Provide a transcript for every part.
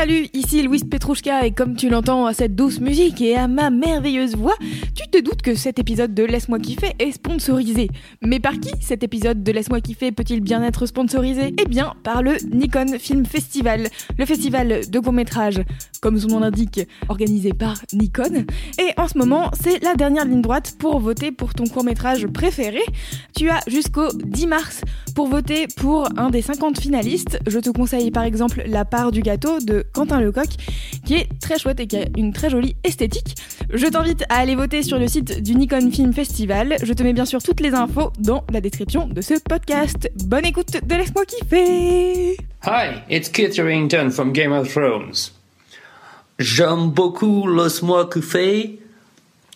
Salut, ici Louise Petrouchka et comme tu l'entends à cette douce musique et à ma merveilleuse voix, tu te doutes que cet épisode de Laisse-moi kiffer est sponsorisé. Mais par qui cet épisode de Laisse-moi kiffer peut-il bien être sponsorisé? Eh bien, par le Nikon Film Festival, le festival de court-métrage, comme son nom l'indique, organisé par Nikon. Et en ce moment, c'est la dernière ligne droite pour voter pour ton court-métrage préféré. Tu as jusqu'au 10 mars pour voter pour un des 50 finalistes. Je te conseille par exemple La part du gâteau de Quentin Lecoq, qui est très chouette et qui a une très jolie esthétique. Je t'invite à aller voter sur le site du Nikon Film Festival. Je te mets bien sûr toutes les infos dans la description de ce podcast. Bonne écoute de Laisse-moi kiffer Hi, it's Kit Harington from Game of Thrones. J'aime beaucoup Laisse-moi kiffer.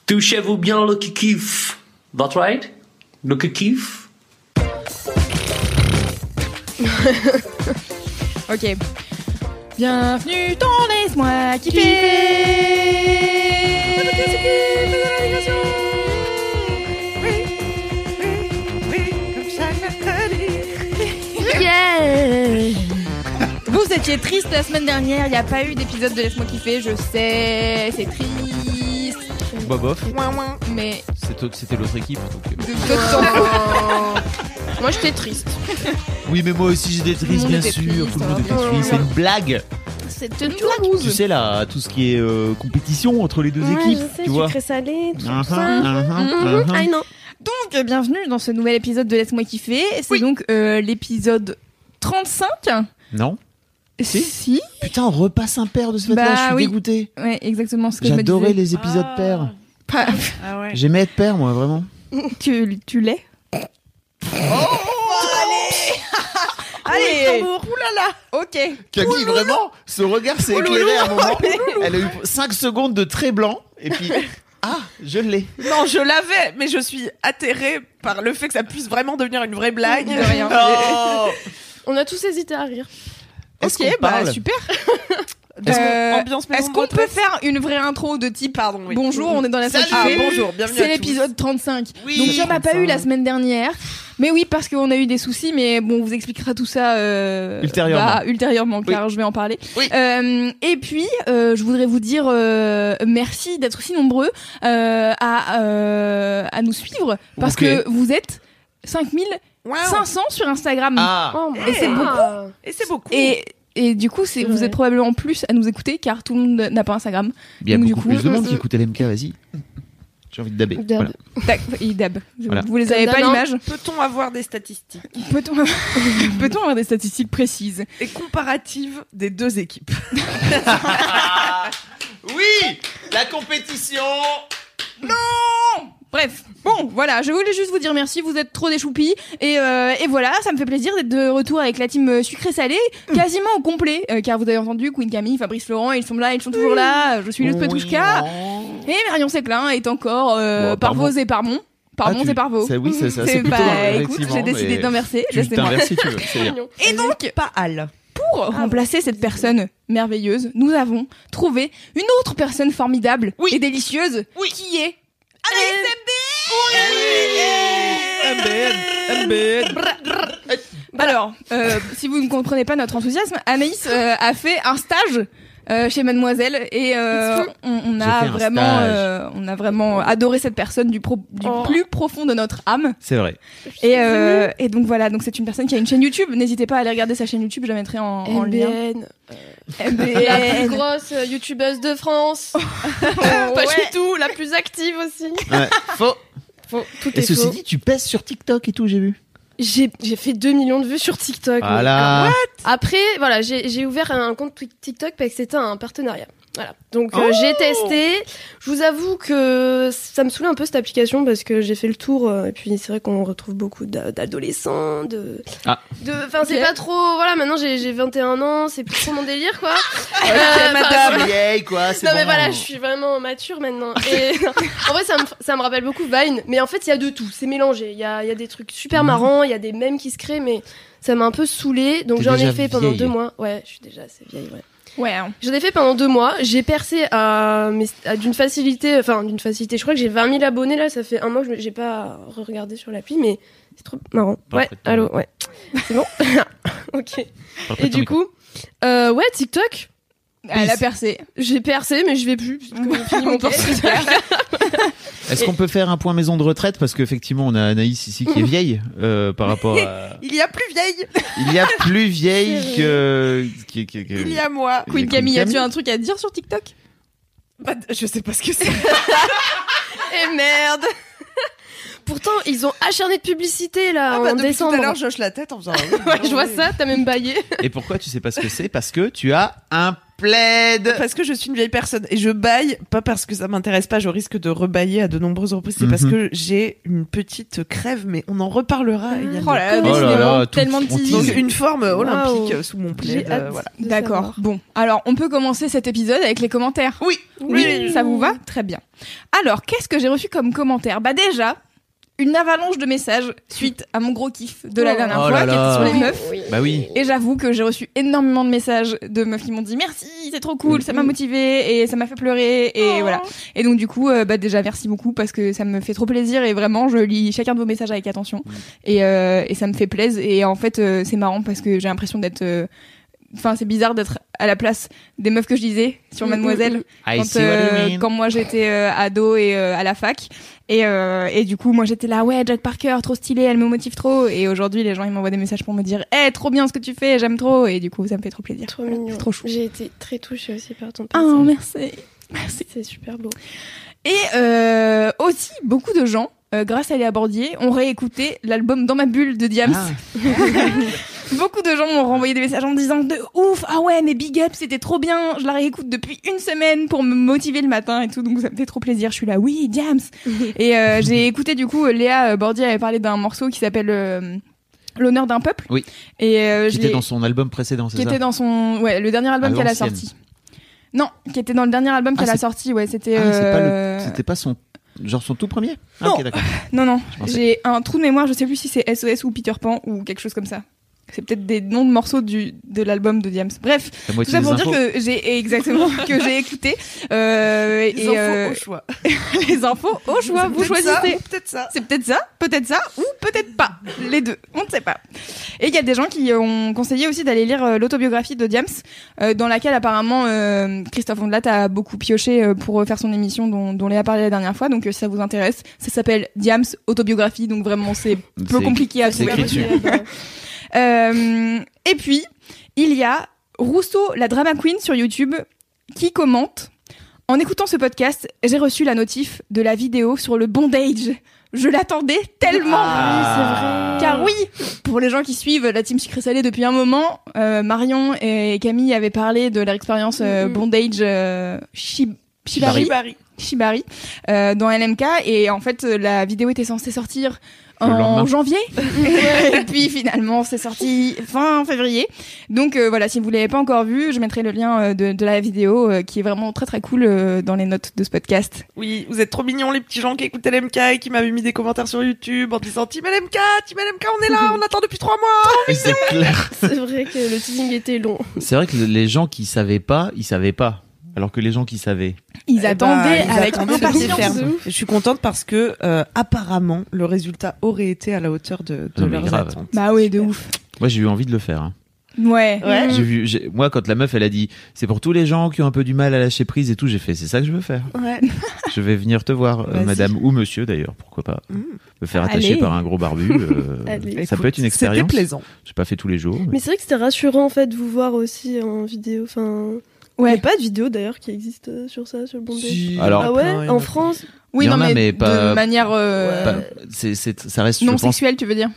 Touchez-vous bien le kiff. That's right? Le kiff. Ok. Bienvenue dans Laisse-moi kiffer. Yeah. Vous étiez triste la semaine dernière, il n'y a pas eu d'épisode de Laisse-moi kiffer, je sais, c'est triste. Mais c'était l'autre équipe. donc, euh. de façon, Moi j'étais triste. Oui, mais moi aussi j'étais triste, bien sûr. triste, Tout le monde hein. était triste. C'est une blague. C'était une Tu sais là, tout ce qui est euh, compétition entre les deux équipes, je sais, tu vois. salé, tout ça. mhm, mhm. I know. Donc, euh, bienvenue dans ce nouvel épisode de Laisse-moi kiffer. C'est donc euh, l'épisode 35. Non. Si. Si. Putain, on repasse un père de ce fait-là. Bah je suis oui. dégoûté. Ouais, exactement ce que J'adorais les épisodes pères. Pas- J'aimais être père, moi, vraiment. Tu, tu l'es? Allez Oulala Ok Camille, vraiment, ce regard s'est éclairé à un moment. Elle a eu 5 secondes de très blanc, et puis. Ah, je l'ai. Non, je l'avais, mais je suis atterrée par le fait que ça puisse vraiment devenir une vraie blague. De rien. Oh On a tous hésité à rire. Est-ce Ok, qu'on bah parle super Est-ce qu'on- Euh, Est-ce qu'on peut faire une vraie intro de type Pardon, oui. Bonjour, on est dans la salle Ah, bonjour, bienvenue C'est l'épisode 35. Oui. Donc il n'y en a pas eu la semaine dernière. Mais oui, parce qu'on a eu des soucis, mais bon, on vous expliquera tout ça euh, Ultérieurement. bah, ultérieurement, car je vais en parler. Oui. Euh, et puis, euh, je voudrais vous dire euh, merci d'être si nombreux euh, à, euh, à nous suivre, parce que vous êtes 5500 Wow. sur Instagram. Ah, Oh, Et c'est beaucoup. Et c'est beaucoup. Et, et du coup, c'est, vous êtes probablement plus à nous écouter, car tout le monde n'a pas Instagram. il y a Donc, du coup, plus de monde euh, qui écoute LMK, vas-y. J'ai envie de daber. Dab. Voilà. Et Dab. Voilà. Vous les avez Non, pas non. l'image Peut-on avoir des statistiques? Peut-on peut-on avoir des statistiques précises? Et comparatives des deux équipes Oui La compétition Bref, bon, voilà, je voulais juste vous dire merci, vous êtes trop des choupis. Et, euh, et voilà, ça me fait plaisir d'être de retour avec la team euh, sucré-salé, quasiment au complet, euh, car vous avez entendu, Queen Camille, Fabrice Laurent, ils sont là, ils sont toujours là, je suis le Petouchka. Et Marion Séclin est encore euh, par vos et par mon. Par Ah, mon tu- et par vos. ça, oui, ça- ça, c'est C'est plutôt, bah, écoute, j'ai décidé d'inverser, laissez-moi. t'inverses si tu veux, c'est bien. Et donc, Pas Al. pour remplacer cette personne merveilleuse, nous avons trouvé une autre personne formidable et délicieuse qui est MBN Alors, euh, si vous ne comprenez pas notre enthousiasme, Anaïs euh, a fait un stage euh, chez Mademoiselle et euh, on, a vraiment, euh, on a vraiment adoré cette personne du, pro- du Oh. plus profond de notre âme. C'est vrai. Et, euh, et donc voilà, donc c'est une personne qui a une chaîne YouTube. N'hésitez pas à aller regarder sa chaîne YouTube, je la mettrai en, en lien. MBN, la plus grosse euh, youtubeuse de France. Oh, Pas ouais. du tout, la plus active aussi. Ouais. Faux. Faux, tout Et est ceci faux. dit, tu pèses sur TikTok et tout, j'ai vu. J'ai fait 2 millions de vues sur TikTok. Voilà. Après, voilà, j'ai ouvert un compte Tik- TikTok parce que c'était un partenariat. Voilà. Donc euh, Oh j'ai testé. Je vous avoue que ça me saoulait un peu cette application parce que j'ai fait le tour euh, et puis c'est vrai qu'on retrouve beaucoup d'a- d'adolescents, de, Ah. de, enfin c'est pas trop. Voilà, maintenant j'ai j'ai 21 ans, c'est plus trop mon délire quoi. Euh, madame. enfin, Vieille, quoi, c'est non bon. mais voilà, je suis vraiment mature maintenant. Et en vrai, ça me, ça me rappelle beaucoup Vine, mais en fait, il y a de tout, c'est mélangé. Il y a, il y a des trucs super Mhm. marrants, il y a des mèmes qui se créent, mais ça m'a un peu saoulé. Donc j'en ai fait pendant deux mois. Ouais, je suis déjà assez vieille, ouais. Ouais. hein. J'en ai fait pendant deux mois. J'ai percé à, mais à d'une facilité, enfin d'une facilité. Je crois que j'ai 20 000 abonnés là. Ça fait un mois que je- j'ai pas regardé sur l'appli, mais c'est trop marrant. Ouais, allô, ouais. C'est bon. ok. Et du micro. coup, euh, ouais, TikTok. Elle a percé. J'ai percé, mais je vais plus. Est-ce qu'on peut faire un point maison de retraite? Parce qu'effectivement on a Anaïs ici qui est vieille euh, par rapport à Il y a plus vieille. il y a plus vieille que Il y a moi. Queen Camille, as-tu un truc à dire sur TikTok? Bah, je sais pas ce que c'est. Et merde. Pourtant, ils ont acharné de publicité là Ah bah, en depuis décembre. tout à l'heure, je hoche la tête en faisant. Ouais, je vois ça. T'as même baillé. Et pourquoi tu sais pas ce que c'est? Parce que tu as un plaid. Parce que je suis une vieille personne et je baille, pas parce que ça m'intéresse pas, je risque de rebailler à de nombreuses reprises, c'est parce Mhm. que j'ai une petite crève, mais on en reparlera. il y a Oh là Oh là là, tellement de. Donc une forme olympique euh, sous mon plaid, euh, voilà. D'accord. Bon, alors on peut commencer cet épisode avec les commentaires. Oui, Oui, ça vous va? Très bien. Alors, qu'est-ce que j'ai reçu comme commentaire? Bah déjà, une avalanche de messages suite à mon gros kiff de la Oh. dernière Oh fois, là qui était sur les meufs. Bah oui. Et j'avoue que j'ai reçu énormément de messages de meufs qui m'ont dit merci, c'est trop cool, ça m'a motivé et ça m'a fait pleurer et voilà. Et donc du coup, euh, bah déjà merci beaucoup parce que ça me fait trop plaisir et vraiment je lis chacun de vos messages avec attention et, euh, et ça me fait plaisir et en fait euh, c'est marrant parce que j'ai l'impression d'être euh, Enfin, c'est bizarre d'être à la place des meufs que je lisais sur Mademoiselle quand, see what euh, quand moi j'étais euh, ado et euh, à la fac. Et, euh, et du coup moi j'étais là ouais Jack Parker trop stylé elle me motive trop. Et aujourd'hui les gens ils m'envoient des messages pour me dire eh trop bien ce que tu fais j'aime trop. Et du coup ça me fait trop plaisir. Trop mignon. Trop chou. J'ai été très touchée aussi par ton ah passage. merci. Merci. C'est super beau. et euh, aussi beaucoup de gens euh, grâce à Léa Bordier ont réécouté l'album Dans ma bulle de Diams. Ah. Beaucoup de gens m'ont renvoyé des messages en me disant de ouf, ah ouais, mais big up, c'était trop bien. Je la réécoute depuis une semaine pour me motiver le matin et tout, donc ça me fait trop plaisir. Je suis là, oui, Diams. et euh, j'ai écouté du coup, Léa euh, Bordier avait parlé d'un morceau qui s'appelle euh, L'honneur d'un peuple. Oui. Et euh, Qui je était dans son album précédent, qui c'est ça était dans son, ouais, le dernier album qu'elle a sorti. Non, qui était dans le dernier album Ah, qu'elle a sorti, ouais, c'était. Ah, c'est pas le- C'était pas son genre son tout premier Ah, Non. ok, d'accord. Non, non, j'ai un trou de mémoire, je sais plus si c'est SOS ou Peter Pan ou quelque chose comme ça. C'est peut-être des noms de morceaux du, de l'album de Diams. Bref, tout ça pour dire que j'ai exactement que j'ai écouté euh, Les et infos euh, au choix. les infos au choix. Vous choisissez. Peut-être ça. C'est peut-être ça, peut-être ça, ou peut-être pas. Les deux, on ne sait pas. Et il y a des gens qui ont conseillé aussi d'aller lire euh, l'autobiographie de Diams, euh, dans laquelle apparemment euh, Christophe Ondelat a beaucoup pioché euh, pour faire son émission dont, dont Léa a parlé la dernière fois. Donc euh, si ça vous intéresse, ça s'appelle Diams autobiographie. Donc vraiment c'est peu compliqué à trouver. Euh, et puis, il y a Rousseau, la drama queen sur YouTube, qui commente En écoutant ce podcast, j'ai reçu la notif de la vidéo sur le bondage. Je l'attendais tellement. Ah. Car oui, pour les gens qui suivent la team sucré salé depuis un moment, euh, Marion et Camille avaient parlé de leur expérience euh, Mhm. bondage euh, Shib- Shibari, Shibari. Shibari euh, dans LMK et en fait la vidéo était censée sortir en janvier et puis finalement c'est sorti fin février donc euh, voilà si vous l'avez pas encore vu je mettrai le lien euh, de, de la vidéo euh, qui est vraiment très très cool euh, dans les notes de ce podcast Oui, vous êtes trop mignons les petits gens qui écoutaient l'MK et qui m'avaient mis des commentaires sur YouTube en disant Team LMK, Team LMK, on est là, on attend depuis trois mois. C'est clair. C'est vrai que le teasing était long. C'est vrai que les gens qui savaient pas, ils savaient pas. Alors que les gens qui savaient. ils Eh ben, attendaient ils avec impatience Je suis contente parce que euh, apparemment le résultat aurait été à la hauteur de, de Non, leurs grave. attentes. bah oui de ouf Moi, j'ai eu envie de le faire. hein. ouais, Ouais. J'ai vu, j'ai- moi, quand la meuf, elle a dit, c'est pour tous les gens qui ont un peu du mal à lâcher prise et tout, j'ai fait, c'est ça que je veux faire. Ouais. Je vais venir te voir, euh, madame ou monsieur d'ailleurs, pourquoi pas. Mm. Me faire attacher Allez. par un gros barbu, euh, ça peut être une expérience. C'était plaisant. J'ai pas fait tous les jours. mais- Mais c'est vrai que c'était rassurant en fait de vous voir aussi en vidéo. Enfin, il Ouais. n'y a pas de vidéo d'ailleurs qui existe euh, sur ça, sur le bondage. Si, Alors- y en ah a ouais, plein, en France. Oui, non, mais, mais pas- de manière euh, Pas- ça reste, je non pense, sexuelle, tu veux dire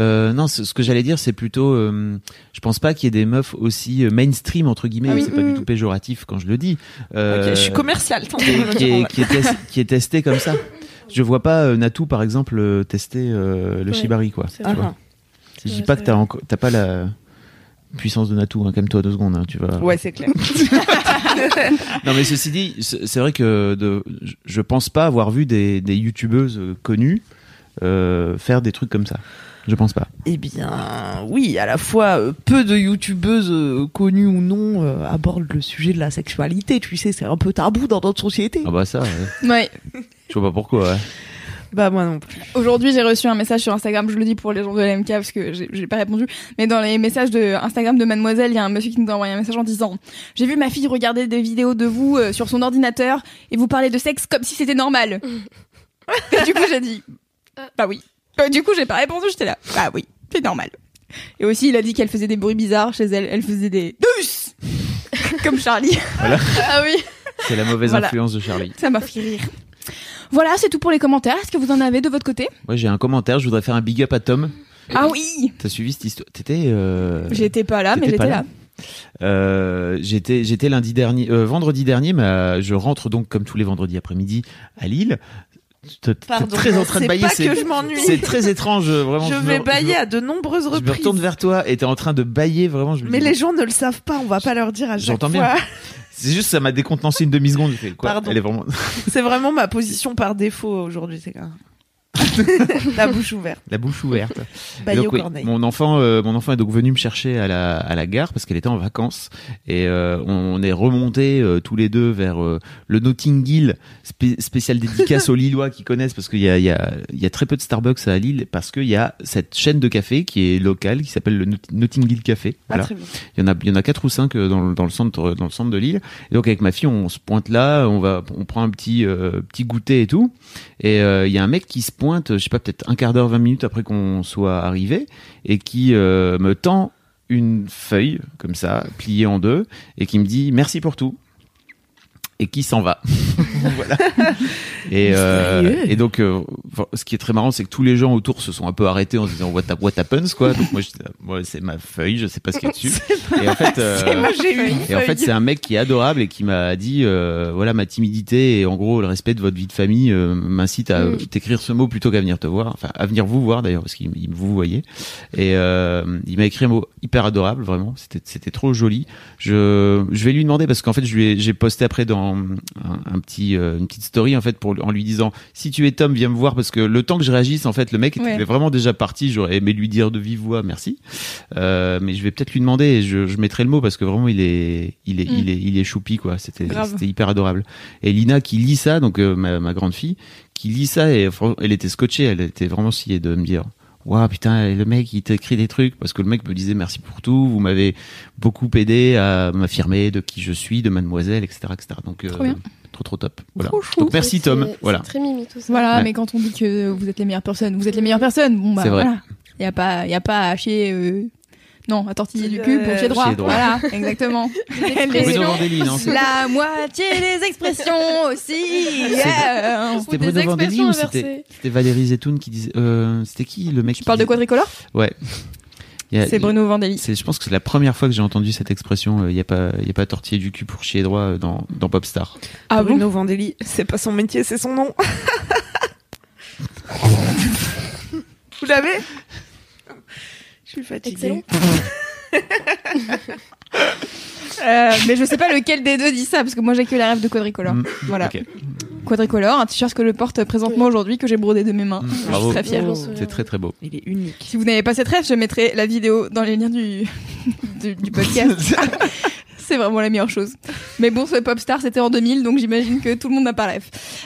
Euh, non, ce que j'allais dire, c'est plutôt, euh, je pense pas qu'il y ait des meufs aussi euh, mainstream entre guillemets. Ah oui. C'est pas du tout péjoratif quand je le dis. Euh, Ok, je suis commercial. tant qui, est- qui est, qui, est qui est testé comme ça. Je vois pas euh, Natou par exemple euh, tester euh, le Ouais. shibari quoi. C'est tu vois. Je dis pas que t'as encore, t'as pas la puissance de Natou. Hein, Calme-toi deux secondes. hein, tu vas. Ouais, c'est clair. Non mais ceci dit, c'est vrai que de, je- pense pas avoir vu des, des youtubeuses euh, connues euh, faire des trucs comme ça. Je pense pas. Eh bien, oui, à la fois euh, peu de youtubeuses euh, connues ou non euh, abordent le sujet de la sexualité. Tu sais, c'est un peu tabou dans notre société. Ah bah ça, ouais. Ouais. je vois pas pourquoi. ouais. Bah moi non plus. Aujourd'hui, j'ai reçu un message sur Instagram, je le dis pour les gens de l'MK parce que j'ai pas répondu, mais dans les messages de Instagram de Mademoiselle, il y a un monsieur qui nous a envoyé un message en disant J'ai vu ma fille regarder des vidéos de vous euh, sur son ordinateur et vous parler de sexe comme si c'était normal. et du coup, j'ai dit Bah oui. Euh, Du coup, j'ai pas répondu, j'étais là Bah oui, c'est normal. Et aussi, il a dit qu'elle faisait des bruits bizarres chez elle, elle faisait des douces Comme Charlie. Ah oui. C'est la mauvaise Voilà. influence de Charlie. Ça m'a fait rire. Voilà, c'est tout pour les commentaires. Est-ce que vous en avez de votre côté Ouais, j'ai un commentaire. Je voudrais faire un big up à Tom. Ah oui T'as suivi cette histoire? T'étais. Euh... J'étais pas là, mais j'étais là là. Euh, j'étais j'étais lundi dernier, euh, vendredi dernier, mais euh, je rentre donc comme tous les vendredis après-midi à Lille. Pardon, très en train de c'est bailler. pas c'est- que je m'ennuie. C'est très étrange, vraiment. je vais me- bailler à de nombreuses Je me reprises. retourne vers toi et t'es en train de bailler vraiment. Je me Mais dis, les bon, gens ne le savent pas, on va pas leur dire à chaque J'entends fois. bien. C'est juste ça m'a décontenancé une demi seconde. J'ai fait quoi Pardon. Elle est vraiment. C'est vraiment ma position par défaut aujourd'hui, c'est La bouche ouverte. La bouche ouverte. Donc oui, mon enfant, euh, mon enfant est donc venu me chercher à la, à la gare parce qu'elle était en vacances et euh, on est remonté euh, tous les deux vers le Notting Hill, spé- spécial dédicace aux Lillois qui connaissent parce qu'il y a, il y, a, y a très peu de Starbucks à Lille parce qu'il y a cette chaîne de café qui est locale qui s'appelle le Not- Notting Hill Café. Ah, Voilà. très bien. Il y en a, il y en a quatre ou cinq dans, le- dans le centre, dans le centre de l'île. Et donc avec ma fille, on se pointe là, on va, on prend un petit, petit goûter et tout. Et il y a un mec qui se pointe, je sais pas, peut-être un quart d'heure, 20 minutes après qu'on soit arrivé, et qui euh, me tend une feuille comme ça, pliée en deux, et qui me dit merci pour tout. Et qui s'en va. voilà. Et, euh, et donc, euh, ce qui est très marrant, c'est que tous les gens autour se sont un peu arrêtés en se disant what, what happens quoi. Donc moi, c'est ma feuille, je sais pas ce qu'il y a dessus. Et en fait, euh, Moi, et en fait, c'est un mec qui est adorable et qui m'a dit, euh, voilà, ma timidité et en gros le respect de votre vie de famille euh, m'incite à Mm. t'écrire ce mot plutôt qu'à venir te voir, enfin à venir vous voir d'ailleurs parce qu'il il- vous voyez. Et euh, il m'a écrit un mot hyper adorable, vraiment. C'était c'était trop joli. Je je vais lui demander parce qu'en fait je lui ai- j'ai posté après dans un, un petit euh, une petite story en fait pour en lui disant si tu es Tom viens me voir parce que le temps que je réagisse en fait le mec Ouais. était vraiment déjà parti. J'aurais aimé lui dire de vive voix merci. Euh, mais je vais peut-être lui demander et je, je mettrai le mot parce que vraiment il est il est Mm. il est il est choupi quoi c'était c'était hyper adorable et Lina qui lit ça donc euh, ma, ma grande fille qui lit ça et elle était scotchée elle était vraiment sciée de me dire Waouh putain le mec il t'écrit des trucs parce que le mec me disait merci pour tout vous m'avez beaucoup aidé à m'affirmer de qui je suis de mademoiselle etc etc donc euh, Trop bien. trop trop top voilà Trop chou. donc merci Tom c'est voilà très mimi tout ça. Voilà, Ouais. mais quand on dit que vous êtes les meilleures personnes, vous êtes les meilleures personnes. Bon bah C'est vrai. voilà. Il y a pas y a pas à chier euh, non, à tortiller du cul pour Euh, chier droit. Voilà, exactement. Bruno Vandelli non c'est- La moitié des expressions aussi. yeah. c'était Bruno Vandelli expressions ou c'était Valérie Zetoun qui disait euh, c'était qui le mec Tu qui parles de quadricolore ouais C'est Bruno Vandelli. C'est, je pense que c'est la première fois que j'ai entendu cette expression. Il n'y a pas, il y a pas tortiller du cul pour chier droit euh, dans, dans Popstar. Ah bon Bruno Vandelli, c'est pas son métier, c'est son nom. Vous l'avez? Euh, mais je sais pas lequel des deux dit ça parce que moi j'ai que la rêve de quadricolore. Mm. Voilà. Ok. Quadricolore, un t-shirt que je porte présentement aujourd'hui que j'ai brodé de mes mains. Mm. Je suis très fière. Oh. C'est très très beau. Il est unique. Si vous n'avez pas cette rêve, je mettrai la vidéo dans les liens du, du, du podcast. C'est vraiment la meilleure chose. Mais bon, ce Popstar, c'était en 2000, donc j'imagine que tout le monde n'a pas rêve.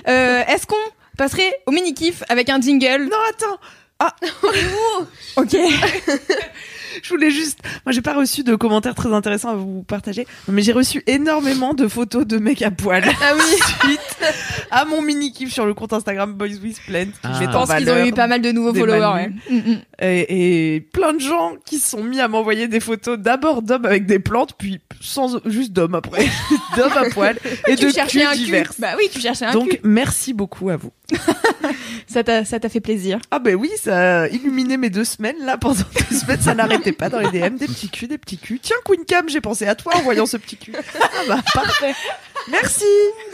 Euh, Est-ce qu'on passerait au mini-kiff avec un jingle? Non, attends Ok. Je voulais juste, moi j'ai pas reçu de commentaires très intéressants à vous partager, mais j'ai reçu énormément de photos de mecs à poil. Ah oui. Suite à mon mini kiff sur le compte Instagram Boys with Plant. qui Ah. Je en pense qu'ils ont eu pas mal de nouveaux followers. Ouais. Mm, mm. et, et plein de gens qui se sont mis à m'envoyer des photos d'abord d'hommes avec des plantes, puis sans juste d'hommes après, d'hommes à poil et tu de cherchais un divers. cul. Bah oui, tu cherchais un Donc cul. merci beaucoup à vous. Ça t'a, ça t'a fait plaisir. Ah ben oui, ça a illuminé mes deux semaines là pendant deux semaines, ça n'arrêtait pas dans les DM, des petits culs, des petits culs. Tiens Queen Cam, j'ai pensé à toi en voyant ce petit cul. Ah bah parfait. Merci.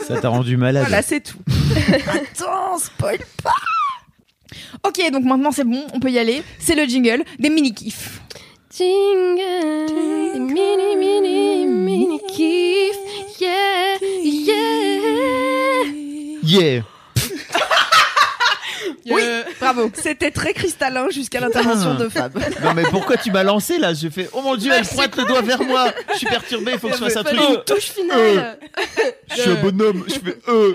Ça t'a rendu malade. Voilà, c'est tout. Attends, spoil pas. Ok, donc maintenant c'est bon, on peut y aller. C'est le jingle des mini kiffs. Jingle, des mini mini mini kiff, yeah, yeah. Yeah. Oui, Bravo. C'était très cristallin jusqu'à l'intervention de Fab. Non mais pourquoi tu m'as lancé là? Je fais oh mon dieu, elle pointe le doigt vers moi. Je suis perturbé, il faut que je fasse un truc. Une touche finale. Je suis un bonhomme, je fais euh.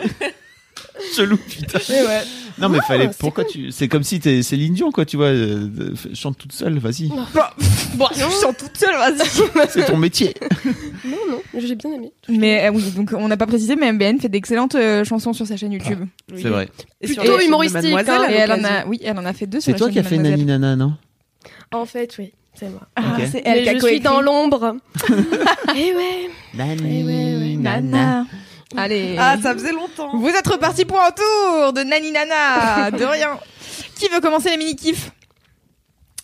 Chelou putain. Non mais fallait c'est pourquoi tu c'est comme si t'es Céline Dion quoi, tu vois, euh, euh, chante toute seule, vas-y. Bon, je sens toute seule, vas-y. C'est ton métier. Non, non, j'ai bien aimé. Mais euh, oui, donc on n'a pas précisé, mais MBN fait d'excellentes euh, chansons sur sa chaîne YouTube. C'est vrai. Et Plutôt humoristique, hein. Et elle en a, oui, elle en a fait deux sur C'est toi qui as fait. Nani Nana, non? En fait, oui, c'est moi. Ah, Ok. c'est elle Mais qui a je suis dans l'ombre. Eh ouais. Nani ouais, ouais. Nana. Allez. Ah, ça faisait longtemps. Vous êtes repartis pour un tour de Nani Nana. De rien. Qui veut commencer les mini kiffs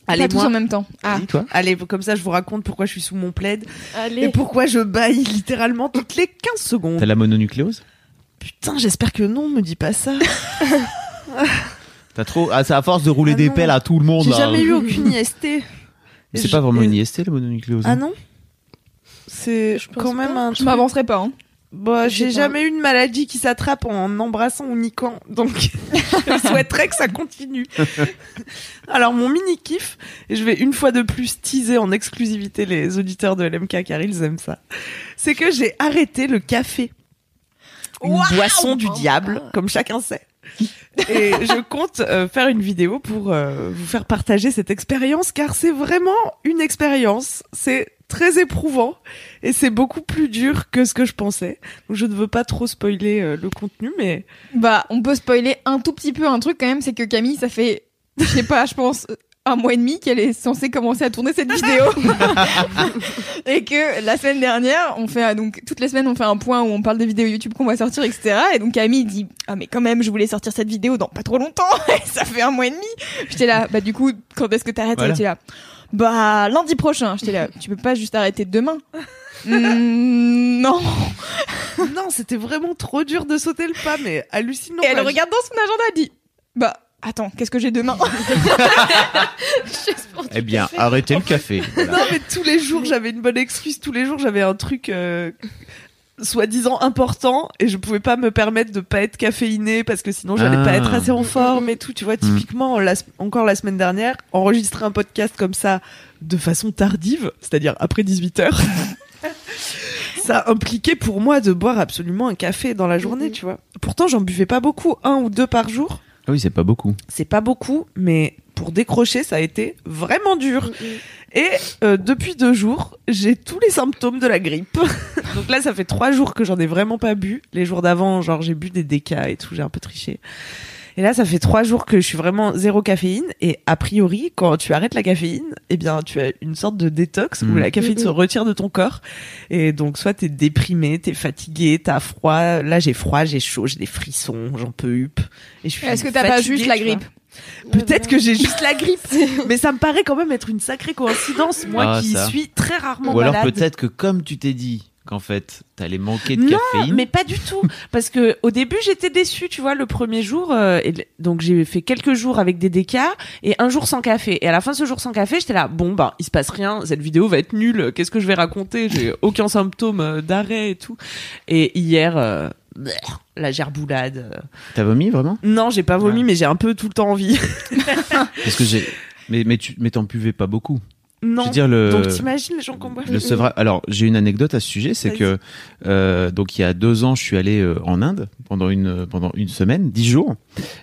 Allez, Pas tous en même temps. Ah. Toi. Allez, comme ça, je vous raconte pourquoi je suis sous mon plaid et Allez. pourquoi je baille littéralement toutes les 15 secondes. T'as la mononucléose Putain, j'espère que non, me dis pas ça. T'as trop ah c'est à force de rouler Ah des non. pelles à tout le monde J'ai jamais eu aucune IST. Mais C'est Je- pas vraiment et- une IST la mononucléose. Ah hein. non C'est Je quand même pas. un Je truc. m'avancerai pas. Hein. Bah, j'ai jamais eu une maladie qui s'attrape en embrassant ou niquant, donc je souhaiterais que ça continue. Alors mon mini kiff, et je vais une fois de plus teaser en exclusivité les auditeurs de LMK car ils aiment ça, c'est que j'ai arrêté le café. Une boisson du diable, comme chacun sait. Et je compte euh, faire une vidéo pour euh, vous faire partager cette expérience car c'est vraiment une expérience. C'est très éprouvant et c'est beaucoup plus dur que ce que je pensais. Donc je ne veux pas trop spoiler euh, le contenu, mais Bah, on peut spoiler un tout petit peu un truc quand même, c'est que Camille, ça fait, je sais pas, je pense un mois et demi qu'elle est censée commencer à tourner cette vidéo. Et que la semaine dernière on fait donc toutes les semaines on fait un point où on parle des vidéos YouTube qu'on va sortir etc et donc Camille dit ah mais quand même je voulais sortir cette vidéo dans pas trop longtemps. Et ça fait un mois et demi j'étais là bah du coup quand est-ce que t'arrêtes? Voilà. Était là bah lundi prochain j'étais là tu peux pas juste arrêter demain Hmm, non non, c'était vraiment trop dur de sauter le pas, mais hallucinant. et elle regarde dans son agenda elle dit bah attends qu'est-ce que j'ai demain Eh bien, arrêtez le café. Voilà. Non, mais tous les jours, j'avais une bonne excuse. Tous les jours, j'avais un truc euh, soi-disant important et je pouvais pas me permettre de pas être caféiné parce que sinon, j'allais Ah. pas être assez en forme et tout. Tu vois, typiquement, la s- encore la semaine dernière, enregistrer un podcast comme ça de façon tardive, c'est-à-dire après 18 heures. Ça impliquait pour moi de boire absolument un café dans la journée, tu vois. Pourtant, j'en buvais pas beaucoup, un ou deux par jour. Ah oui, c'est pas beaucoup. C'est pas beaucoup, mais pour décrocher, ça a été vraiment dur. Et euh, depuis deux jours, j'ai tous les symptômes de la grippe. Donc là, ça fait trois jours que j'en ai vraiment pas bu. Les jours d'avant, genre j'ai bu des décas et tout, j'ai un peu triché. Et là, ça fait trois jours que je suis vraiment zéro caféine. Et a priori, quand tu arrêtes la caféine, eh bien, tu as une sorte de détox où Mm. la caféine se retire de ton corps. Et donc, soit t'es déprimé, t'es fatigué, t'as froid. Là, j'ai froid, j'ai chaud, j'ai des frissons, j'en peux hup. Et je suis est-ce que t'as pas juste la grippe? Peut-être que j'ai juste la grippe, mais ça me paraît quand même être une sacrée coïncidence, moi Ah, qui ça. suis très rarement Ou alors malade. peut-être que comme tu t'es dit qu'en fait, t'allais manquer de Non, caféine. mais pas du tout, parce que au début j'étais déçue, tu vois, le premier jour, euh, et le- donc j'ai fait quelques jours avec des décas et un jour sans café. Et à la fin de ce jour sans café, j'étais là, bon bah il se passe rien, cette vidéo va être nulle, qu'est-ce que je vais raconter? J'ai aucun symptôme euh, d'arrêt et tout. Et hier, euh, la gerboulade. euh. T'as vomi vraiment? Non, j'ai pas vomi, mais j'ai un peu tout le temps envie. Parce que j'ai. Mais mais tu mais t'en buvais pas beaucoup. Non. Je veux dire le. Donc t'imagines les gens qu'on boit le sevrage. Alors j'ai une anecdote à ce sujet, c'est que euh, donc il y a deux ans, je suis allé euh, en Inde pendant une pendant une semaine, dix jours,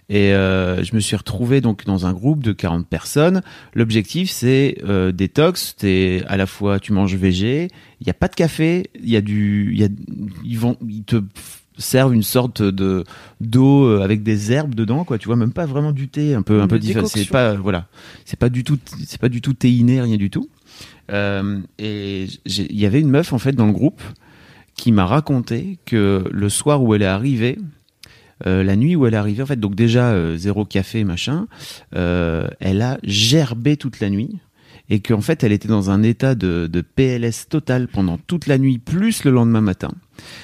et euh, je me suis retrouvé donc dans un groupe de 40 personnes. L'objectif c'est euh, détox. T'es à la fois tu manges végé, il y a pas de café, il y a du, il y a ils vont ils te servent une sorte de d'eau euh, avec des herbes dedans quoi tu vois même pas vraiment du thé un peu un peu différent. C'est pas voilà. C'est pas du tout c'est pas du tout théiné rien du tout. Euh, et il y avait une meuf en fait dans le groupe qui m'a raconté que le soir où elle est arrivée, euh, la nuit où elle est arrivée, en fait, donc déjà euh, zéro café machin, euh, elle a gerbé toute la nuit et qu'en fait elle était dans un état de, de PLS total pendant toute la nuit plus le lendemain matin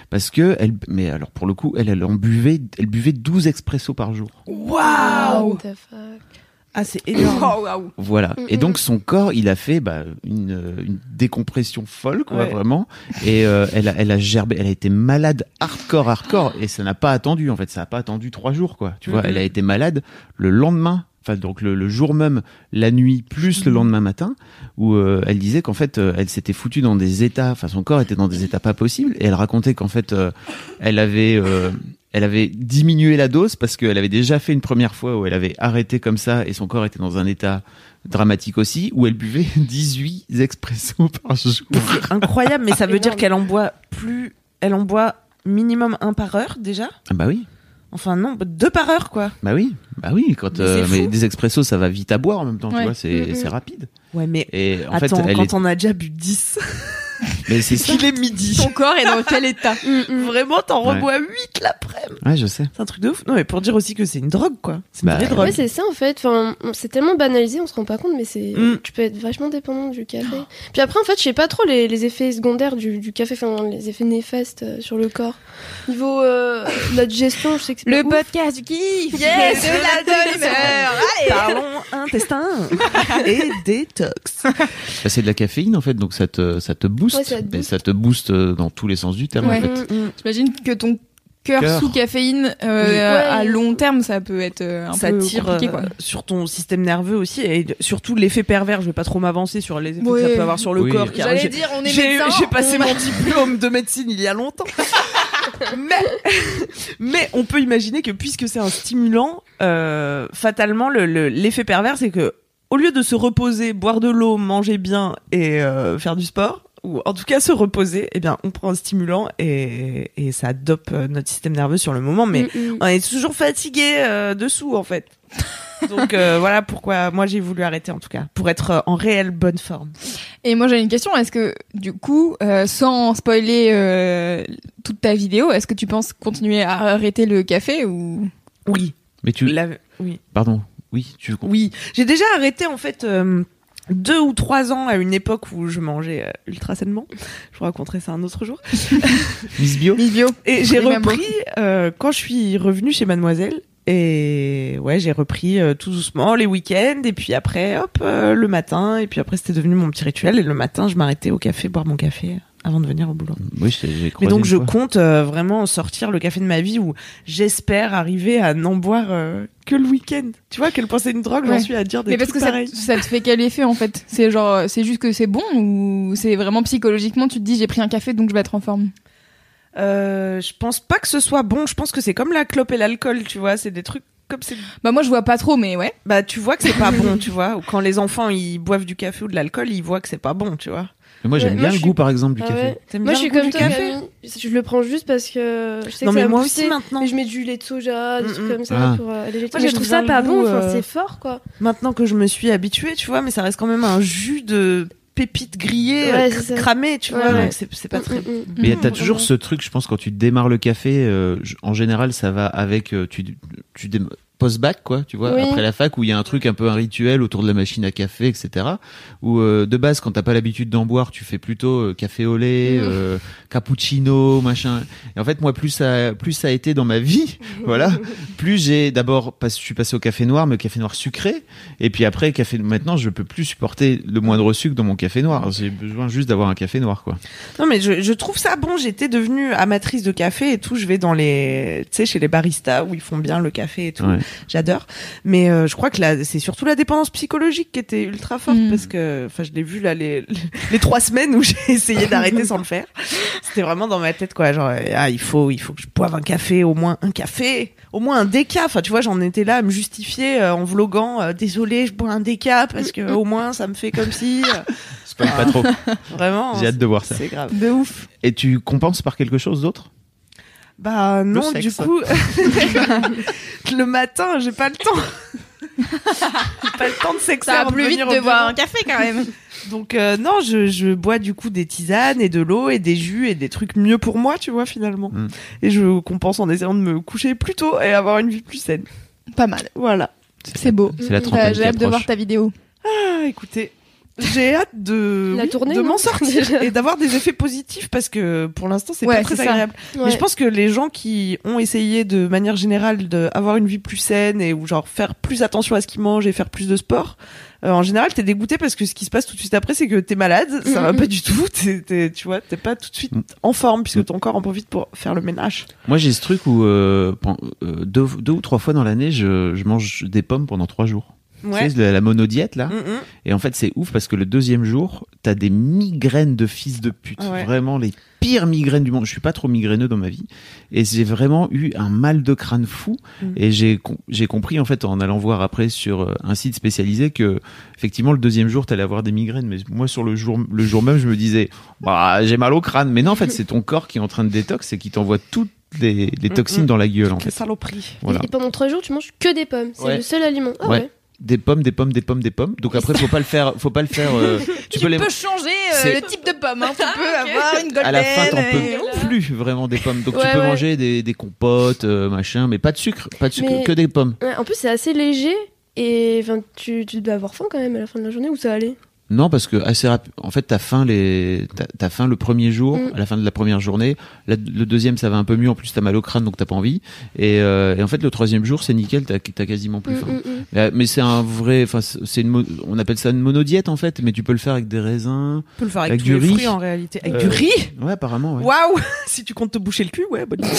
parce que elle mais alors pour le coup elle elle en buvait elle buvait 12 expressos par jour Waouh What the fuck? Ah, c'est énorme. Oh, waouh. Voilà. Mm, Et mm. donc son corps, il a fait bah, une, euh, une décompression folle, quoi, Ouais. vraiment. Et euh, elle, a, elle a gerbé, elle a été malade hardcore, hardcore. Et ça n'a pas attendu, en fait. Ça n'a pas attendu trois jours, quoi. Tu vois, elle a été malade le lendemain. Enfin, donc le, le jour même, la nuit plus le lendemain matin, où euh, elle disait qu'en fait, euh, elle s'était foutue dans des états. Enfin, son corps était dans des états pas possibles. Et elle racontait qu'en fait, euh, elle avait, euh, elle avait diminué la dose parce qu'elle avait déjà fait une première fois où elle avait arrêté comme ça et son corps était dans un état dramatique aussi, où elle buvait 18 expressos par jour. Incroyable, mais ça veut dire qu'elle en boit plus. Elle en boit minimum un par heure déjà? Ah bah oui, Enfin non, deux par heure quoi. bah oui, bah oui. Quand Mais euh, mais des expressos, ça va vite à boire en même temps, tu vois, c'est c'est rapide. Ouais, mais Et en attends, fait, elle quand est, on a déjà bu 10, mais c'est ça. qu'il est midi. Ton corps est dans quel état Vraiment, t'en Ouais. rebois 8 l'après-midi. Ouais, je sais. C'est un truc de ouf. Non, mais pour dire aussi que c'est une drogue quoi. C'est une Bah, vraie drogue. Ouais, c'est ça en fait. Enfin, on- c'est tellement banalisé, on se rend pas compte, mais c'est. Mm. Tu peux être vachement dépendant du café. Puis après, en fait, je sais pas trop les, les effets secondaires du, du café, enfin, les effets néfastes euh, sur le corps. Niveau euh, de la digestion, je sais que c'est Le podcast du kiff Yes, de la bonne Parlons intestin et détox. Bah, c'est de la caféine en fait, donc ça te ça te booste, Ouais, ça te mais booste. ça te booste dans tous les sens du terme Ouais. en fait. Mm. J'imagine que ton cœur sous caféine, euh, à long terme, ça peut être euh, un ça peu tire compliqué. euh, Quoi. sur ton système nerveux aussi et surtout l'effet pervers. Je vais pas trop m'avancer sur les effets que ça peut avoir sur le Oui. corps. car j'ai- dire, on J'ai j'ai passé mon diplôme de médecine il y a longtemps. mais, mais on peut imaginer que puisque c'est un stimulant, euh, fatalement, le- le- l'effet pervers, c'est que au lieu de se reposer, boire de l'eau, manger bien et euh, faire du sport, ou en tout cas se reposer, eh bien, on prend un stimulant et, et ça dope euh, notre système nerveux sur le moment. Mais Mm, mm. on est toujours fatigué euh, dessous, en fait. Donc euh, voilà pourquoi moi j'ai voulu arrêter en tout cas pour être en réelle bonne forme. Et moi j'ai une question, est-ce que du coup, euh, sans spoiler euh, toute ta vidéo, est-ce que tu penses continuer à arrêter le café ou? Oui, Mais tu, la- oui. pardon, oui, tu Oui, j'ai déjà arrêté en fait euh, deux ou trois ans à une époque où je mangeais euh, ultra sainement. Je vous raconterai ça un autre jour. Miss Bio. Miss Bio Et j'ai repris euh, quand je suis revenue chez Mademoiselle. Et ouais, j'ai repris euh, tout doucement les week-ends et puis après, hop, euh, le matin. Et puis après, c'était devenu mon petit rituel. Et le matin, je m'arrêtais au café, boire mon café avant de venir au boulot. Oui, j'ai Mais donc je fois. compte euh, vraiment sortir le café de ma vie où j'espère arriver à n'en boire euh, que le week-end. Tu vois à quel point c'est une drogue, j'en Ouais. suis à dire des Mais parce trucs que ça, pareils. te- ça te fait quel effet en fait? C'est genre, euh, c'est juste que c'est bon ou c'est vraiment psychologiquement tu te dis j'ai pris un café donc je vais être en forme? Euh, je pense pas que ce soit bon. Je pense que c'est comme la clope et l'alcool, tu vois. C'est des trucs comme c'est. Bah moi je vois pas trop mais ouais. Bah tu vois que c'est pas bon, tu vois. Ou quand les enfants ils boivent du café ou de l'alcool, ils voient que c'est pas bon, tu vois. Mais moi, j'aime bien moi, le goût, suis- par exemple, du Ah café. Moi, bien je suis comme du toi. Je le prends juste parce que je sais Non que mais ça moi aussi maintenant. Mais je mets du lait de soja, des Mm, trucs mm. comme ça Ah. pour euh, alléger. Moi, je trouve ça pas bon, euh, c'est fort quoi. Maintenant que je me suis habituée, tu vois, mais ça reste quand même un jus de pépites grillées, Ouais, euh, cramées, tu vois. ouais. C'est pas très. Mm, mm, mm. Mais t'as Mm, toujours ce truc, je pense, quand tu démarres le café, euh, je- en général, ça va avec, euh, tu, tu post-bac, quoi, tu vois, Oui. après la fac, où il y a un truc un peu un rituel autour de la machine à café, etc. Où euh, de base, quand t'as pas l'habitude d'en boire, tu fais plutôt euh, café au lait, Mhm. euh, cappuccino, machin. Et en fait, moi, plus ça, plus ça a été dans ma vie, voilà, plus j'ai d'abord, je suis passé au café noir, mais au café noir sucré, et puis après, café. Maintenant, je peux plus supporter le moindre sucre dans mon café noir. J'ai besoin juste d'avoir un café noir, quoi. Non mais je, je trouve ça bon. J'étais devenue amatrice de café et tout. Je vais dans les, tu sais, chez les baristas où ils font bien le café et tout. Ouais. J'adore. Mais euh, je crois que là, c'est surtout la dépendance psychologique qui était ultra forte Mm. parce que, enfin, je l'ai vu là les les trois semaines où j'ai essayé d'arrêter sans le faire. C'était vraiment dans ma tête quoi, genre ah il faut il faut que je boive un café, au moins un café, au moins un déca. Enfin, tu vois, j'en étais là à me justifier euh, en vloguant. euh, Désolé, je bois un déca parce que au moins ça me fait comme si euh, Spoil pas trop. vraiment. J'ai hâte de voir ça. C'est grave. De ouf. Et tu compenses par quelque chose d'autre? Bah non, du coup, le matin, j'ai pas le temps. J'ai pas le temps de sexer Ça va plus vite de boire un café quand même. Donc euh, non, je, je bois du coup des tisanes et de l'eau et des jus et des trucs mieux pour moi, tu vois finalement. Mm. Et je compense en essayant de me coucher plus tôt et avoir une vie plus saine. Pas mal. Voilà. C'est beau. C'est la J'ai hâte de voir ta vidéo. Ah, écoutez, j'ai hâte de La oui, tournée, de non m'en sortir et d'avoir des effets positifs parce que pour l'instant c'est Ouais, pas très c'est ça. agréable. Ouais. Mais je pense que les gens qui ont essayé de manière générale d'avoir une vie plus saine et ou genre faire plus attention à ce qu'ils mangent et faire plus de sport, euh, en général t'es dégoûté parce que ce qui se passe tout de suite après c'est que t'es malade, ça va Mhm. pas du tout, t'es, t'es- tu vois, t'es pas tout de suite Mm. en forme puisque ton corps en profite pour faire le ménage. Moi, j'ai ce truc où euh, pen- euh, deux, deux ou trois fois dans l'année, je, je mange des pommes pendant trois jours. Ouais. Tu sais, la, la monodiète là. Mm. Et en fait, c'est ouf parce que le deuxième jour, t'as des migraines de fils de pute. Ouais. Vraiment les pires migraines du monde. Je suis pas trop migraineux dans ma vie. Et j'ai vraiment eu un mal de crâne fou. Mm. Et j'ai com- j'ai compris, en fait, en allant voir après sur euh, un site spécialisé que, effectivement, le deuxième jour, t'allais avoir des migraines. Mais moi, sur le jour, le jour même, je me disais, bah, j'ai mal au crâne. Mais non, en fait, c'est ton corps qui est en train de détox et qui t'envoie toutes les, les toxines dans la gueule, en Quelle fait. saloperie. Voilà. Et pendant trois jours, tu manges que des pommes. C'est Ouais. le seul aliment. Ah Ouais. ouais. Des pommes, des pommes, des pommes, des pommes. Donc après, faut pas le faire, faut pas le faire, euh, tu, peux les, changer euh, le type de pomme. Hein. Tu peux avoir une golden. à la fin, t'en et- peux plus vraiment des pommes. Donc tu peux ouais. manger des, des compotes, euh, machin, mais pas de sucre, pas de sucre, Mais- que des pommes. Ouais, En plus, c'est assez léger. Et enfin, tu, tu dois avoir faim quand même à la fin de la journée où ça allait? Non, parce que assez rapide. En fait, t'as faim les, t'as- t'as faim le premier jour, Mm. à la fin de la première journée. La- le deuxième, ça va un peu mieux. En plus, t'as mal au crâne, donc t'as pas envie. Et, euh, et en fait, le troisième jour, c'est nickel. T'as, t'as quasiment plus Mm, faim. mm, mm. Mais, mais c'est un vrai, enfin, c'est une, mo- on appelle ça une monodiète en fait, mais tu peux le faire avec des raisins. Tu peux le faire avec, Avec tous du les riz. fruits en réalité. Avec Euh, du riz Ouais, apparemment. Ouais. Waouh Si tu comptes te boucher le cul, ouais, bonne idée.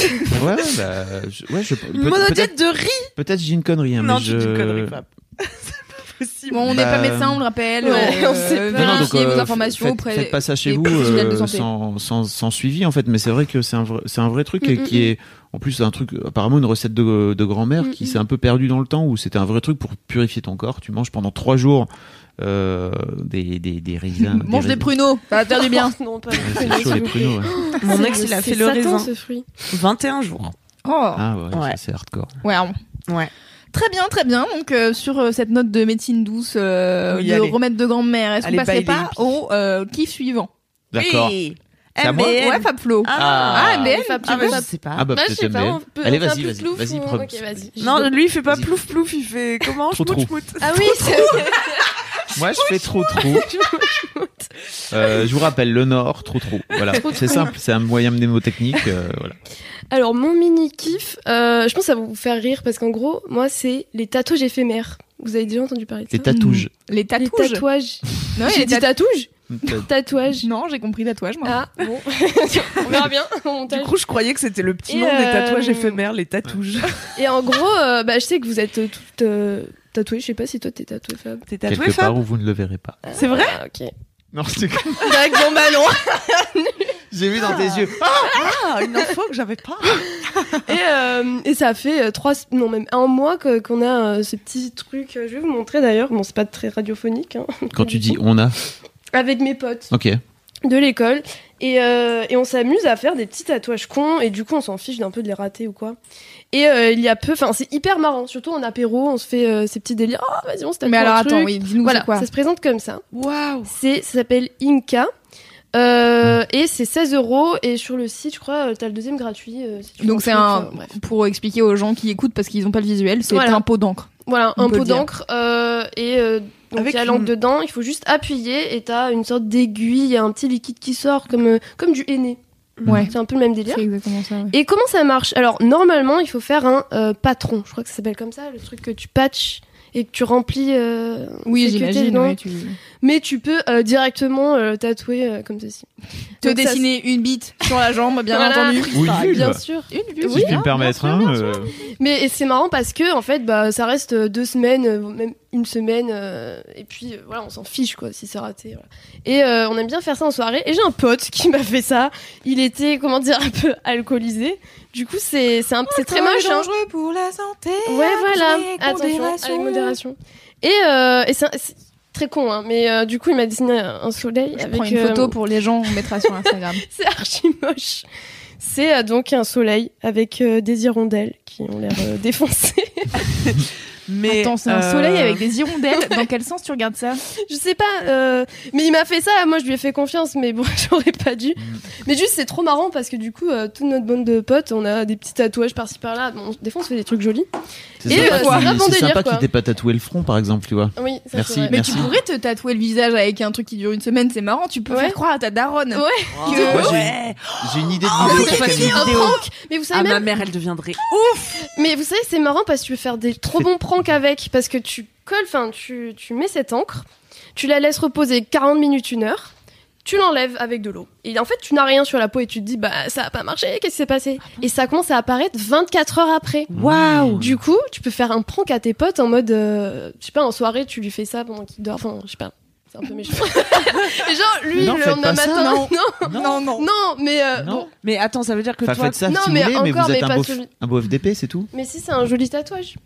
Ouais, bah, je- ouais, je, peut- peut-être, Monodiète de riz peut-être j'ai une connerie, hein, Non, mais tu je. dis une connerie, pas possible. Bon, on n'est Bah, pas médecin, on le rappelle. ouais, euh, on sait pas. Non, donc, vérifiez euh, vos informations faites, auprès faites pas ça chez vous euh, sans, sans, sans suivi en fait, mais c'est vrai que c'est un vrai, c'est un vrai truc et Mm, qui mm, est en plus un truc apparemment une recette de, de grand-mère Mm, qui mm. s'est un peu perdue dans le temps où c'était un vrai truc pour purifier ton corps. Tu manges pendant trois jours euh, des, des, des raisins. Mange des pruneaux, ça va te faire du bien. non, pas Ouais, chaud les pruneaux. ouais. Mon ex, il a fait le raisin. ce fruit. 21 jours. Oh. Ah ouais, Ouais. c'est hardcore. Ouais. Ouais. Très bien, très bien. Donc euh, sur euh, cette note de médecine douce, euh, Oui, de allez. remède de grand-mère, est-ce qu'on Allez, passerait bye, pas au euh, kiff suivant? D'accord. Oui. C'est à moi MBN. Ouais, Fab Flo. Ah, Ah, MBN, Fab, Ah, bah, Fab. je sais pas. Ah bah Bah, je peut-être sais pas, MBN. on peut Allez, on fait un vas-y, peu vas-y, plouf vas-y, ou- prends- Ok, vas-y. Non, lui, il fait pas Vas-y. plouf plouf, il fait comment? Schmout, schmout. Ah oui, c'est Moi, je fais trop trop. Euh, je vous rappelle le Nord, trop trop. Voilà, c'est simple, c'est un moyen mnémotechnique. euh, voilà. Alors, mon mini kiff, euh, je pense que ça va vous faire rire parce qu'en gros, moi, c'est les tatouages éphémères. Vous avez déjà entendu parler de ça Les tatouages. Les Les tatouages. tatouages. Non, J'ai les dit tat- tatouage T'as- Tatouage. Non, j'ai compris tatouage moi. Ah, bon. On verra bien au Du coup, je croyais que c'était le petit Et nom des tatouages éphémères, les tatouages. Et en gros, euh, bah, je sais que vous êtes toutes euh, tatouées. Je sais pas si toi t'es tatouée, Fab. T'es tatoué, Quelque part Fab où vous ne le verrez pas. C'est vrai Ah, ok. Non, c'est Direct dans ballon. J'ai vu dans tes yeux. Ah, une info que j'avais pas. Et, euh, et ça fait euh, trois, non même un mois qu'on a euh, ce petit truc. Je vais vous montrer d'ailleurs. Bon, c'est pas très radiophonique. hein, Quand tu dis on a. avec mes potes Ok. De l'école et, euh, et on s'amuse à faire des petits tatouages cons et du coup on s'en fiche d'un peu de les rater ou quoi. Et euh, il y a peu, enfin c'est hyper marrant, surtout en apéro, on se fait euh, ces petits délires. Oh vas-y on se tatoue Mais alors un attends, truc. oui, dis-nous Voilà, quoi ça se présente comme ça. Waouh. C'est, ça s'appelle Inca. Euh, et c'est 16 euros et sur le site je crois t'as le deuxième gratuit euh, si tu veux Donc c'est truc, un euh, pour expliquer aux gens qui écoutent parce qu'ils n'ont pas le visuel, c'est Voilà. un pot d'encre. Voilà, un pot d'encre euh, et euh, donc Avec il y a une- l'encre dedans. Il faut juste appuyer et t'as une sorte d'aiguille, il y a un petit liquide qui sort comme euh, comme du henné. Ouais. C'est un peu le même délire. C'est exactement ça. ouais. Et comment ça marche? Alors normalement il faut faire un euh, patron. Je crois que ça s'appelle comme ça, le truc que tu patches et que tu remplis euh, Oui, j'imagine. ouais, tu... mais tu peux euh, directement euh, tatouer euh, comme ceci. Te Donc ça, dessiner une bite sur la jambe, bien Voilà. entendu. Ou une vulve. bien sûr. Une Si je Oui, puis me permettre, hein, euh, Mais c'est marrant parce que en fait, bah, ça reste deux semaines, même une semaine, euh, et puis euh, voilà, on s'en fiche quoi si c'est raté. voilà. Et euh, on aime bien faire ça en soirée. Et j'ai un pote qui m'a fait ça. Il était, comment dire, un peu alcoolisé. Du coup, c'est c'est un- c'est très moche. hein. dangereux pour la santé. Ouais, voilà. Attention, avec modération. Et, euh, et c'est très con, hein, mais euh, du coup, il m'a dessiné un un soleil Je avec. prends une euh, photo pour les gens, on mettra sur Instagram. C'est archi moche. C'est euh, donc un soleil avec euh, des hirondelles qui ont l'air euh, défoncées. Mais Attends, c'est un euh, soleil avec des hirondelles. Dans quel sens tu regardes ça? Je sais pas, euh, mais il m'a fait ça. Moi, je lui ai fait confiance, mais bon, j'aurais pas dû. Mm. Mais juste, c'est trop marrant parce que du coup, euh, toute notre bande de potes, on a des petits tatouages par-ci par-là. Bon, des fois, on se fait des trucs jolis. C'est Et, sympa, euh, c'est délire, sympa quoi. qu'il t'ait pas tatoué le front, par exemple, tu vois. Oui, ça Merci, c'est vrai. Mais Merci. tu pourrais te tatouer le visage avec un truc qui dure une semaine, c'est marrant. Tu peux Ouais. faire croire à ta daronne. Ouais. Que- j'ai- Ouais. J'ai une idée de Oh, vidéo Camille. une Un vidéo. prank Mais vous savez Ah, ma même, mère, elle deviendrait mais vous savez, c'est marrant parce que tu veux faire des trop bons pranks avec parce que tu colles, enfin, tu, tu mets cette encre, tu la laisses reposer 40 minutes, une heure, tu l'enlèves avec de l'eau. Et en fait, tu n'as rien sur la peau et tu te dis, bah, ça a pas marché, qu'est-ce qui s'est passé? Et ça commence à apparaître 24 heures après. Waouh Du coup, tu peux faire un prank à tes potes en mode, euh, je sais pas, en soirée, tu lui fais ça pendant qu'il dort. Enfin, je sais pas, c'est un peu méchant. Et genre, lui, Non, le lendemain ça, matin, non. non, Non, non. non, mais euh, Non. bon, Mais attends, ça veut dire que Enfin, toi, faites ça Non, si mais vous voulez, mais encore, vous êtes mais un pas beau, un beau FDP, c'est tout. mais si c'est un joli tatouage.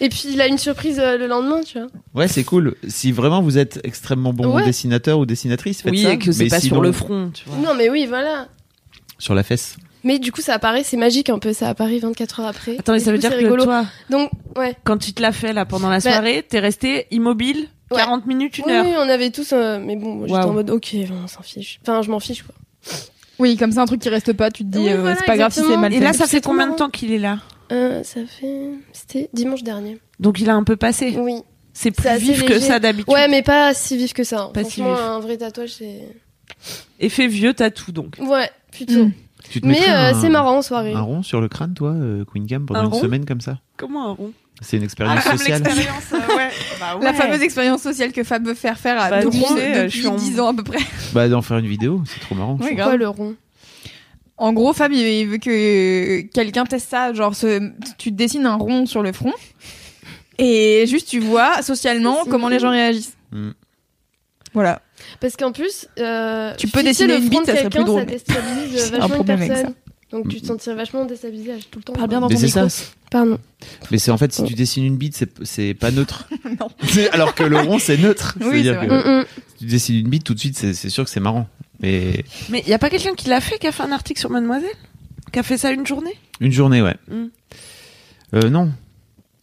Et puis il a une surprise euh, le lendemain, tu vois. Ouais, c'est cool. Si vraiment vous êtes extrêmement bon Ouais. dessinateur ou dessinatrice, faites oui, ça. et que c'est mais pas sinon, sur le front, tu vois. Non, mais oui, voilà. Sur la fesse. Mais du coup, ça apparaît, c'est magique un peu, ça apparaît 24 heures après. Attends, mais Et ça du veut coup, dire c'est que rigolo. toi, Donc, ouais. quand tu te l'as fait là pendant la Bah- soirée, t'es resté immobile Ouais. 40 minutes, une Oui, heure. oui, on avait tous. euh, mais bon, moi, j'étais Waouh. en mode, ok, on s'en fiche. Enfin, je m'en fiche, quoi. Oui, comme ça, un truc qui reste pas, tu te dis, Oui, euh, voilà, c'est pas grave si c'est exactement. mal Et fait. là, ça fait combien de temps qu'il est là? Euh, ça fait. C'était dimanche dernier. Donc il a un peu passé. Oui. C'est plus vif que ça d'habitude. Ouais, mais pas si vif que ça. hein. Pas si vif. un vrai tatouage, c'est. Effet vieux tatou donc. Ouais, plutôt. Mm. Tu te Mais euh, c'est marrant en soirée. Un rond sur le crâne, toi, euh, Queen Gam, pendant Un une semaine comme ça Comment un rond C'est une expérience comme sociale. euh, ouais. Bah La fameuse expérience sociale que Fab veut faire faire à Bah, tout le monde depuis je suis en- 10 ans à peu près. Bah, d'en faire une vidéo, c'est trop marrant. je Oui, grave. Quoi, le rond? En gros, Fab, il veut que quelqu'un teste ça. Genre, ce- tu te dessines un rond sur le front et juste tu vois socialement comment les gens réagissent. Mm. Voilà. Parce qu'en plus, euh, Tu peux dessiner le une bite, ça serait plus drôle, Ça mais- déstabilise vachement une problème avec personne. Donc tu te sentirais vachement déstabilisé tout le temps. Parle bien dans Mais ton c'est micro. ça. Pardon. Mais c'est en fait, si tu dessines une bite, c'est pas neutre. Non. C'est- Alors que le rond, c'est neutre. Oui, C'est-à-dire c'est que Mm, mm. si tu dessines une bite, tout de suite, c'est c'est sûr que c'est marrant. Mais Mais y a pas quelqu'un qui l'a fait, qui a fait un article sur Mademoiselle? Qui a fait ça une journée? Une journée, ouais. Mm. Euh, non.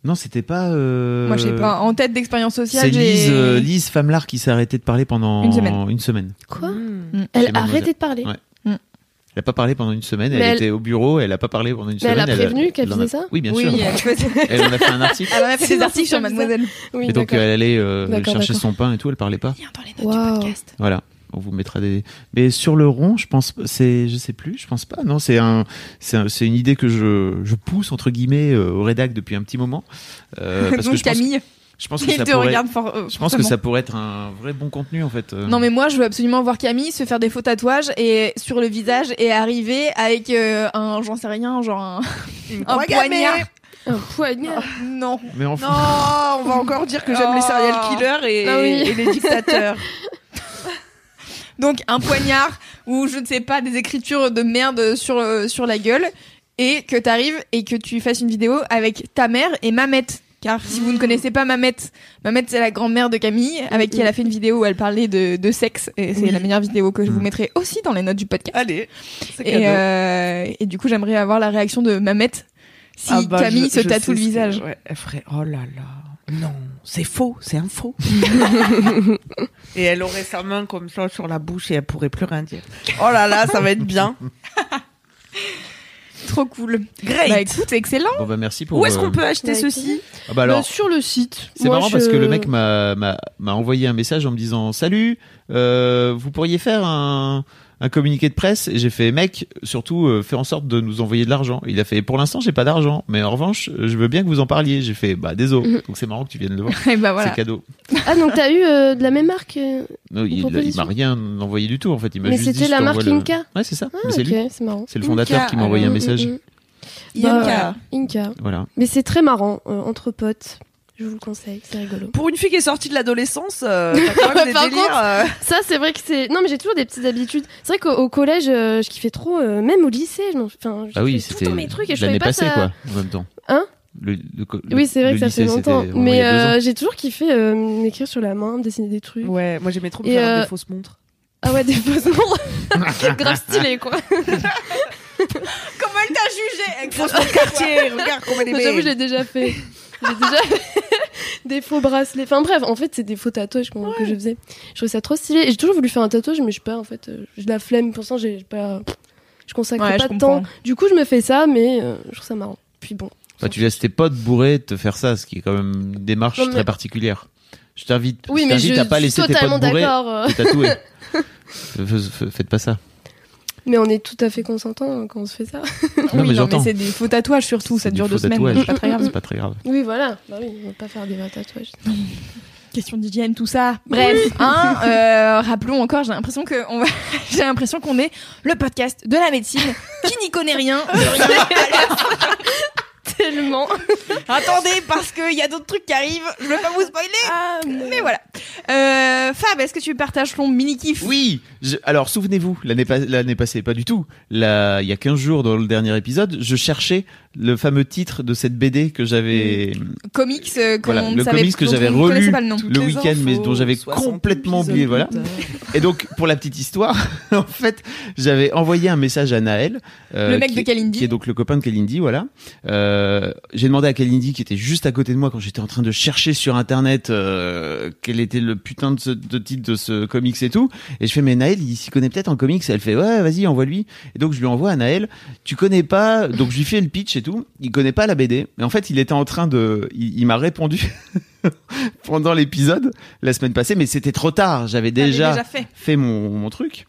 Non, c'était pas. euh, Moi, je sais pas. En tête d'expérience sociale, C'est j'ai. Lise, euh, Lise Famelard qui s'est arrêtée de parler pendant Une semaine. Une semaine. Quoi? Mm. Elle Chez a arrêté de parler? Ouais. Elle a pas parlé pendant une semaine. Elle, elle- était au bureau. Elle a pas parlé pendant une Mais elle semaine. a prévenu qu'elle elle faisait ça? Oui, bien oui, sûr. elle, Elle en a fait un article. elle en a fait des articles sur. Mademoiselle. Oui, Et donc elle allait euh, chercher son pain et tout. Elle parlait pas. Viens dans les notes Wow. du podcast. Voilà. On vous mettra des. Mais sur le rond, je pense, c'est, je sais plus, je pense pas. Non, c'est un, c'est un- c'est une idée que je, je pousse entre guillemets euh, au rédac depuis un petit moment. Euh, parce Donc que je pense, Camille, je pense que ça pourrait, euh, je pense que ça pourrait être un vrai bon contenu en fait. Non mais moi je veux absolument voir Camille se faire des faux tatouages et sur le visage et arriver avec euh, un j'en sais rien genre un, un poignard. Un poignard. Non. Mais enfin, Non, on va encore dire que j'aime les serial Oh. killers et, Ah oui. et les dictateurs. Donc un poignard ou je ne sais pas des écritures de merde sur euh, sur la gueule et que t'arrives et que tu fasses une vidéo avec ta mère et Mamette. Car si vous ne connaissez pas Mamette, Mamette c'est la grand-mère de Camille avec qui elle a fait une vidéo où elle parlait de, de sexe et c'est Oui. la meilleure vidéo que je vous Mm. mettrai aussi dans les notes du podcast. Allez, Et, euh, et du coup, j'aimerais avoir la réaction de Mamette si Ah bah, Camille je- se je tatoue le visage. ouais, elle ferait oh là là. Non, c'est faux, c'est un faux. et elle aurait sa main comme ça sur la bouche et elle pourrait plus rien dire. Oh là là, ça va être bien. Trop cool. Great. Bah écoute, excellent. bon bah merci pour. Où est-ce euh, qu'on peut acheter Avec ceci ah bah alors, Bah, sur le site. c'est marrant je- parce que le mec m'a m'a m'a envoyé un message en me disant salut, euh, vous pourriez faire un un communiqué de presse et j'ai fait mec surtout euh, fais en sorte de nous envoyer de l'argent. Il a fait pour l'instant j'ai pas d'argent mais en revanche je veux bien que vous en parliez. J'ai fait bah désolé. Mhm. Donc c'est marrant que tu viennes le voir. Bah voilà. C'est cadeau. Ah, donc t'as eu euh, de la même marque euh, Non, il, m'a rien envoyé du tout en fait. Il m'a Mais juste dit, c'était je la t'envoie marque le- Inca Ouais c'est ça. Ah, Mais c'est lui. ok, c'est marrant. C'est le fondateur Inca, qui m'a envoyé un Mm, message. mm, mm. Yanka. Bah, Inca. Voilà. Mais c'est très marrant, euh, entre potes. Je vous le conseille, c'est rigolo. Pour une fille qui est sortie de l'adolescence, euh, t'as quand même des délires. contre, euh, Ça, c'est vrai que c'est. Non, mais j'ai toujours des petites habitudes. C'est vrai qu'au au collège, euh, je kiffais trop, euh, même au lycée. Je m'en- Enfin, je Ah oui tout le mes trucs et je savais pas passée ça. quoi en même temps. Hein le, le co- Oui, c'est vrai le que ça fait lycée, longtemps. il y Mais euh, j'ai toujours kiffé euh, m'écrire sur la main, dessiner des trucs. Ouais, moi j'aimais trop me faire euh, des fausses montres. Ah ouais, des fausses montres. Grave stylé, quoi. Comment elle t'a jugé? Avec fausses montres quartier Regarde comment elle est J'avoue, je l'ai déjà fait. J'ai déjà des faux bracelets. Enfin bref, en fait, c'est des faux tatouages que je faisais. Je trouvais ça trop stylé. J'ai toujours voulu faire un tatouage, mais je sais pas, en fait, euh, j'ai de la flemme. Pour ça, j'ai pas. Je consacre Ouais, pas je de temps. Du coup, je me fais ça, mais euh, je trouve ça marrant. Puis bon. Bah, tu laisses tes potes bourrés te faire ça, ce qui est quand même une démarche Non, mais- très particulière. Je t'invite, Oui, je mais je à pas suis laisser tes potes bourrés te tatouer. Faites pas ça. Mais on est tout à fait consentant quand on se fait ça. Non, oui, mais mais c'est des faux tatouages surtout, ça dure du deux semaines, c'est pas très grave. C'est pas très grave. Oui, voilà. Bah oui, on va pas faire des vrais tatouages. Question d'hygiène, tout ça. Bref, hein, euh, rappelons encore, j'ai l'impression que on va, j'ai l'impression qu'on est le podcast de la médecine qui n'y connaît rien. de rien. Tellement. Attendez, parce qu'il y a d'autres trucs qui arrivent. Je veux pas vous spoiler. Ah, Mais voilà. Euh, Fab, est-ce que tu partages ton mini kiff Oui. Je- alors souvenez-vous, l'année pas- l'année passée, pas du tout. Là, il y a 15 jours dans le dernier épisode, je cherchais le fameux titre de cette BD que j'avais Comics euh, Voilà, le savait- comics que j'avais relu pas le nom. le week-end, mais dont j'avais complètement oublié. Voilà. Et donc, pour la petite histoire, en fait, j'avais envoyé un message à Naël, euh, Le mec qui, de Kalindi. qui est donc le copain de Kalindi, voilà. Euh, j'ai demandé à Kalindi, qui était juste à côté de moi quand j'étais en train de chercher sur internet euh, quel était le putain de, ce, de titre de ce comics et tout. Et je fais, mais Naël, il s'y connaît peut-être en comics. Elle fait, ouais, vas-y, envoie-lui. Et donc, je lui envoie à Naël. Tu connais pas, donc je lui fais le pitch et tout. Il connaît pas la BD. Mais en fait, il était en train de, il, il m'a répondu pendant l'épisode la semaine passée, mais c'était trop tard. J'avais déjà, déjà fait. fait mon, mon truc.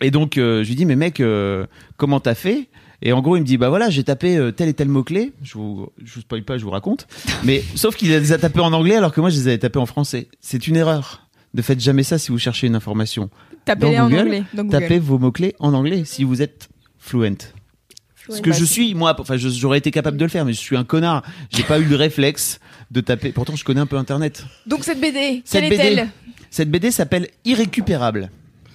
Et donc, euh, je lui dis, mais mec, euh, comment t'as fait? Et en gros, il me dit, bah voilà, j'ai tapé euh, tel et tel mot-clé. Je vous, je vous spoil pas, je vous raconte. Mais sauf qu'il les a tapés en anglais alors que moi, je les avais tapés en français. C'est une erreur. Ne faites jamais ça si vous cherchez une information. Tapez-les Dans en anglais. dans Google. Tapez vos mots-clés en anglais si vous êtes fluent. Ce que je suis, moi, enfin, j'aurais été capable de le faire, mais je suis un connard. J'ai pas eu le réflexe de taper. Pourtant, je connais un peu Internet. Donc cette BD, Cette quelle BD, est-elle? cette BD s'appelle Irrécupérable.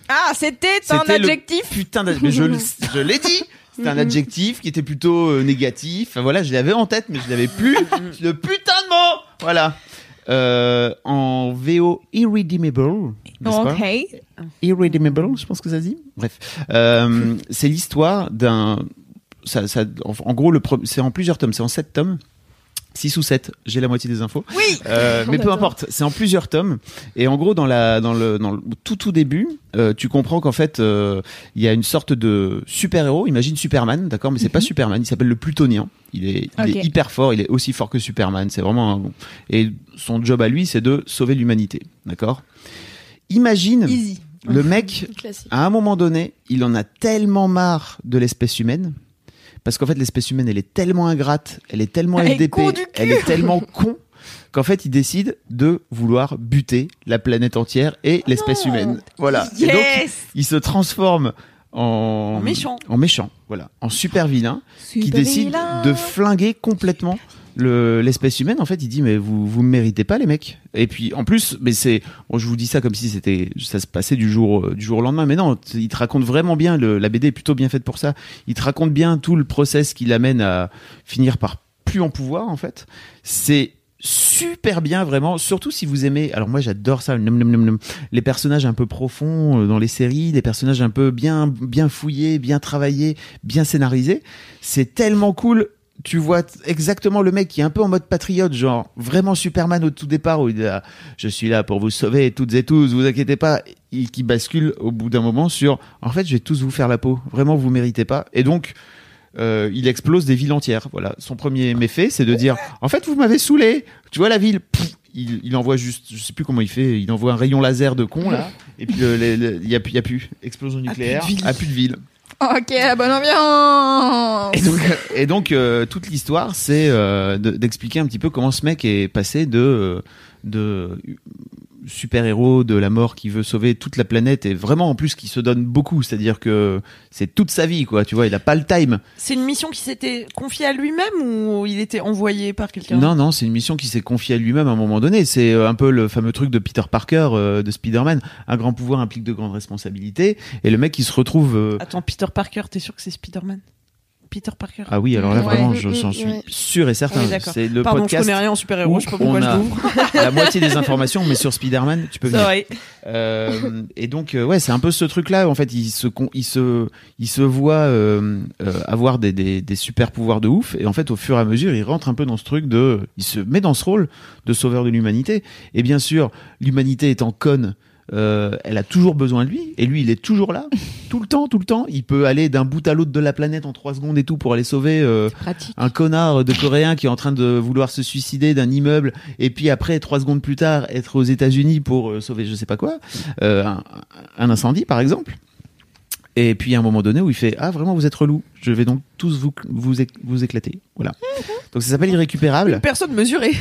Ah, c'était un le adjectif. Putain, mais je, le- je l'ai dit. C'était un adjectif qui était plutôt euh, négatif. Enfin, voilà, je l'avais en tête, mais je l'avais plus. le putain de mot. Voilà. Euh, en VO Irredeemable. Ok. Irredeemable, je pense que ça se dit. Bref, euh, c'est l'histoire d'un. Ça, ça, en, gros, c'est en plusieurs tomes. C'est en sept tomes. 6 ou 7, j'ai la moitié des infos. Oui. Euh, mais peu importe, c'est en plusieurs tomes. Et en gros, dans, la, dans, le, dans le tout tout début, euh, tu comprends qu'en fait, euh, il y a une sorte de super-héros. Imagine Superman, d'accord Mais c'est pas Superman, il s'appelle le Plutonien. Il est, il est hyper fort, il est aussi fort que Superman. C'est vraiment un... Et son job à lui, c'est de sauver l'humanité, d'accord? Imagine Easy. le mec Classique. à un moment donné, il en a tellement marre de l'espèce humaine. Parce qu'en fait, l'espèce humaine, elle est tellement ingrate, elle est tellement Elle FDP, elle est tellement con, qu'en fait, il décide de vouloir buter la planète entière et l'espèce humaine. Voilà. Et donc, Yes. il se transforme en, En méchant. En méchant, voilà. En super vilain, qui décide vilain. de flinguer complètement le l'espèce humaine en fait il dit mais vous vous méritez pas les mecs. Et puis en plus mais c'est bon, je vous dis ça comme si c'était ça se passait du jour euh, du jour au lendemain. Mais non il te raconte vraiment bien la BD est plutôt bien faite pour ça. Il te raconte bien tout le process qui l'amène à finir par plus en pouvoir en fait. C'est super bien vraiment. Surtout si vous aimez alors moi j'adore ça les personnages un peu profonds euh, dans les séries des personnages un peu bien bien fouillés bien travaillés bien scénarisés. C'est tellement cool tu vois exactement le mec qui est un peu en mode patriote, genre vraiment Superman au tout départ où il est là, je suis là pour vous sauver toutes et tous, vous inquiétez pas, et qui bascule au bout d'un moment sur, en fait, je vais tous vous faire la peau, vraiment vous méritez pas, et donc euh, il explose des villes entières. Voilà, son premier méfait, c'est de dire, en fait, vous m'avez saoulé, tu vois la ville, Pff, il, il envoie juste, je sais plus comment il fait, il envoie un rayon laser de con là, Et puis il y a plus, il y a plus. Explosion nucléaire, à plus de ville. Ok, bonne ambiance. Et donc, donc euh, toute l'histoire, c'est euh, de- d'expliquer un petit peu comment ce mec est passé euh, de super héros de la mort qui veut sauver toute la planète et vraiment en plus qui se donne beaucoup, c'est-à-dire que c'est toute sa vie quoi, tu vois, il a pas le time. C'est une mission qui s'était confiée à lui-même ou il était envoyé par quelqu'un Non non, c'est une mission qui s'est confiée à lui-même à un moment donné, c'est euh, un peu le fameux truc de Peter Parker euh, de Spider-Man, un grand pouvoir implique de grandes responsabilités et le mec qui se retrouve euh, Attends, Peter Parker, t'es sûr que c'est Spider-Man? Peter Parker ah oui, alors là Ouais. vraiment je- j'en suis ouais. sûr et certain. Oui, c'est le Pardon, podcast je connais rien en super-héros, je sais pas pourquoi on je a l'ouvre. la moitié des informations, mais sur Spider-Man, tu peux C'est venir. vrai. Euh, et donc, euh, ouais, c'est un peu ce truc-là. En fait, il se, il se, il se voit euh, euh, avoir des, des, des super pouvoirs de ouf. Et en fait, au fur et à mesure, il rentre un peu dans ce truc de, il se met dans ce rôle de sauveur de l'humanité. Et bien sûr, l'humanité étant conne. Euh, elle a toujours besoin de lui et lui il est toujours là. Tout le temps tout le temps il peut aller d'un bout à l'autre de la planète en trois secondes et tout pour aller sauver euh, un connard de coréen qui est en train de vouloir se suicider d'un immeuble et puis après trois secondes plus tard être aux États-Unis pour euh, sauver je sais pas quoi euh, un, un incendie par exemple et puis à un moment donné où il fait ah vraiment vous êtes relou. Je vais donc tous vous vous, vous éclater. Voilà. Donc ça s'appelle irrécupérable. Personne mesurée.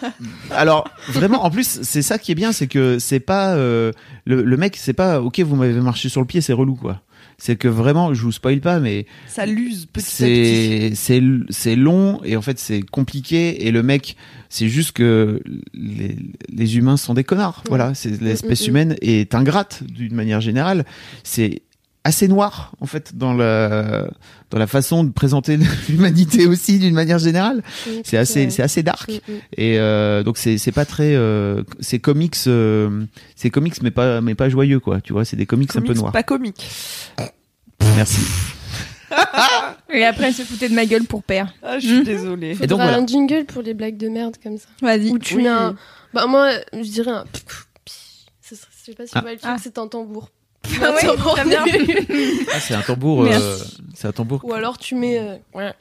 alors vraiment en plus c'est ça qui est bien c'est que c'est pas euh, le, le mec c'est pas ok vous m'avez marché sur le pied c'est relou quoi. C'est que vraiment je vous spoil pas mais Ça l'use petit c'est c'est c'est long et en fait c'est compliqué et le mec c'est juste que les, les humains sont des connards. Voilà c'est l'espèce Mm, mm, mm. humaine est ingrate d'une manière générale. C'est assez noir en fait dans la dans la façon de présenter l'humanité aussi d'une manière générale c'est assez c'est assez dark Mm, mm. et euh, donc c'est c'est pas très euh, c'est comics euh, c'est comics mais pas mais pas joyeux quoi tu vois c'est des comics, un peu noirs Pas comique. merci Et après, elle se foutait de ma gueule pour père. Ah, je suis Mm. désolée. Faudra Et donc, voilà. un jingle pour les blagues de merde comme ça. Vas-y. Où tu Oui. mets un. Bah, moi, je dirais un. Je sais pas si Ah. tu vois le truc, Ah. c'est un tambour. Ah ouais, tambour. Ah, c'est un tambour euh, Merci. c'est un tambour Ou alors tu mets. euh, ouais,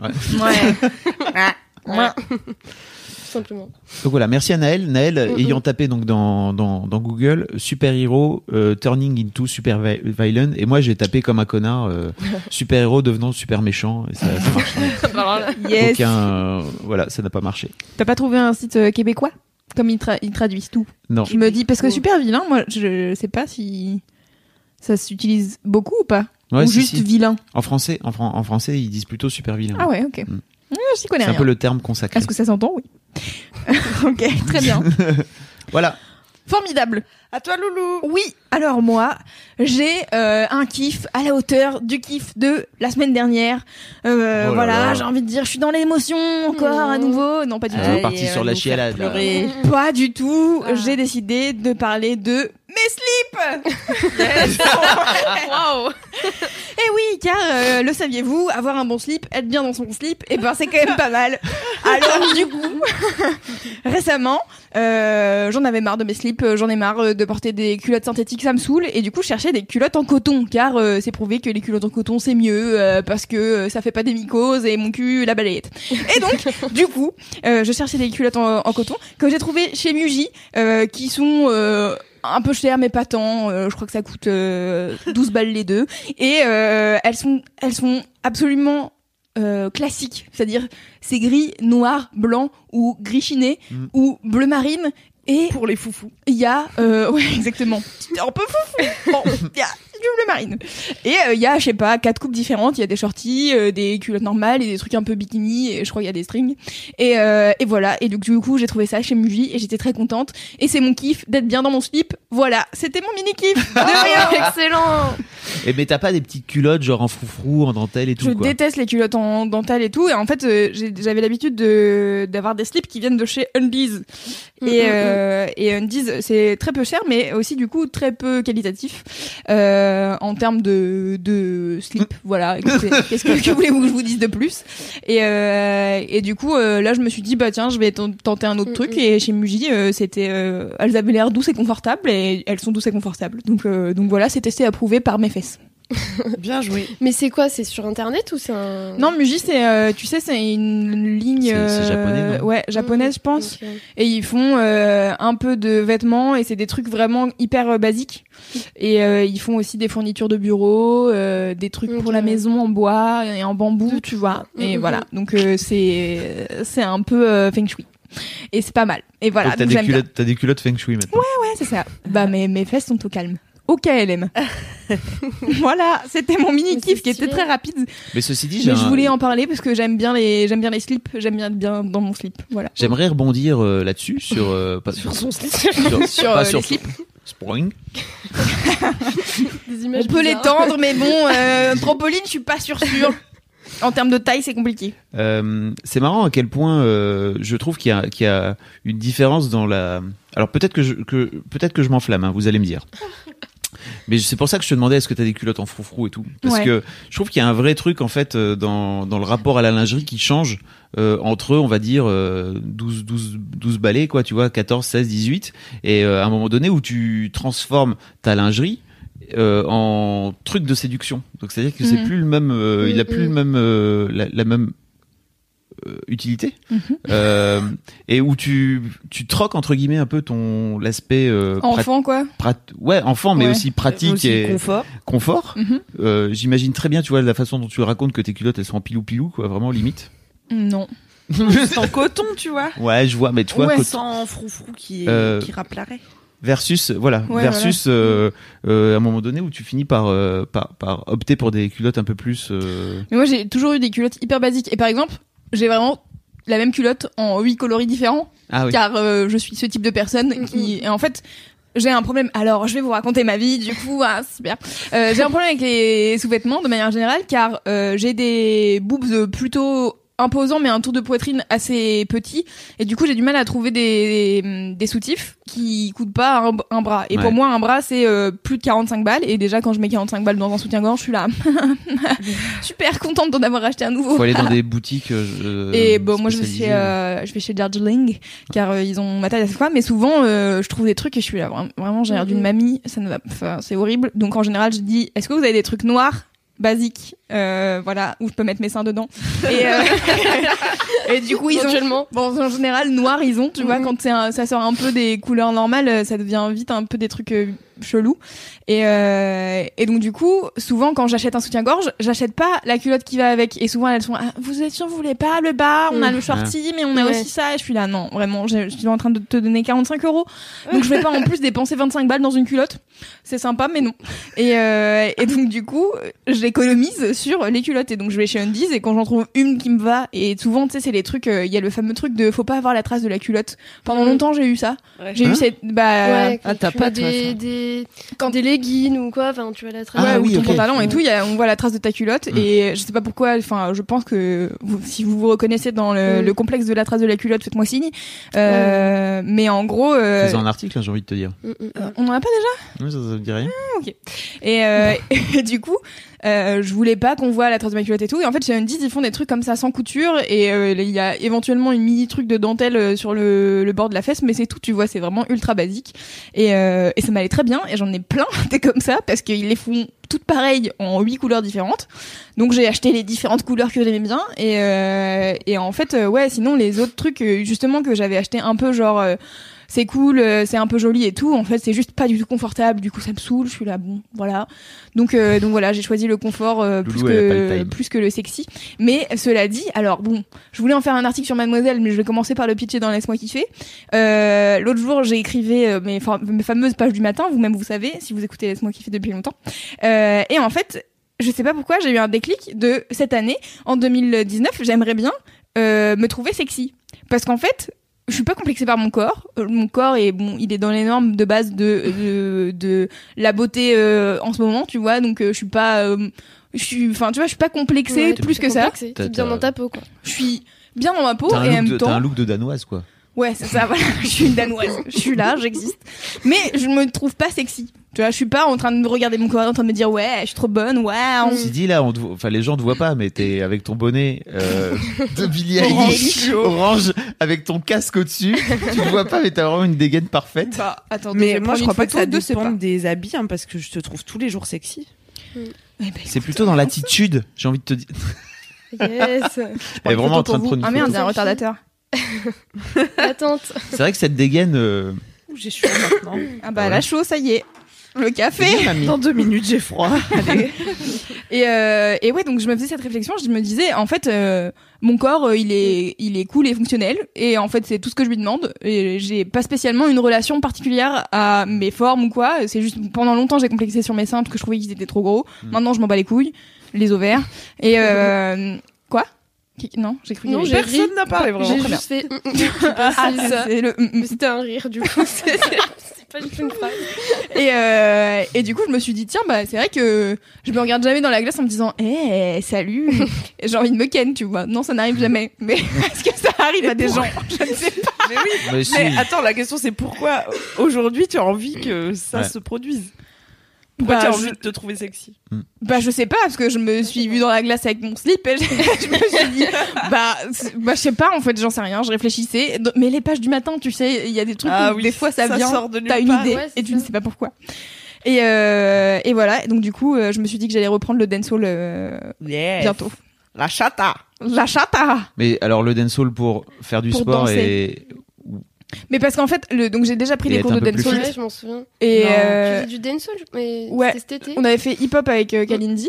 Ouais. ouais. Tout simplement. Donc voilà, merci à Naël. Naël, Mm, ayant tapé donc dans, dans, dans Google super héros euh, turning into super vi- villain, et moi j'ai tapé comme un connard euh, super héros devenant super méchant, et ça, ça marche. Yes. Aucun, euh, voilà, ça n'a pas marché. T'as pas trouvé un site euh, québécois? Comme ils, tra- ils traduisent tout. Non. Je me dis, parce que super vilain, moi, je sais pas si ça s'utilise beaucoup ou pas. Ouais, ou si, juste si. vilain. En français, en, fran- en français, ils disent plutôt super vilain. Ah ouais, ok. Mm. Ouais, je connais c'est un peu le terme consacré. Est-ce que ça s'entend? Oui. ok, très bien. Voilà. Formidable. À toi, Loulou. Oui, alors moi, j'ai euh, un kiff à la hauteur du kiff de la semaine dernière. Euh, Oh là voilà, là. j'ai envie de dire, je suis dans l'émotion encore à nouveau. Non, pas du tout. on est parti sur la chialade. Pas du tout. Ah. J'ai décidé de parler de mes slips. waouh! Et oui, car euh, le saviez-vous, avoir un bon slip, être bien dans son slip, et ben c'est quand même pas mal. Alors du coup, récemment, euh, j'en avais marre de mes slips, euh, j'en ai marre de porter des culottes synthétiques, ça me saoule, et du coup je cherchais des culottes en coton, car euh, c'est prouvé que les culottes en coton c'est mieux euh, parce que euh, ça fait pas des mycoses et mon cul la balayette. Et donc, du coup, euh, je cherchais des culottes en, en coton que j'ai trouvé chez Muji, euh, qui sont euh, un peu chères mais pas tant. Euh, je crois que ça coûte euh, 12 balles les deux. Et euh, elles sont elles sont absolument euh, classiques, c'est-à-dire c'est gris, noir, blanc ou gris chiné Mm. ou bleu marine. Et Pour les foufous. il y a euh, ouais exactement un peu foufou bon il y a du bleu marine. Et euh, il y a je sais pas quatre coupes différentes. Il y a des shorties euh, des culottes normales et des trucs un peu bikini. Et je crois qu'il y a des strings. Et, euh, et voilà. Et donc du coup j'ai trouvé ça chez Muji et j'étais très contente. Et c'est mon kiff d'être bien dans mon slip. Voilà. C'était mon mini kiff de rien. Excellent! Et mais t'as pas des petites culottes genre en froufrou, en dentelle et tout je quoi. déteste les culottes en dentelle et tout. Et en fait euh, j'avais l'habitude de d'avoir des slips qui viennent de chez Undies. Mm, et mm, euh, et Undies c'est très peu cher mais aussi du coup très peu qualitatif. Euh, en termes de de slip voilà qu'est-ce que, que voulez-vous que je vous dise de plus? Et euh, et du coup euh, là je me suis dit bah tiens je vais tenter un autre Mm, truc. mm. et chez Muji euh, c'était euh, elles avaient l'air douces et confortables et elles sont douces et confortables. Donc euh, donc voilà c'est testé et approuvé par mes fesses Bien joué. Mais c'est quoi C'est sur internet ou c'est un. Non, Muji, c'est, euh, tu sais, c'est une ligne. C'est- c'est euh, japonais, non Ouais, japonaise, je pense. Et ils font euh, un peu de vêtements et c'est des trucs vraiment hyper euh, basiques. Et euh, ils font aussi des fournitures de bureau, euh, des trucs pour la maison en bois et en bambou, tu vois. Et voilà. Donc euh, c'est c'est un peu euh, feng shui. Et c'est pas mal. Et voilà. Donc, t'as donc des j'aime bien. culottes, t'as des culottes feng shui maintenant. Ouais, c'est ça. Bah mes mes fesses sont au calme. Au KLM. voilà, c'était mon mini kiff qui était très rapide. Mais ceci dit, Mais je un- voulais en parler parce que j'aime bien les j'aime bien les slips, j'aime bien être bien dans mon slip. Voilà. j'aimerais rebondir euh, là-dessus sur euh, pas sur son slip. sur, Sur, pas euh, sur les slips. Spring. Des images On peut l'étendre, mais bon, euh, trampoline, je suis pas sûre sûre. En termes de taille, c'est compliqué. Euh, c'est marrant à quel point euh, je trouve qu'il y, a- qu'il y a une différence dans la. Alors peut-être que je, que, peut-être que je m'enflamme, hein, vous allez me dire. Mais c'est pour ça que je te demandais est-ce que tu as des culottes en froufrou et tout. Parce Ouais. que je trouve qu'il y a un vrai truc en fait euh, dans, dans le rapport à la lingerie qui change euh, entre, on va dire, euh, 12, 12, 12 balais, quoi, tu vois, 14, 16, 18. Et euh, à un moment donné où tu transformes ta lingerie euh, en truc de séduction. Donc c'est-à-dire que c'est Mhm. plus le même, euh, il a plus le Mhm. même, euh, la, la même utilité Mhm. Euh, et où tu tu troques entre guillemets un peu ton l'aspect euh, prat- Enfant, quoi. prat- ouais enfant mais Ouais. aussi pratique Aussi et confort. confort Mhm. Euh, j'imagine très bien tu vois la façon dont tu racontes que tes culottes elles sont en pilou pilou quoi vraiment limite Non. En coton, tu vois. ouais je vois mais tu vois Ouais, Sans froufrou qui, Euh, qui rappe l'arrêt. versus voilà Ouais, versus euh, euh, à un moment donné où tu finis par, euh, par par opter pour des culottes un peu plus euh, Mais moi, j'ai toujours eu des culottes hyper basiques. Et par exemple, j'ai vraiment la même culotte en huit coloris différents, ah oui car euh, je suis ce type de personne qui, et en fait, j'ai un problème. Alors, je vais vous raconter ma vie, du coup, ah, super. Euh, j'ai un problème avec les sous-vêtements de manière générale, car euh, j'ai des boobs plutôt imposants, mais un tour de poitrine assez petit, et du coup, j'ai du mal à trouver des, des, des soutifs qui coûtent pas un, un bras. Et Ouais. pour moi, un bras, c'est euh, plus de 45 balles, et déjà, quand je mets 45 balles dans un soutien-gorge, je suis là, super contente d'en avoir acheté un nouveau. faut aller dans des boutiques euh, Et bon, moi je vais chez, euh, je vais chez Darjeeling car euh, ils ont ma taille à chaque fois, mais souvent euh, je trouve des trucs et je suis là vra- vraiment j'ai l'air d'une Mhm. mamie, ça ne va, c'est horrible. Donc en général je dis, est-ce que vous avez des trucs noirs basiques, euh, voilà où je peux mettre mes seins dedans et, euh, et du coup ils ont. Bon, en général, noir, ils ont, tu vois, Mhm. quand c'est un- ça sort un peu des couleurs normales, euh, ça devient vite un peu des trucs chelous. Et, euh, et donc, du coup, souvent, quand j'achète un soutien-gorge, j'achète pas la culotte qui va avec. Et souvent, elles sont, ah, vous êtes sûr, vous voulez pas le bas, on a le shorty, mais on a Ouais. aussi ça. Et je suis là, non, vraiment, je, suis en train de te donner 45 euros. Donc, je vais pas en plus dépenser 25 balles dans une culotte. C'est sympa, mais non. Et, euh, et donc, du coup, j'économise sur les culottes. Et donc, je vais chez Undies et quand j'en trouve une qui me va, et souvent, tu sais, c'est les trucs, euh, il y a le fameux truc de faut pas avoir la trace de la culotte. Pendant longtemps, j'ai eu ça. J'ai Hein eu cette, bah, Ouais, ah, t'as pas, toi, des, ça. Des, quand des leggings ou quoi, enfin, tu vas la trace. ouais, Ah ou oui, ton ok. pantalon et tout, il y a, on voit la trace de ta culotte Mm. et je sais pas pourquoi, enfin, je pense que vous- si vous vous reconnaissez dans le, Mm. le complexe de la trace de la culotte, faites-moi signe. Euh, Mais en gros, euh, Fais-en un article hein, j'ai envie de te dire Mm, mm, mm. on en a pas déjà? Ouais, ça, ça me dit rien Et, euh, et du coup, euh, je voulais pas qu'on voit la trace de ma culotte et tout. Et en fait, chez Undies, ils font des trucs comme ça sans couture. Et euh, il y a éventuellement une mini truc de dentelle euh, sur le, bord de la fesse, mais c'est tout. Tu vois, c'est vraiment ultra basique. Et, et ça m'allait très bien. Et j'en ai plein des comme ça parce qu'ils les font toutes pareilles en huit couleurs différentes. Donc j'ai acheté les différentes couleurs que j'aimais bien. Et, euh, et en fait, ouais, sinon les autres trucs justement que j'avais acheté un peu genre. C'est cool, euh, c'est un peu joli et tout. En fait, c'est juste pas du tout confortable. Du coup, ça me saoule. Je suis là, bon, voilà. Donc, euh, donc voilà, j'ai choisi le confort euh, plus, Loulou, que, plus que le sexy. Mais cela dit, alors bon, je voulais en faire un article sur Mademoiselle, mais je vais commencer par le pitcher dans Laisse-moi kiffer. Euh, L'autre jour, j'ai écrivé euh, mes, mes fameuses pages du matin. Vous-même, vous savez, si vous écoutez Laisse-moi kiffer depuis longtemps. Euh, et en fait, je sais pas pourquoi, j'ai eu un déclic de cette année, en 2019, j'aimerais bien euh, me trouver sexy. Parce qu'en fait, je suis pas complexée par mon corps. Euh, Mon corps est bon, il est dans les normes de base de de, de la beauté euh, en ce moment, tu vois. Donc euh, je suis pas, euh, je suis, enfin tu vois, je suis pas complexée Ouais, plus que ça. complexé, T'as- T'es bien dans ta peau, quoi. Je suis bien dans ma peau et en même temps, t'as un look de danoise quoi ouais, c'est ça. Voilà, je suis une danoise. Je suis là, j'existe. Mais je me trouve pas sexy. Tu vois, je suis pas en train de me regarder mon corps, en train de me dire ouais, je suis trop bonne, ouais. on- Si dit là, on te enfin les gens te voient pas, mais t'es avec ton bonnet euh, de Billie Orange. Eilish orange avec ton casque au-dessus. tu te vois pas, mais t'as vraiment une dégaine parfaite. Bah, attends, Mais moi, je crois pas que ça de dépende des habits, hein, parce que je te trouve tous les jours sexy. Eh ben, C'est plutôt dans l'attitude, j'ai envie de te dire. Yes. Elle est vraiment en train de prendre une Ah merde, photo. il y a un retardateur. L'attente. C'est vrai que cette dégaine. euh, J'ai chaud maintenant. Ah bah Ouais. la chaud, ça y est. Le café. c'est bien, mamie. Dans deux minutes, j'ai froid. Allez. Et, euh, et ouais, donc je me faisais cette réflexion, je me disais, en fait, euh, mon corps, euh, il est, il est cool et fonctionnel, et en fait, c'est tout ce que je lui demande. Et j'ai pas spécialement une relation particulière à mes formes ou quoi. C'est juste pendant longtemps, j'ai complexé sur mes seins parce que je trouvais qu'ils étaient trop gros. Maintenant, je m'en bats les couilles, les ovaires. Et euh, Non, j'ai cru. Non, j'ai Personne n'a parlé vraiment. J'ai juste fait. mm, mm, Ah, c'est ça. c'est le. mm, c'était un rire du coup. C'est pas du tout une phrase. Et, euh, et du coup, je me suis dit, tiens, bah, c'est vrai que je me regarde jamais dans la glace en me disant, eh, salut, Et j'ai envie de me ken, tu vois. Non, ça n'arrive jamais. Mais est-ce que ça arrive à des gens? Je ne sais pas. Mais oui. Mais si. Mais attends, la question c'est pourquoi aujourd'hui tu as envie que ça Ouais. se produise? Pourquoi Bah, tu as je- envie de te trouver sexy? Bah, je sais pas, parce que je me suis vue dans la glace avec mon slip et je, je me suis dit, bah, bah, je sais pas, en fait, j'en sais rien, je réfléchissais. Mais les pages du matin, tu sais, il y a des trucs Ah où oui, des fois ça, ça vient, sort de nulle t'as une idée Ouais, et tu ça. ne sais pas pourquoi. Et, euh, et voilà, donc du coup, euh, je me suis dit que j'allais reprendre le dancehall euh, Yes. bientôt. La chata. La chata Mais alors le dancehall pour faire du Pour sport danser. et Mais parce qu'en fait, le, donc j'ai déjà pris être cours de dancehall Ouais, je m'en souviens. et euh, Tu faisais du dancehall, mais ouais. c'était cet été. on avait fait hip-hop avec euh, Kalindi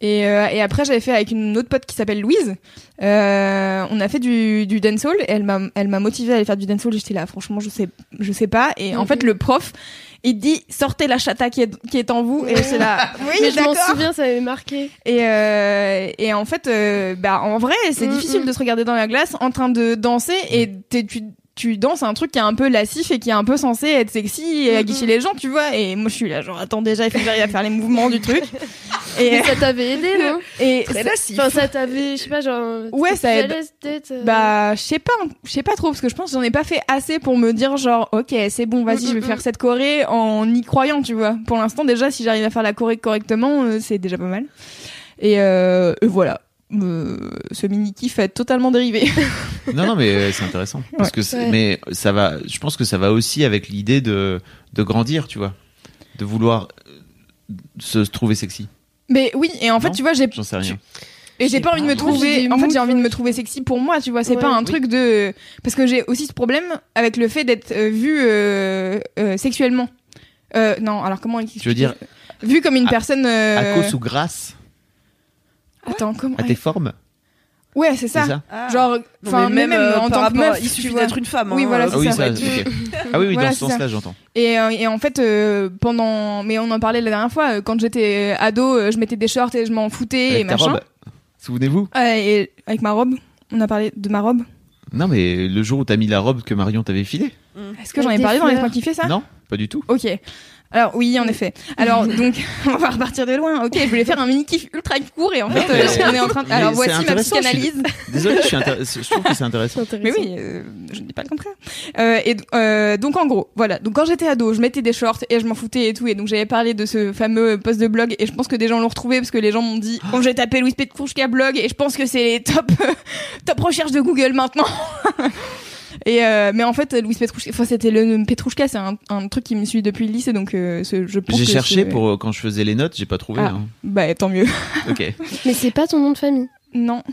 et, euh, et après j'avais fait avec une autre pote qui s'appelle Louise. Euh, on a fait du, du dancehall et elle m'a elle m'a motivée à aller faire du dancehall. J'étais là, franchement, je sais je sais pas. Et en Mhm. fait, le prof il dit sortez la chata qui est qui est en vous et j'étais là. Oui, mais je m'en souviens, ça m'avait marqué. Et, euh, et en fait, euh, bah, en vrai, c'est Mm, difficile mm. de se regarder dans la glace en train de danser et t'es- tu, tu danses un truc qui est un peu lascif et qui est un peu censé être sexy et Mm, aguicher les gens, tu vois. Et moi, je suis là, genre, attends, déjà, il faut que j'arrive à faire les mouvements du truc. Et, Mais ça t'avait aidé, non et Très lassif. Enfin, ça t'avait, je sais pas, genre. Ouais, ça aide. euh, bah, je sais pas, je sais pas trop parce que je pense que j'en ai pas fait assez pour me dire genre, ok, c'est bon, vas-y, Mm, je vais faire cette choré en y croyant, tu vois. Pour l'instant, déjà, si j'arrive à faire la choré correctement, euh, c'est déjà pas mal. Et, euh, et voilà. Euh, ce mini kiff est totalement dérivé. non non mais euh, c'est intéressant parce Ouais. que Ouais. mais ça va je pense que ça va aussi avec l'idée de de grandir tu vois de vouloir euh, se trouver sexy Mais oui, et en fait, tu vois, j'ai j'en sais rien et j'ai pas envie de me trouver. En fait, j'ai envie de me trouver sexy pour moi, tu vois. C'est Ouais. pas un Oui. truc de parce que j'ai aussi ce problème avec le fait d'être euh, vu euh, euh, sexuellement. Euh, non, alors comment tu veux dire vu comme une à- personne. euh, à cause ou grâce? Attends, comment à tes formes Ouais, c'est ça. Ah. Genre, enfin, même, euh, en tant que meuf, il suffit d'être une femme. Oui, hein, voilà, euh, c'est ah oui ça. ah oui oui Voilà, dans ce c'est ça. sens là j'entends Et, euh, et en fait, euh, pendant, mais on en parlait la dernière fois, quand j'étais ado, je mettais des shorts et je m'en foutais et avec ta machin. robe souvenez-vous Ouais, et avec ma robe, on a parlé de ma robe. non mais le jour où t'as mis la robe que Marion t'avait filée Est-ce que j'en ai parlé dans les fleurs. points qui fait ça? Non pas du tout Ok. Alors oui, en effet. Alors donc, on va repartir de loin. Ok, je voulais faire un mini kiff ultra court et en fait, euh, on est en train. De... Alors voici ma intéressant, je suis- psychanalyse. désolé je suis intér- je trouve que c'est intéressant Mais oui, euh, je ne dis pas le contraire. Euh, et euh, donc en gros, voilà. Donc quand j'étais ado, je mettais des shorts et je m'en foutais et tout. Et donc j'avais parlé de ce fameux post de blog et je pense que des gens l'ont retrouvé parce que les gens m'ont dit quand j'ai tapé Louis Petrouchka blog et je pense que c'est les top top recherches de Google maintenant. Et euh, mais en fait, Louis Petrouchka, enfin c'était le Petrouchka, c'est un, un truc qui me suit depuis le lycée, donc euh, ce- je pense j'ai cherché pour euh, quand je faisais les notes j'ai pas trouvé Ah. hein. Bah tant mieux. ok Mais c'est pas ton nom de famille. Non.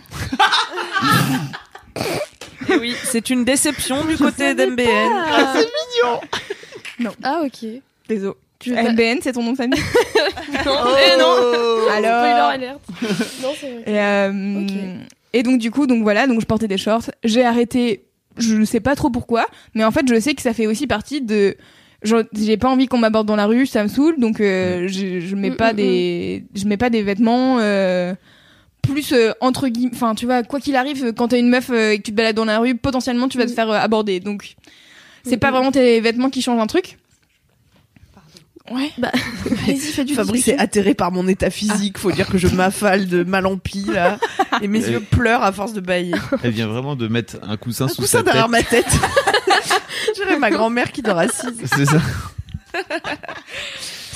Eh oui, c'est une déception du côté d'MBN. Ah, c'est Non. Ah, ok. Désolé. MBN, c'est ton nom de famille Non, Eh non. Spoiler Alors. alert. Non, c'est vrai. Et, euh, et donc du coup, donc voilà, donc je portais des shorts. J'ai arrêté, je ne sais pas trop pourquoi, mais en fait, je sais que ça fait aussi partie de. genre, J'ai pas envie qu'on m'aborde dans la rue, ça me saule, donc euh, je, je mets Mm, pas mm, des, je mets pas des vêtements. euh, plus euh, entre guillemets, enfin tu vois, quoi qu'il arrive, quand t'es une meuf euh, et que tu te balades dans la rue, potentiellement tu vas te Mm. faire euh, aborder. Donc c'est Mm, pas mm. vraiment tes vêtements qui changent un truc. Ouais. Bah, Vas-y, fais du Fabrice est atterré par mon état physique. Faut dire que je m'affale de mal en pis, là. Et mes yeux pleurent à force de bailler. elle vient vraiment de mettre un coussin Un sous coussin sa derrière tête ma tête. J'irais ma grand-mère qui dort assise. c'est ça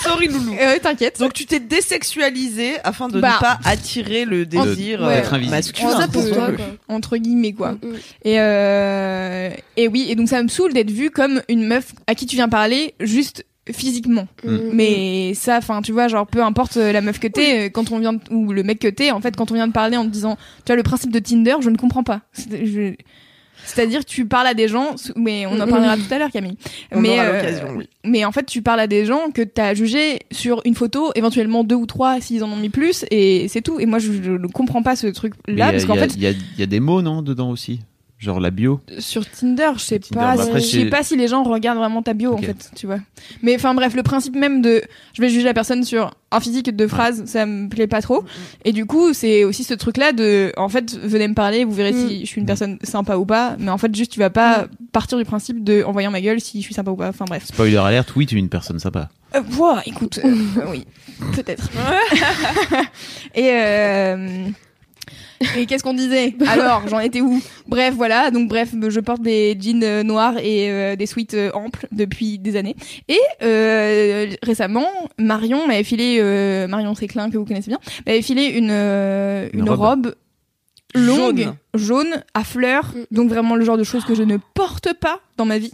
Sorry, loulou. Euh, T'inquiète. Donc tu t'es désexualisé afin de Bah, ne pas attirer le désir ouais. euh, masculin. ça pour toi, quoi. entre guillemets quoi. Mm, mm. Et euh, et oui, et donc ça me saoule d'être vue comme une meuf à qui tu viens parler juste physiquement. Mm. Mais ça, enfin, tu vois, genre, peu importe euh, la meuf que t'es, euh, quand on vient, de- ou le mec que t'es, en fait, quand on vient de parler en te disant, tu vois, le principe de Tinder, je ne comprends pas. C'est-à-dire tu parles à des gens, mais on en Mm. parlera tout à l'heure, Camille. On mais, aura euh, oui. mais en fait, tu parles à des gens que t'as jugé sur une photo, éventuellement deux ou trois s'ils en ont mis plus, et c'est tout. Et moi, je, ne comprends pas ce truc-là, il parce y a- qu'en fait, il y y a des mots, non, dedans aussi? Genre la bio sur Tinder, je sais Tinder, pas, bah après, je sais pas si les gens regardent vraiment ta bio en fait, tu vois. Mais enfin bref, le principe même de je vais juger la personne sur un physique de phrases, ça me plaît pas trop. Et du coup, c'est aussi ce truc là de en fait, venez me parler, vous verrez si je suis une personne sympa ou pas, mais en fait juste tu vas pas partir du principe de en voyant ma gueule si je suis sympa ou pas. Enfin bref. Spoiler alerte, oui, tu es une personne sympa. Euh, ouah, écoute, euh, oui, peut-être. et euh, et qu'est-ce qu'on disait Alors, j'en étais où Bref, voilà. Donc bref, je porte des jeans euh, noirs et euh, des sweats euh, amples depuis des années. Et euh, récemment, Marion m'avait filé euh, Marion Séclin que vous connaissez bien, m'avait filé une euh, Une une, robe. robe. longue, Jaune. jaune, à fleurs, donc vraiment le genre de choses que je ne porte pas dans ma vie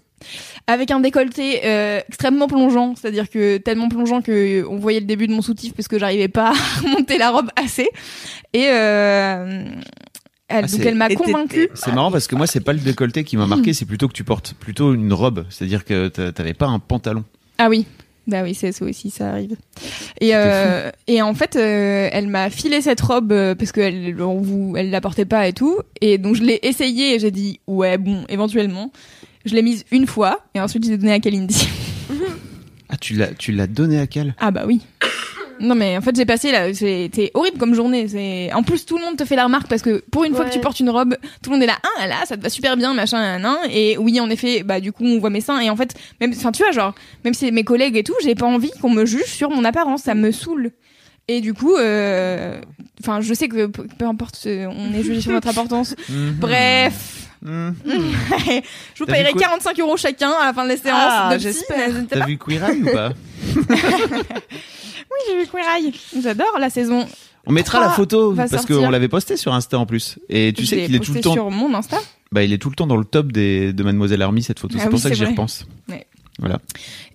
avec un décolleté euh, extrêmement plongeant, c'est-à-dire que tellement plongeant que euh, on voyait le début de mon soutif parce que j'arrivais pas à remonter la robe assez. Et euh, elle, Ah, donc elle m'a convaincue. C'est marrant parce que moi, c'est pas le décolleté qui m'a marqué, c'est plutôt que tu portes plutôt une robe. C'est-à-dire que t'a- t'avais pas un pantalon. Ah oui. Bah oui, c'est ça aussi, ça arrive. Et, euh, et en fait, euh, elle m'a filé cette robe euh, parce qu'elle on vous, elle la portait pas et tout. Et donc je l'ai essayée et j'ai dit ouais bon, éventuellement. Je l'ai mise une fois et ensuite je l'ai donnée à Kalindi. Ah, tu l'as, tu l'as donné à Cal Ah bah oui. Non mais en fait j'ai passé là, c'était horrible comme journée. C'est en plus tout le monde te fait la remarque parce que pour une fois que tu portes une robe, tout le monde est là, ah là ça te va super bien machin nan, nan. et oui en effet bah du coup on voit mes seins et en fait même enfin tu vois genre même si c'est mes collègues et tout, j'ai pas envie qu'on me juge sur mon apparence, ça me saoule. Et du coup, euh, enfin, je sais que peu importe, on est jugé sur notre importance. Bref, Mhm. je vous quoi 45 euros chacun à la fin de la séance. Ah, j'espère. T'as vu Queer Eye ou pas Oui, j'ai vu Queer Eye. J'adore la saison. On mettra la photo parce qu'on l'avait posté sur Insta en plus. Et tu Je sais qu'il est tout le temps. sur mon Insta. Bah, il est tout le temps dans le top des, de Mademoiselle Army cette photo. Ah c'est pour ça que j'y repense. Ouais. Voilà.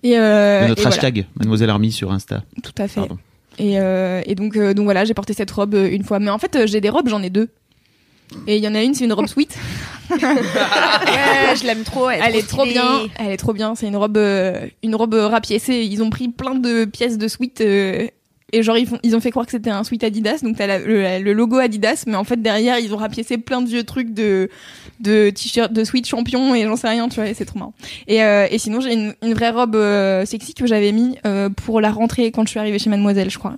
Et, euh, notre et voilà. hashtag Mademoiselle Army sur Insta. Tout à fait. Pardon. Et, euh, et donc, euh, donc voilà, j'ai porté cette robe une fois. Mais en fait, j'ai des robes, j'en ai deux. Et il y en a une, c'est une robe sweet. Ouais, je l'aime trop. Elle est trop bien. Elle est trop bien. C'est une robe, euh, une robe rapiécée. Ils ont pris plein de pièces de sweat. euh, et genre, ils, font, ils ont fait croire que c'était un sweat Adidas. Donc, t'as la- le, le logo Adidas. Mais en fait, derrière, ils ont rapiécé plein de vieux trucs de, de t-shirt, de sweat champion. Et j'en sais rien, tu vois. et C'est trop marrant. Et, euh, et sinon, j'ai une, une vraie robe euh, sexy que j'avais mis euh, pour la rentrée quand je suis arrivée chez Mademoiselle, je crois.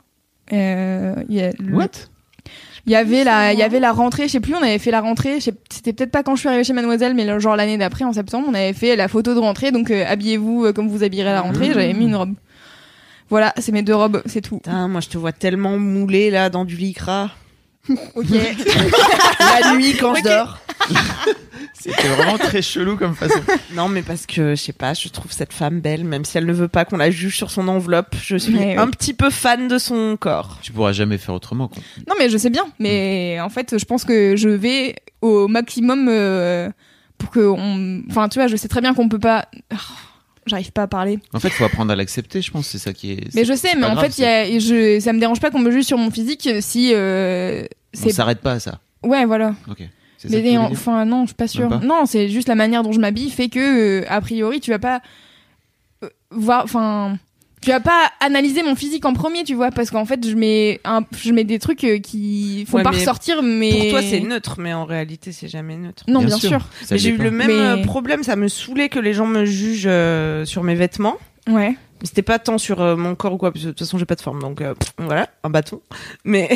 Euh, le- What? Il y avait la, il y avait la rentrée, je sais plus, on avait fait la rentrée, c'était peut-être pas quand je suis arrivée chez Mademoiselle, mais genre l'année d'après, en septembre, on avait fait la photo de rentrée, donc euh, habillez-vous euh, comme vous habillerez à la rentrée, j'avais mis une robe. Voilà, c'est mes deux robes, c'est tout. Putain, moi je te vois tellement moulé là dans du lycra. Ok. La nuit quand je dors. C'était vraiment très chelou comme façon. Non, mais parce que je sais pas, je trouve cette femme belle, même si elle ne veut pas qu'on la juge sur son enveloppe. Je suis un oui. petit peu fan de son corps. Tu pourras jamais faire autrement. Quoi. non mais je sais bien, mais en fait, je pense que je vais au maximum euh, pour que on, enfin tu vois, je sais très bien qu'on peut pas. Oh, J'arrive pas à parler. En fait, faut apprendre à l'accepter. Je pense c'est ça qui est. Mais je sais, mais en grave, fait, il y a, je, ça me dérange pas qu'on me juge sur mon physique si euh, c'est- On c'est. s'arrête pas à ça. Ouais, voilà. Ok. Mais enfin non, je suis pas sûre. Non, c'est juste la manière dont je m'habille fait que euh, a priori tu vas pas euh, voir, enfin tu vas pas analyser mon physique en premier, tu vois, parce qu'en fait je mets un, je mets des trucs euh, qui font Ouais, pas mais ressortir, mais Pour toi, c'est neutre, mais en réalité, c'est jamais neutre. Non, Bien bien, sûr. j'ai eu le même Mais- euh, problème, ça me saoulait que les gens me jugent euh, sur mes vêtements. Ouais. Mais C'était pas tant sur euh, mon corps ou quoi, parce que de toute façon j'ai pas de forme, donc euh, voilà, un bâton. Mais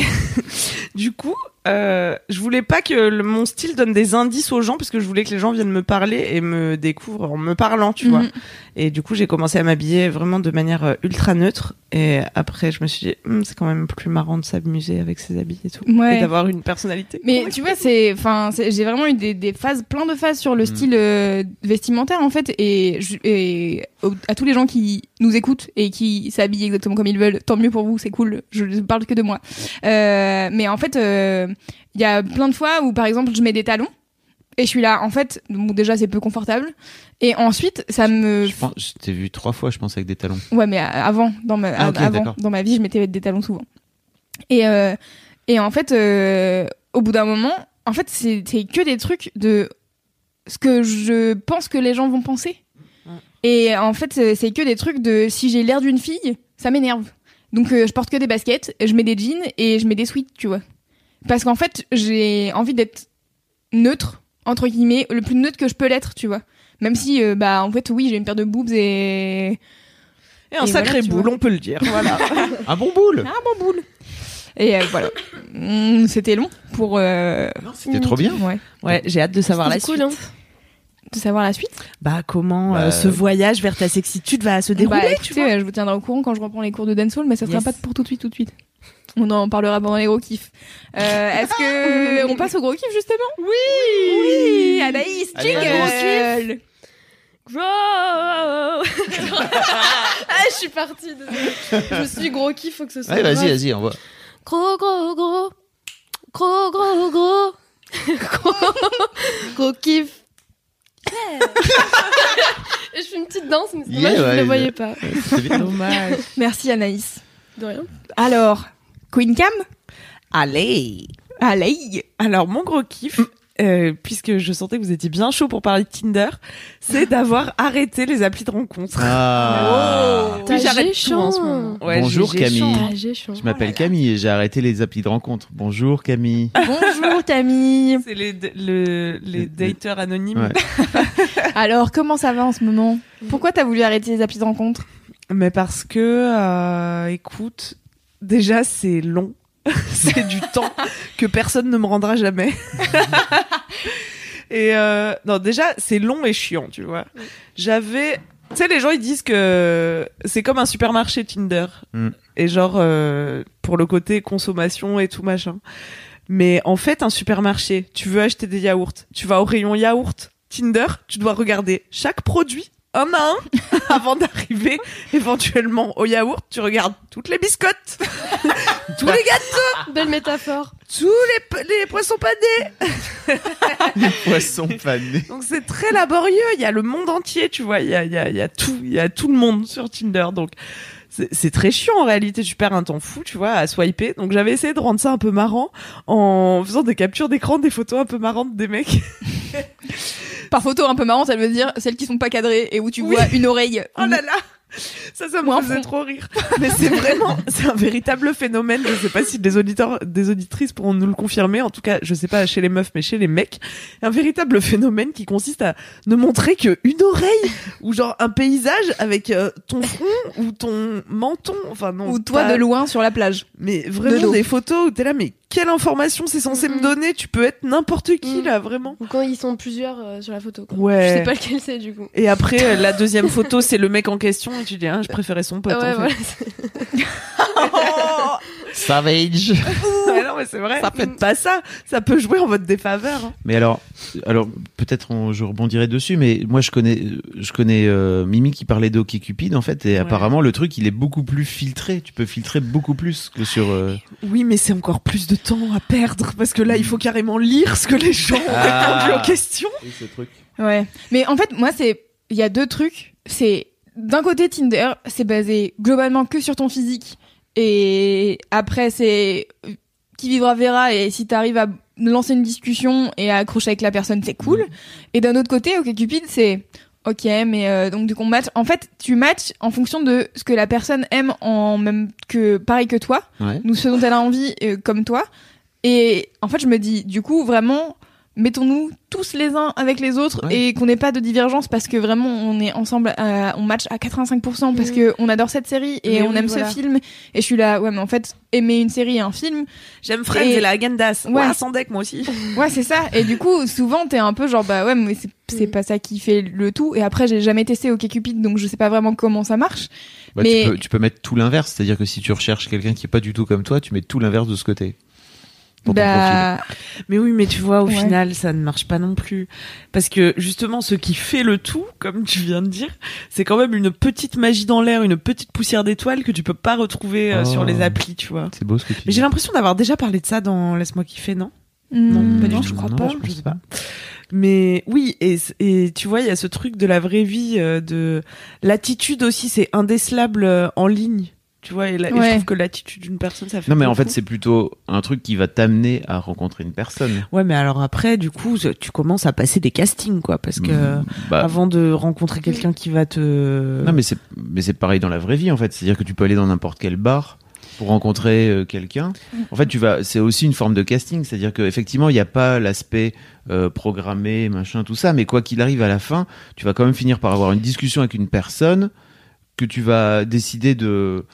du coup, euh, je voulais pas que le- mon style donne des indices aux gens, parce que je voulais que les gens viennent me parler et me découvrent en me parlant, tu vois. Mhm. Et du coup, j'ai commencé à m'habiller vraiment de manière euh, ultra neutre. Et après, je me suis dit, Hum, c'est quand même plus marrant de s'amuser avec ses habits et tout, Ouais. et d'avoir une personnalité. Mais tu vois, c'est, enfin, j'ai vraiment eu des, des phases, plein de phases sur le Mm. style euh, vestimentaire en fait, et, je- et au- à tous les gens qui nous écoutent et qui s'habillent exactement comme ils veulent, tant mieux pour vous, c'est cool. Je ne parle que de moi. Euh, mais en fait, euh, il y a plein de fois où, par exemple, je mets des talons. Et je suis là, en fait, bon, déjà c'est peu confortable. Et ensuite, ça me. Je pense, je t'ai vu trois fois, je pense, avec des talons. Ouais, mais a- avant, dans ma, Ah, avant, dans ma vie, je mettais des talons souvent. Et, euh, et en fait, euh, au bout d'un moment, en fait, c'est que des trucs de ce que je pense que les gens vont penser. Et en fait, c'est c'est que des trucs de si j'ai l'air d'une fille, ça m'énerve. Donc, euh, je porte que des baskets, je mets des jeans et je mets des sweats, tu vois. Parce qu'en fait, j'ai envie d'être neutre, entre guillemets, le plus neutre que je peux l'être, tu vois. Même si, euh, bah, en fait, oui, j'ai une paire de boobs et Et un Et sacré voilà, tu boule, vois. on peut le dire. Voilà. Un bon boule Ah bon boule. Et euh, voilà. Mm, C'était long pour euh, C'était trop bien. ouais, ouais, j'ai hâte de savoir la C'était suite. cool, hein. de savoir la suite. Bah comment euh, Bah, ce voyage vers ta sexitude va se dérouler bah, tu écoutez, vois? je vous tiendrai au courant quand je reprends les cours de dancehall, mais ça sera Yes. pas pour tout de suite, tout de suite. On en parlera pendant les gros kiffs. Euh, Est-ce que on passe au gros kiff justement? Oui. Oui. Anaïs, jingle. Gros Ah, je suis partie. désolée. Je me suis dit, gros kiff, faut que ce soit. Ouais, vas-y, vas-y, on va. Gros, gros, gros. Gros, gros, gros. gros, gros kiff. Et je fais une petite danse, mais c'est Yeah, dommage, vous ne ouais, le voyez pas. C'est bien. Dommage. Merci Anaïs. De rien. Alors, Queen Cam? Allez. Allez. Alors mon gros kiff. euh, puisque je sentais que vous étiez bien chaud pour parler de Tinder, c'est d'avoir arrêté les applis de rencontre. Ah. Oui, T'as j'arrête tout géchant. en ce moment. Ouais, Bonjour, j'ai- j'ai Camille. chaud. Je m'appelle Camille et j'ai arrêté les applis de rencontre. Bonjour Camille. Bonjour Camille. C'est les, le, les Le- dateurs anonymes. Ouais. Alors, comment ça va en ce moment? Pourquoi t'as voulu arrêter les applis de rencontre? Mais parce que, euh, écoute, déjà c'est long. c'est du temps que personne ne me rendra jamais. et euh, non, déjà c'est long et chiant, tu vois. J'avais, tu sais, les gens ils disent que c'est comme un supermarché Tinder Mm. et genre euh, pour le côté consommation et tout machin. Mais en fait, un supermarché, tu veux acheter des yaourts, tu vas au rayon yaourt. Tinder, tu dois regarder chaque produit un à un avant d'arriver éventuellement au yaourt. Tu regardes toutes les biscottes, tous les gâteaux, Belle métaphore. tous les, po- les poissons panés. Donc c'est très laborieux. Il y a le monde entier, tu vois. Il y a, il y a, il y a tout, il y a tout le monde sur Tinder. Donc c'est c'est très chiant en réalité. Tu perds un temps fou, tu vois, à swiper. Donc j'avais essayé de rendre ça un peu marrant en faisant des captures d'écran, des photos un peu marrantes des mecs. Par photo un peu marrante, elle veut dire celles qui sont pas cadrées et où tu Oui. vois une oreille. Oh là là ça, ça me faisait fond. trop rire. Mais c'est vraiment, c'est un véritable phénomène. Je sais pas si des auditeurs, des auditrices pourront nous le confirmer. En tout cas, je sais pas chez les meufs, mais chez les mecs, un véritable phénomène qui consiste à ne montrer que une oreille ou genre un paysage avec euh, ton front ou ton menton. Enfin non. Ou toi pas- de loin sur la plage. Mais de vraiment dos. des photos où t'es là, mais quelle information c'est censé me donner Tu peux être n'importe qui Mhm. là, vraiment. Ou quand ils sont plusieurs euh, sur la photo. Quoi. Ouais. Je sais pas lequel c'est du coup. Et après, euh, la deuxième photo, c'est le mec en question et tu dis, ah, je préférais son pote. Ouais, en fait. Savage. Ouais, non, mais c'est vrai. Ça faites pas ça. Ça peut jouer en votre défaveur. hein. Mais alors, alors peut-être on- je rebondirai dessus, mais moi je connais, je connais euh, Mimi qui parlait d'OkCupid en fait, et Ouais. apparemment le truc il est beaucoup plus filtré. Tu peux filtrer beaucoup plus que sur. euh, Oui, mais c'est encore plus de temps à perdre parce que là, il faut carrément lire ce que les gens ont Ah. répondu aux questions. Ouais. Mais en fait, moi, c'est. Il y a deux trucs. C'est. D'un côté, Tinder, c'est basé globalement que sur ton physique. Et après, c'est. Qui vivra verra. Et si t'arrives à lancer une discussion et à accrocher avec la personne, c'est cool. Et d'un autre côté, OK Cupid, c'est. Ok, mais euh, donc du coup, on match. En fait, tu matches en fonction de ce que la personne aime en même que pareil que toi. Ouais. nous ce dont elle a envie euh, comme toi. Et en fait, je me dis, du coup, vraiment, mettons-nous tous les uns avec les autres Ouais. et qu'on n'ait pas de divergence parce que vraiment, on est ensemble, on match à 85% parce Mhm. que on adore cette série et Mais on oui, aime voilà. ce film. Et je suis là, ouais, mais en fait, aimer une série et un film, J'aime Friends Et- et, la Agendas. Ouais. Ouais, sans deck, moi aussi. ouais, c'est ça. Et du coup, souvent, t'es un peu genre, bah ouais, mais c'est- c'est Mhm. pas ça qui fait le tout. Et après, j'ai jamais testé OkCupid, donc je sais pas vraiment comment ça marche. Bah, Mais- tu, peux, tu peux mettre tout l'inverse, c'est-à-dire que si tu recherches quelqu'un qui est pas du tout comme toi, tu mets tout l'inverse de ce côté. Pour ton profil. Bah, Mais oui, mais tu vois, au Ouais. final, ça ne marche pas non plus. Parce que justement, ce qui fait le tout, comme tu viens de dire, c'est quand même une petite magie dans l'air, une petite poussière d'étoiles que tu peux pas retrouver euh, Oh. sur les applis, tu vois. C'est beau ce que tu Mais j'ai l'impression d'avoir déjà parlé de ça dans Laisse-moi kiffer, non? Hmm, pas du non, tout. je crois Non, pas. je sais pas. Mais oui, et, et tu vois, il y a ce truc de la vraie vie, euh, de l'attitude aussi, c'est indécelable euh, en ligne. Tu vois, et, la- et je trouve que l'attitude d'une personne, ça fait. Non, mais en fait, c'est plutôt un truc qui va t'amener à rencontrer une personne. Ouais, mais alors après, du coup, tu commences à passer des castings, quoi, parce que Bah, avant de rencontrer quelqu'un qui va te. Non, mais c'est mais c'est pareil dans la vraie vie en fait. C'est-à-dire que tu peux aller dans n'importe quel bar pour rencontrer euh, quelqu'un. En fait, tu vas. C'est aussi une forme de casting. C'est-à-dire que effectivement, il n'y a pas l'aspect euh, programmé, machin, tout ça. Mais quoi qu'il arrive à la fin, tu vas quand même finir par avoir une discussion avec une personne que tu vas décider de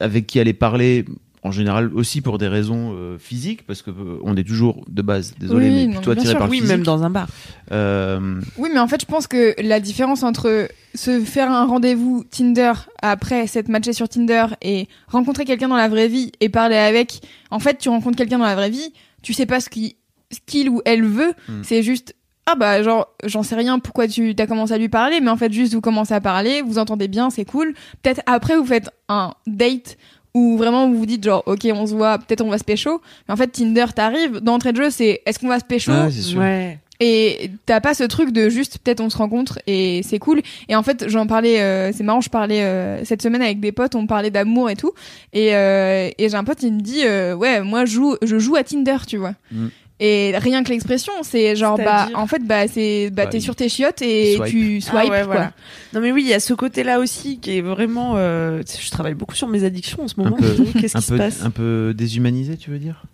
avec qui aller parler. En général aussi pour des raisons euh, physiques parce que euh, on est toujours de base désolé Oui, mais non, plutôt attiré par le oui, physique. même dans un bar. Euh, Oui, mais en fait, je pense que la différence entre se faire un rendez-vous Tinder après s'être matché sur Tinder et rencontrer quelqu'un dans la vraie vie et parler avec, en fait, tu rencontres quelqu'un dans la vraie vie, tu sais pas ce qu'il ce qu'il ou elle veut, Hmm. c'est juste ah bah genre j'en sais rien pourquoi tu as commencé à lui parler mais en fait juste vous commencez à parler vous entendez bien c'est cool peut-être après vous faites un date où vraiment vous vous dites genre ok on se voit peut-être on va se pécho mais en fait Tinder t'arrive d'entrée de jeu c'est est-ce qu'on va se pécho? Ouais, c'est sûr. Ouais. et t'as pas ce truc de juste peut-être on se rencontre et c'est cool. Et en fait j'en parlais, euh, c'est marrant, je parlais euh, cette semaine avec des potes, on parlait d'amour et tout. Et, euh, et j'ai un pote il me dit euh, ouais moi je joue, je joue à Tinder tu vois. Mm. Et rien que l'expression, c'est genre bah en fait bah c'est bah Bah, t'es il- sur tes chiottes et swipe. tu swipes Ah ouais, quoi. voilà. Non mais oui, il y a ce côté-là aussi qui est vraiment. euh, tu sais, je travaille beaucoup sur mes addictions en ce moment. Qu'est-ce un qui se peu passe un peu déshumanisé tu veux dire?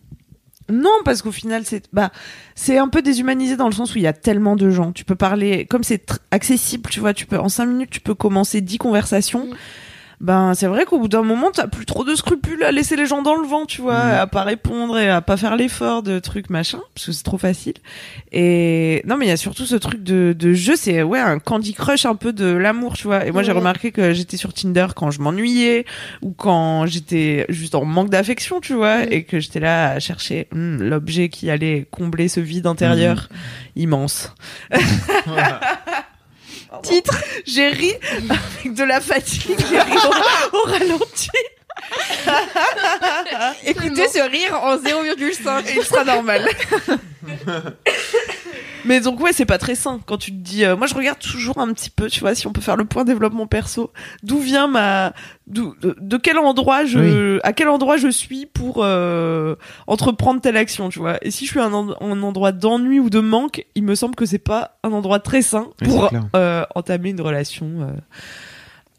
Non, parce qu'au final, c'est bah, c'est un peu déshumanisé dans le sens où il y a tellement de gens. Tu peux parler, comme c'est accessible, tu vois, tu peux en cinq minutes, tu peux commencer dix conversations. Ben, c'est vrai qu'au bout d'un moment, t'as plus trop de scrupules à laisser les gens dans le vent, tu vois, Mm. à pas répondre et à pas faire l'effort de trucs machin, parce que c'est trop facile. Et non, mais il y a surtout ce truc de, de jeu, c'est ouais un Candy Crush un peu de l'amour, tu vois. Et moi, j'ai Ouais. remarqué que j'étais sur Tinder quand je m'ennuyais ou quand j'étais juste en manque d'affection, tu vois, Mm. et que j'étais là à chercher l'objet qui allait combler ce vide intérieur immense. Titre. J'ai ri avec de la fatigue, j'ai ri au, au ralenti. Écoutez ce rire en 0,5. Et il sera normal. Mais donc ouais, c'est pas très sain quand tu te dis. euh, moi, je regarde toujours un petit peu, tu vois, si on peut faire le point développement perso. D'où vient ma, de, de quel endroit je, à quel endroit je suis pour euh, entreprendre telle action, tu vois. Et si je suis un, en- un endroit d'ennui ou de manque, il me semble que c'est pas un endroit très sain pour euh, entamer une relation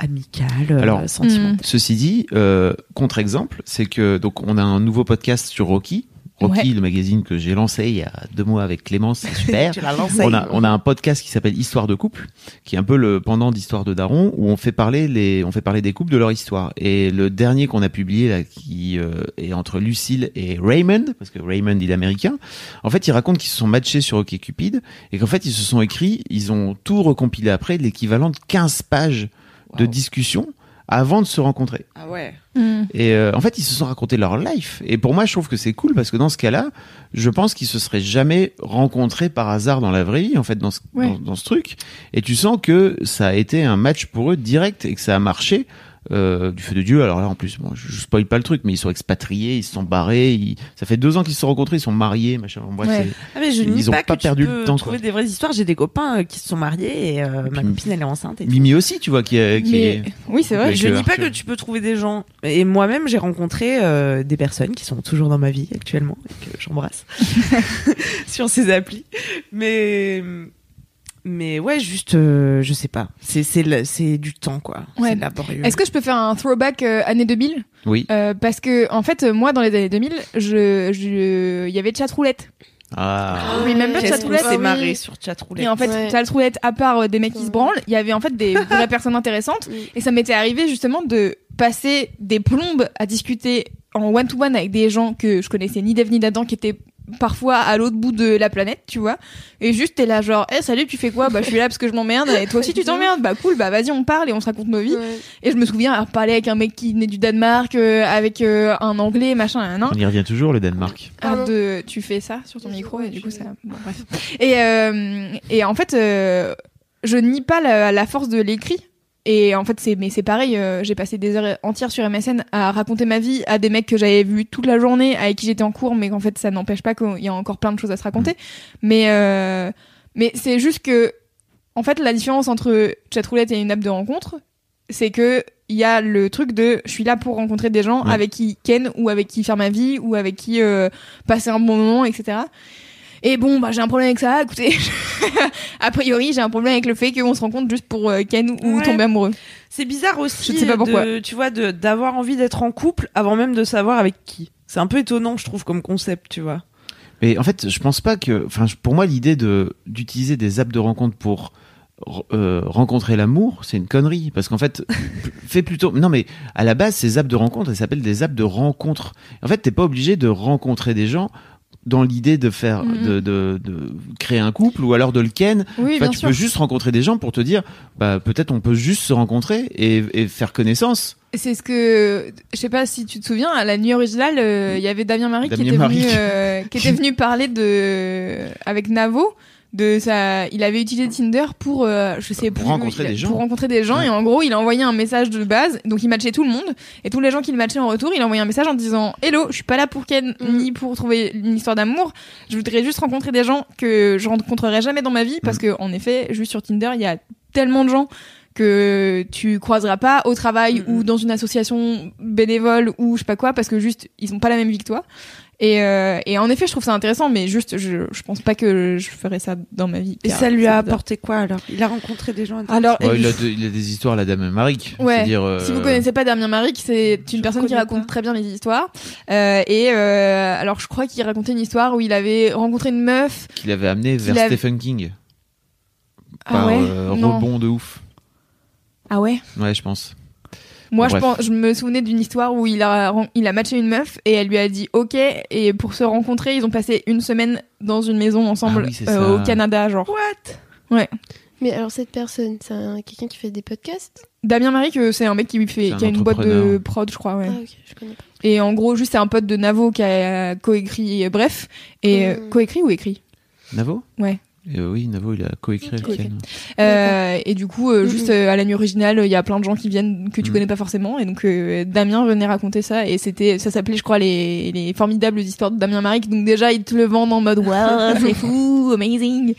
euh, amicale, euh, Alors, sentimentale. Ceci dit, euh, contre-exemple, c'est que donc on a un nouveau podcast sur Rocky. Rocky, Ouais. le magazine que j'ai lancé il y a deux mois avec Clémence, c'est super. Tu l'as lancé. on a, on a un podcast qui s'appelle Histoire de couple, qui est un peu le pendant d'Histoire de Daron, où on fait parler les, on fait parler des couples de leur histoire. Et le dernier qu'on a publié là, qui euh, est entre Lucille et Raymond, parce que Raymond il est américain. En fait, il raconte qu'ils se sont matchés sur OkCupid et qu'en fait ils se sont écrits, ils ont tout recompilé après, l'équivalent de 15 pages de discussion avant de se rencontrer. Ah ouais. Mm. Et euh, en fait, ils se sont racontés leur life. Et pour moi, je trouve que c'est cool parce que dans ce cas-là, je pense qu'ils se seraient jamais rencontrés par hasard dans la vraie vie, en fait, dans ce, Ouais. dans, dans ce truc. Et tu sens que ça a été un match pour eux direct et que ça a marché. Euh, du feu de Dieu. Alors là, en plus, bon, je, je spoil pas le truc, mais ils sont expatriés, ils se sont barrés. ils- Ça fait deux ans qu'ils se sont rencontrés, ils sont mariés, machin. Bref, Ouais. Ah mais je Ils pas, pas perdu le temps, trouver quoi. des vraies histoires. J'ai des copains euh, qui se sont mariés et euh, Et ma copine elle est enceinte. Et tout. Mimi aussi, tu vois, qui, est- qui Mais est. oui c'est vrai. Je euh, nie pas que tu peux trouver des gens. Et moi-même j'ai rencontré euh, des personnes qui sont toujours dans ma vie actuellement et que j'embrasse sur ces applis. Mais mais ouais juste euh, je sais pas. C'est c'est c'est du temps quoi. Ouais. C'est laborieux. Est-ce que je peux faire un throwback euh, année 2000 Oui. Euh, Parce que en fait moi dans les années 2000, je je il y avait chatroulette. Ah. Oui, même pas chatroulette. oui. marré sur chatroulette Et en fait, Ouais. chatroulette, à part euh, des mecs qui se branlent, il y avait en fait des vraies personnes intéressantes. Oui. Et ça m'était arrivé justement de passer des plombes à discuter en one-to-one avec des gens que je connaissais ni d'Eve ni d'Adam qui étaient parfois à l'autre bout de la planète, tu vois. Et juste, t'es là genre, eh salut, tu fais quoi? Bah, je suis là parce que je m'emmerde. Et toi aussi, tu t'emmerdes. Bah, cool, bah, vas-y, on parle et on se raconte nos vies. Ouais. Et je me souviens avoir parlé avec un mec qui venait du Danemark, euh, avec euh, un anglais, machin, nan. On y revient toujours, le Danemark. Ah, de, tu fais ça sur ton micro et du coup ça. Bon, bref. Et, euh, et en fait, euh, je nie pas la, la force de l'écrit et en fait, c'est mais c'est pareil. euh, j'ai passé des heures entières sur MSN à raconter ma vie à des mecs que j'avais vus toute la journée, avec qui j'étais en cours, mais qu'en fait, ça n'empêche pas qu'il y a encore plein de choses à se raconter. Mais euh, mais c'est juste que, en fait, la différence entre chatroulette et une app de rencontre, c'est que il y a le truc de je suis là pour rencontrer des gens Ouais. avec qui ken ou avec qui faire ma vie ou avec qui euh, passer un bon moment, etc. Et bon, bah, j'ai un problème avec ça. Écoutez, a priori, j'ai un problème avec le fait qu'on se rencontre juste pour euh, ken ou Ouais. tomber amoureux. C'est bizarre aussi, Je ne sais pas pourquoi. de- tu vois, d'avoir envie d'être en couple avant même de savoir avec qui. C'est un peu étonnant, je trouve, comme concept, tu vois. Mais en fait, je pense pas que. Enfin, pour moi, l'idée de d'utiliser des apps de rencontre pour euh, rencontrer l'amour, c'est une connerie. Parce qu'en fait, fais plutôt. Non, mais à la base, ces apps de rencontre, elles s'appellent des apps de rencontre. En fait, t'es pas obligé de rencontrer des gens dans l'idée de faire, Mhm. de, de, de créer un couple ou alors de le ken. Oui, Enfin, tu sûr. peux juste rencontrer des gens pour te dire, bah peut-être on peut juste se rencontrer et, et faire connaissance. C'est ce que je sais pas si tu te souviens à la nuit originale, euh, il y avait Damien Marie qui était Marie. venu euh, qui était venu parler de avec Navo de ça il avait utilisé Tinder pour euh, je sais Pour plus rencontrer il des gens. pour rencontrer des gens Ouais. et en gros il a envoyé un message de base donc il matchait tout le monde et tous les gens qu'il matchait en retour il a envoyé un message en disant hello je suis pas là pour Ken Mm. ni pour trouver une histoire d'amour je voudrais juste rencontrer des gens que je rencontrerai jamais dans ma vie parce Mm. que en effet juste sur Tinder il y a tellement de gens que tu croiseras pas au travail Mhm. ou dans une association bénévole ou je sais pas quoi parce que juste ils ont pas la même vie que toi et, euh, et en effet je trouve ça intéressant mais juste je, je pense pas que je ferais ça dans ma vie Et ça lui a apporté quoi alors? Il a rencontré des gens alors Ouais, il, a de- il a des histoires la dame Maric. Ouais. Euh, si vous connaissez pas Damien Maric, c'est une personne qui raconte pas. très bien les histoires. Euh, et euh, alors je crois qu'il racontait une histoire où il avait rencontré une meuf. qu'il avait amené vers avait- Stephen King. Ah Par ouais? euh, Non. rebond de ouf. Ah ouais? Ouais, je pense. Moi, je, Bref. pense, je me souvenais d'une histoire où il a, il a matché une meuf et elle lui a dit OK. Et pour se rencontrer, ils ont passé une semaine dans une maison ensemble Ah oui, euh, au Canada, genre. What? Mais alors, cette personne, c'est un- quelqu'un qui fait des podcasts? Damien Marie, que c'est un mec qui, fait, un qui a une boîte de prod, je crois. Ouais. Ah, ok, je connais pas. Et en gros, juste c'est un pote de Navo qui a coécrit. Bref, et euh, Mm. coécrit ou écrit? Navo? Ouais. Euh, Oui, Navo, il a coécrit avec Coécrit. Ken. Euh, et du coup, euh, juste euh, à la nuit originale, il y a plein de gens qui viennent que tu Mhm. connais pas forcément. Et donc, euh, Damien venait raconter ça. Et c'était, ça s'appelait, je crois, les, les formidables histoires de Damien Maric. Donc, déjà, ils te le vendent en mode, waouh, c'est fou, amazing.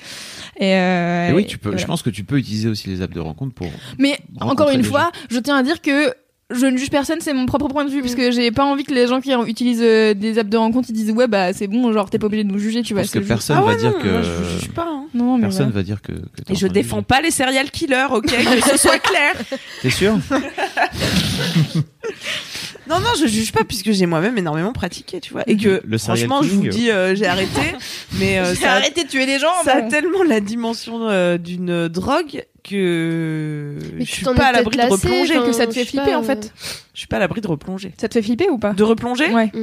Et, euh, Et oui, tu peux. Je pense que tu peux utiliser aussi les apps de rencontre pour. Mais encore une fois, je tiens à dire que je ne juge personne, c'est mon propre point de vue, parce que j'ai pas envie que les gens qui utilisent euh, des apps de rencontre ils disent ouais bah c'est bon, genre t'es pas obligé de nous juger, tu vois. pense que personne Ah va ouais, dire non, que. moi, je juge pas. hein. Non, mais Personne voilà. va dire que. Et je défends juger. pas les serial killers, ok Que ce soit clair. T'es sûr Non, non, je juge pas puisque j'ai moi-même énormément pratiqué, tu vois. Et que, Le franchement, je vous dis, euh, j'ai arrêté. Mais euh, J'ai ça, a- arrêté de tuer des gens. ça a tellement la dimension euh, d'une drogue que Mais je tu suis pas à l'abri de replonger. que ça te fait flipper pas, en fait. Je suis pas à l'abri de replonger. Ça te fait flipper ou pas? De replonger? Ouais.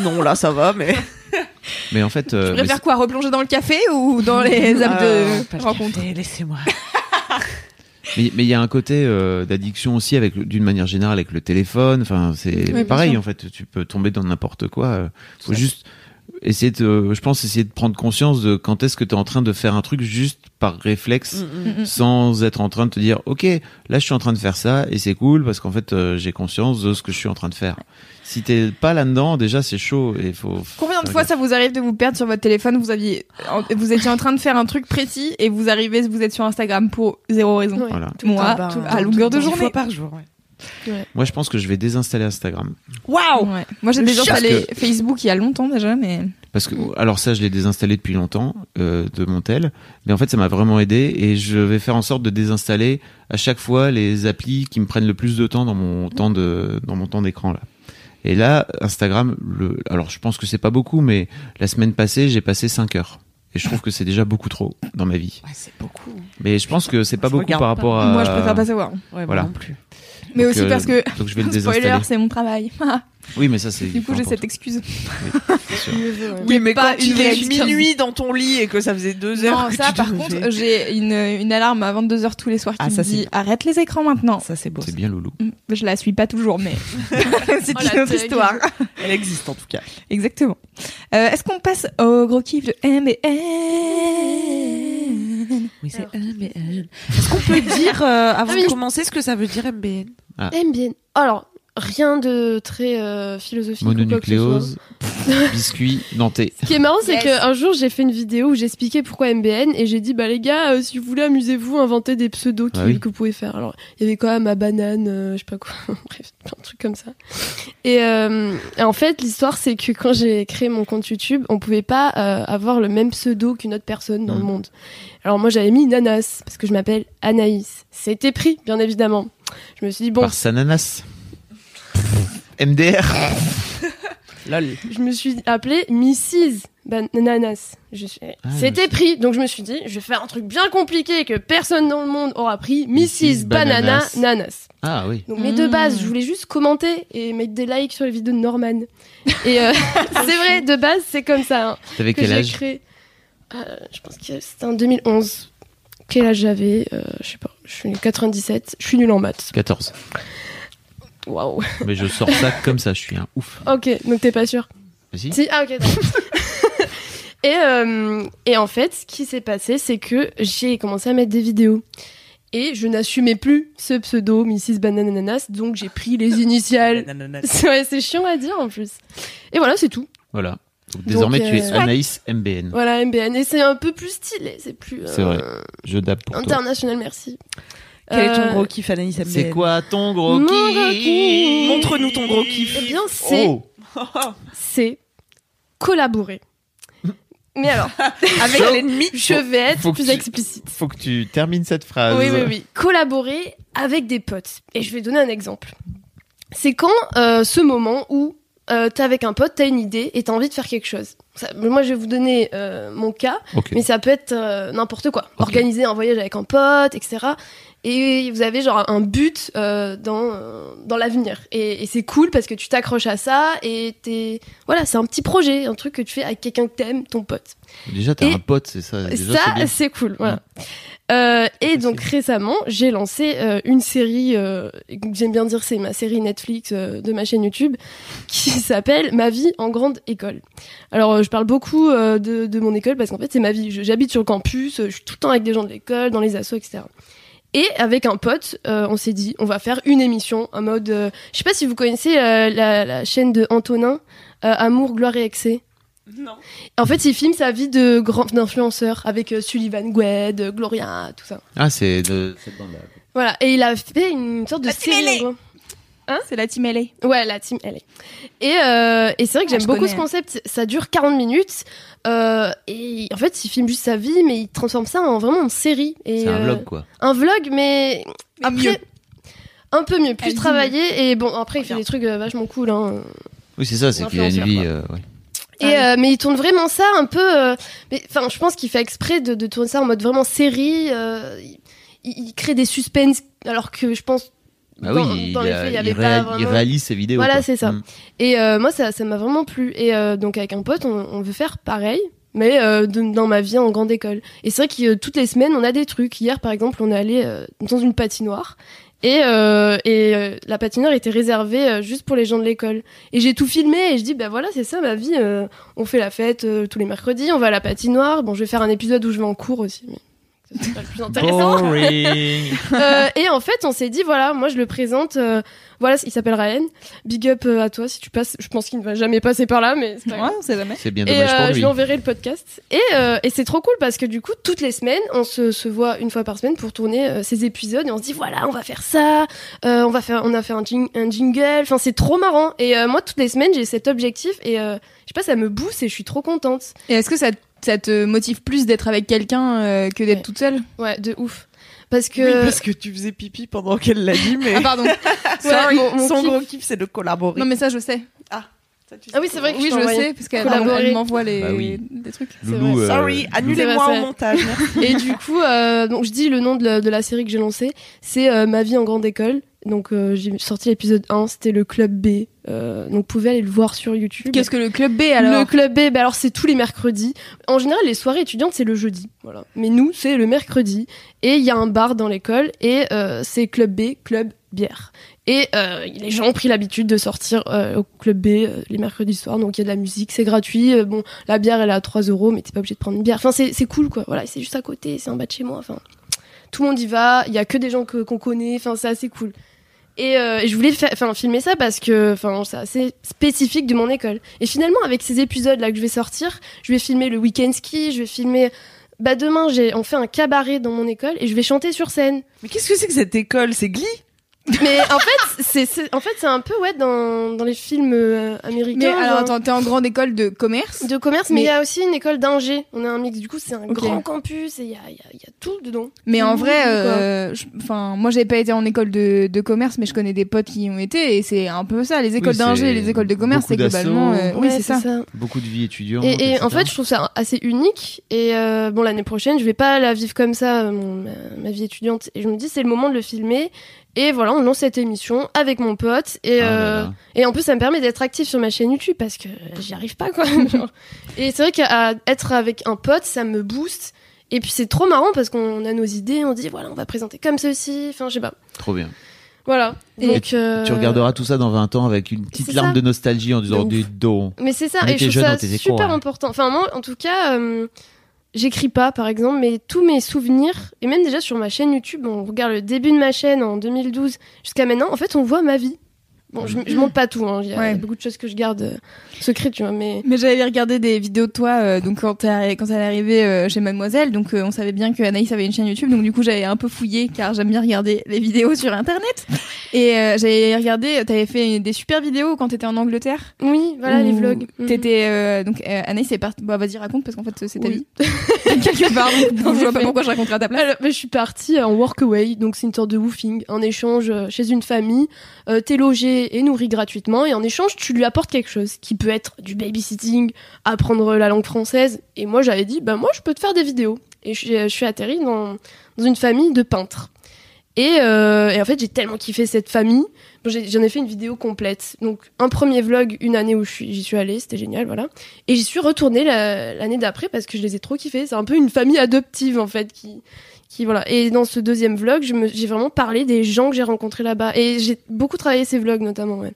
Non, là, ça va, mais. Mais en fait. euh, Tu mais préfères quoi Replonger dans le café ou dans les apps Euh, de rencontre? Laissez-moi. Mais il y a un côté euh, d'addiction aussi avec d'une manière générale avec le téléphone. Enfin, c'est pareil en fait. Tu peux tomber dans n'importe quoi. euh, Faut juste essayer de, je pense, essayer de prendre conscience de quand est-ce que tu es en train de faire un truc juste par réflexe, Mm, sans être en train de te dire, ok, là je suis en train de faire ça et c'est cool parce qu'en fait euh, j'ai conscience de ce que je suis en train de faire. Si t'es pas là-dedans, déjà c'est chaud et faut. Combien de fois ça vous arrive de vous perdre sur votre téléphone? Vous aviez, vous étiez en train de faire un truc précis et vous arrivez, vous êtes sur Instagram pour zéro raison. Ouais. Voilà. Moi, Ah tout- à longueur de journée. fois par jour, ouais. Moi je pense que je vais désinstaller Instagram Waouh Ouais. Moi j'ai Le déjà choc. installé Facebook il y a longtemps déjà, mais Parce que, alors ça, je l'ai désinstallé depuis longtemps euh, de mon tel, mais en fait, ça m'a vraiment aidé et je vais faire en sorte de désinstaller à chaque fois les applis qui me prennent le plus de temps dans mon temps de dans mon temps d'écran là. Et là, Instagram, le, alors je pense que c'est pas beaucoup, mais la semaine passée, j'ai passé 5 heures. Et je trouve que c'est déjà beaucoup trop dans ma vie. Ouais, c'est beaucoup. Mais je pense que c'est pas Je beaucoup par pas. rapport à. moi je préfère pas savoir. Ouais, Voilà. moi non plus. Mais Donc, aussi euh, parce que donc je vais le spoiler, c'est mon travail. Oui, mais ça c'est. du coup j'ai cette excuse. ouais. Oui, mais pas quand est excuse. minuit dans ton lit et que ça faisait deux heures Non, que ça tu par contre, j'ai une, une alarme à 22h tous les soirs qui Ah, me dit arrête les écrans maintenant. ça c'est beau. C'est bien loulou. Mm, Je la suis pas toujours, mais c'est Oh, une autre histoire. Elle existe en tout cas. Exactement. Euh, Est-ce qu'on passe au gros kiff de MBN Oui, c'est. MBN. Est-ce qu'on peut dire, euh, avant Ah oui. de commencer, ce que ça veut dire MBN MBN. Alors, rien de très euh, philosophique. quoi. Mononucléose, biscuit, nantais. Ce qui est marrant, c'est Yes. qu'un jour, j'ai fait une vidéo où j'expliquais pourquoi MBN et j'ai dit, bah les gars, euh, si vous voulez, amusez-vous, inventez des pseudos qui- Ah oui. que vous pouvez faire. Alors, il y avait quand même ma banane, euh, je sais pas quoi, bref, plein de trucs comme ça. Et, euh, et en fait, l'histoire, c'est que quand j'ai créé mon compte YouTube, on pouvait pas euh, avoir le même pseudo qu'une autre personne dans le Mm. monde. Alors moi, j'avais mis Nanas parce que je m'appelle Anaïs. C'était pris, bien évidemment. Je me suis dit bon, Par Sananas. MDR. Lol. je me suis appelée Mrs. Bananas. Je suis... Ah, C'était pris, donc je me suis dit, je vais faire un truc bien compliqué que personne dans le monde aura pris. Mrs. Mrs. Banana. Nanas. Ah oui. Donc mes deux Mm. bases, je voulais juste commenter et mettre des likes sur les vidéos de Norman. Et euh, c'est vrai, de base, c'est comme ça hein, T'avais que quel j'ai âge? créé. Euh, je pense que c'était en 2011. Quel âge j'avais Euh, Je sais pas. Je suis 97. Je suis nulle en maths. 14. Waouh. Mais je sors ça comme ça, je suis un ouf. Ok, donc t'es pas sûr Vas-y. Si, ah ok, et, euh, et en fait, ce qui s'est passé, c'est que j'ai commencé à mettre des vidéos. Et je n'assumais plus ce pseudo, Mrs. Banananas, donc j'ai pris les initiales. Ouais, c'est chiant à dire en plus. Et voilà, c'est tout. Voilà. Donc, désormais, Donc, tu es euh, Anaïs MBN. Voilà, MBN. Et c'est un peu plus stylé, c'est plus. euh, C'est vrai. Je pour toi. International, merci. Quel est ton Euh, gros kiff, Anaïs MBN C'est quoi ton gros Mon kiff gros kiff. Montre-nous ton gros kiff. Eh bien, c'est. Oh. C'est collaborer. Mais alors, Avec l'ennemi. je vais être faut plus tu- explicite. Faut que tu termines cette phrase. Oui, oui, oui. Collaborer avec des potes. Et je vais donner un exemple. C'est quand euh, ce moment où euh, t'es avec un pote, t'as une idée et t'as envie de faire quelque chose. Ça- moi, je vais vous donner euh, mon cas, mais ça peut être euh, n'importe quoi. Organiser un voyage avec un pote, etc. Et vous avez genre un but euh, dans dans l'avenir. Et, et c'est cool parce que tu t'accroches à ça et t'es voilà, c'est un petit projet, un truc que tu fais avec quelqu'un que t'aimes, ton pote. Déjà, t'as Et un pote, c'est ça. Déjà, Ça, c'est cool. Voilà. Euh, et donc récemment, j'ai lancé euh, une série, euh, j'aime bien dire c'est ma série Netflix de ma chaîne YouTube, qui s'appelle Ma vie en grande école. Alors je parle beaucoup de, de mon école parce qu'en fait c'est ma vie. J'habite sur le campus, je suis tout le temps avec des gens de l'école, dans les assos, etc. Et avec un pote, on s'est dit, on va faire une émission en mode, je sais pas si vous connaissez la, la chaîne de Antonin, Amour, gloire et excès. Non. En fait, il filme sa vie de grand d'influenceur avec euh, Sullivan Gwed, euh, Gloria, tout ça. Ah, c'est de cette bande-là. Voilà, et il a fait une sorte de La team série. LA. en gros. C'est la team LA. Ouais, la team LA. Et, euh, et c'est vrai que Ah, j'aime beaucoup connais. ce concept. Ça dure 40 minutes. euh, et en fait, il filme juste sa vie, mais il transforme ça en vraiment une série. Et, C'est un euh, vlog, quoi. Un vlog, mais, Mais après. mieux. Un peu mieux, plus Elle travaillé. Et bon, après, il fait Bien. des trucs vachement cool. Hein. Oui, c'est ça, c'est qu'il a une influenceur, vie. euh, ouais. Et euh, mais il tourne vraiment ça un peu. euh, enfin, je pense qu'il fait exprès de, de tourner ça en mode vraiment série. euh, il, il crée des suspens alors que je pense. Ah dans, oui, dans il, les a- faits, il y il avait pas il réalise ses vidéos. Voilà, c'est ça. Mm. Et moi, ça, ça m'a vraiment plu. Et donc avec un pote, on, on veut faire pareil. Mais euh, de- dans ma vie en grande école. Et c'est vrai que euh, toutes les semaines, on a des trucs. Hier, par exemple, on est allé euh, dans une patinoire. Et, euh, et euh, la patinoire était réservée euh, juste pour les gens de l'école. Et j'ai tout filmé et je dis, bah voilà, c'est ça ma vie. euh, on fait la fête euh, tous les mercredis, on va à la patinoire. Bon, je vais faire un épisode où je vais en cours aussi. C'est pas le plus intéressant. Boring. Euh, et en fait, on s'est dit, voilà, moi je le présente. euh, voilà, il s'appelle Ryan. Big up euh, à toi si tu passes. Je pense qu'il ne va jamais passer par là, mais c'est pas grave. Ouais, on sait jamais. c'est bien Et dommage euh, pour je lui. lui enverrai le podcast. Et, euh, et c'est trop cool parce que du coup, toutes les semaines, on se, se voit une fois par semaine pour tourner euh, ces épisodes et on se dit voilà, on va faire ça, euh, on va faire, on a fait un, jing- un jingle. Enfin, c'est trop marrant. Et euh, moi, toutes les semaines, j'ai cet objectif et euh, je sais pas, ça me booste et je suis trop contente. Et est-ce que ça, ça te motive plus d'être avec quelqu'un euh, que d'être Ouais. toute seule Ouais, de ouf. Parce que Oui, parce que tu faisais pipi pendant qu'elle l'a dit, mais Ah pardon. Sorry, mon- mon son kiff. gros kiff, c'est de collaborer. non mais ça je sais. Ça, tu sais Ah oui, c'est vrai que Oui je le sais parce qu'elle m'envoie les Bah oui. des trucs. c'est Loulou, vrai. euh, Sorry, annulez-moi au montage. Et du coup, euh, donc je dis le nom de la, de la série que j'ai lancée, c'est euh, Ma vie en grande école. Donc euh, j'ai sorti l'épisode 1, c'était le club B. Euh, donc vous pouvez aller le voir sur YouTube. Qu'est-ce que le club B alors Le club B, bah alors c'est tous les mercredis. En général, les soirées étudiantes, c'est le jeudi. Voilà. Mais nous, c'est le mercredi. Et il y a un bar dans l'école et euh, c'est club B, club bière. Et euh, les gens ont pris l'habitude de sortir euh, au club B euh, les mercredis soirs, donc il y a de la musique, c'est gratuit. Euh, bon, la bière elle est à 3 euros, mais t'es pas obligé de prendre une bière. Enfin, c'est cool quoi. Voilà, c'est juste à côté, c'est en bas de chez moi. Enfin, tout le monde y va. Il y a que des gens qu'on connaît. Enfin, c'est assez cool. Et, euh, je voulais filmer ça parce que c'est assez spécifique de mon école. Et finalement avec ces épisodes là que je vais sortir, je vais filmer le week-end ski, je vais filmer bah demain j'ai on fait un cabaret dans mon école et je vais chanter sur scène. Mais qu'est-ce que c'est que cette école? C'est Glee? Mais en fait c'est c'est- en fait c'est un peu ouais dans dans les films euh, Mais américains. alors genre, attends, t'es en grande école de commerce de commerce, mais il Mais- y a aussi une école d'ingé. On a un mix, du coup, c'est un grand campus et il y a, il y, a, il y a tout dedans. Mais en vrai, euh, je- enfin, moi j'ai pas été en école de, de commerce, mais je connais des potes qui y ont été, et c'est un peu ça. Les écoles Oui, d'ingé, les écoles de commerce, c'est globalement, euh, oui, c'est ça. Beaucoup de vie étudiante. Et, et en fait, je trouve ça assez unique. Et euh, bon, l'année prochaine, je vais pas la vivre comme ça, euh, mon- ma, ma vie étudiante. Et je me dis, c'est le moment de le filmer. Et voilà, on lance cette émission avec mon pote. Et, Ah euh, et en plus, ça me permet d'être actif sur ma chaîne YouTube parce que j'y arrive pas, quoi. Et c'est vrai qu'être avec un pote, ça me booste. Et puis c'est trop marrant parce qu'on a nos idées, on dit voilà, on va présenter comme ceci. Enfin, je sais pas. Trop bien. Voilà. Et Donc, euh, Tu regarderas tout ça dans 20 ans avec une petite larme ça. de nostalgie en disant du dos. Mais c'est ça, On et je trouve ça super hein. important. Enfin, moi, en tout cas, euh, j'écris pas, par exemple, mais tous mes souvenirs, et même déjà sur ma chaîne YouTube, on regarde le début de ma chaîne en 2012 jusqu'à maintenant, en fait, on voit ma vie. Bon, je, je montre pas tout, hein, il y a Ouais. beaucoup de choses que je garde euh, secrètes, tu vois, mais... Mais j'avais regardé des vidéos de toi, euh, donc quand t'es quand elle est arrivée euh, chez Mademoiselle, donc euh, on savait bien que Anaïs avait une chaîne YouTube, donc du coup j'avais un peu fouillé car j'aime bien regarder les vidéos sur Internet. Et euh, j'avais regardé, t'avais fait des super vidéos quand t'étais en Angleterre. Oui, voilà, les vlogs. Mhm. T'étais euh, donc euh, Anaïs est partie. Bah vas-y raconte parce qu'en fait c'est ta Oui. vie. Quelque part. Donc, je vois pas pourquoi je raconterai à ta place. Alors, mais je suis partie en workaway, donc c'est une sorte de woofing, un échange chez une famille. Euh, T'es logé et nourri gratuitement, et en échange, tu lui apportes quelque chose qui peut être du babysitting, apprendre la langue française. Et moi, j'avais dit, bah moi, je peux te faire des vidéos. Et je, je suis atterrie dans, dans une famille de peintres. Et, euh, et en fait, j'ai tellement kiffé cette famille. J'en ai, fait une vidéo complète. Donc, un premier vlog, une année où j'y suis allée, c'était génial, voilà. Et j'y suis retournée la- l'année d'après parce que je les ai trop kiffés. C'est un peu une famille adoptive, en fait, qui, qui voilà. Et dans ce deuxième vlog, je me- j'ai vraiment parlé des gens que j'ai rencontrés là-bas. Et j'ai beaucoup travaillé ces vlogs, notamment, ouais.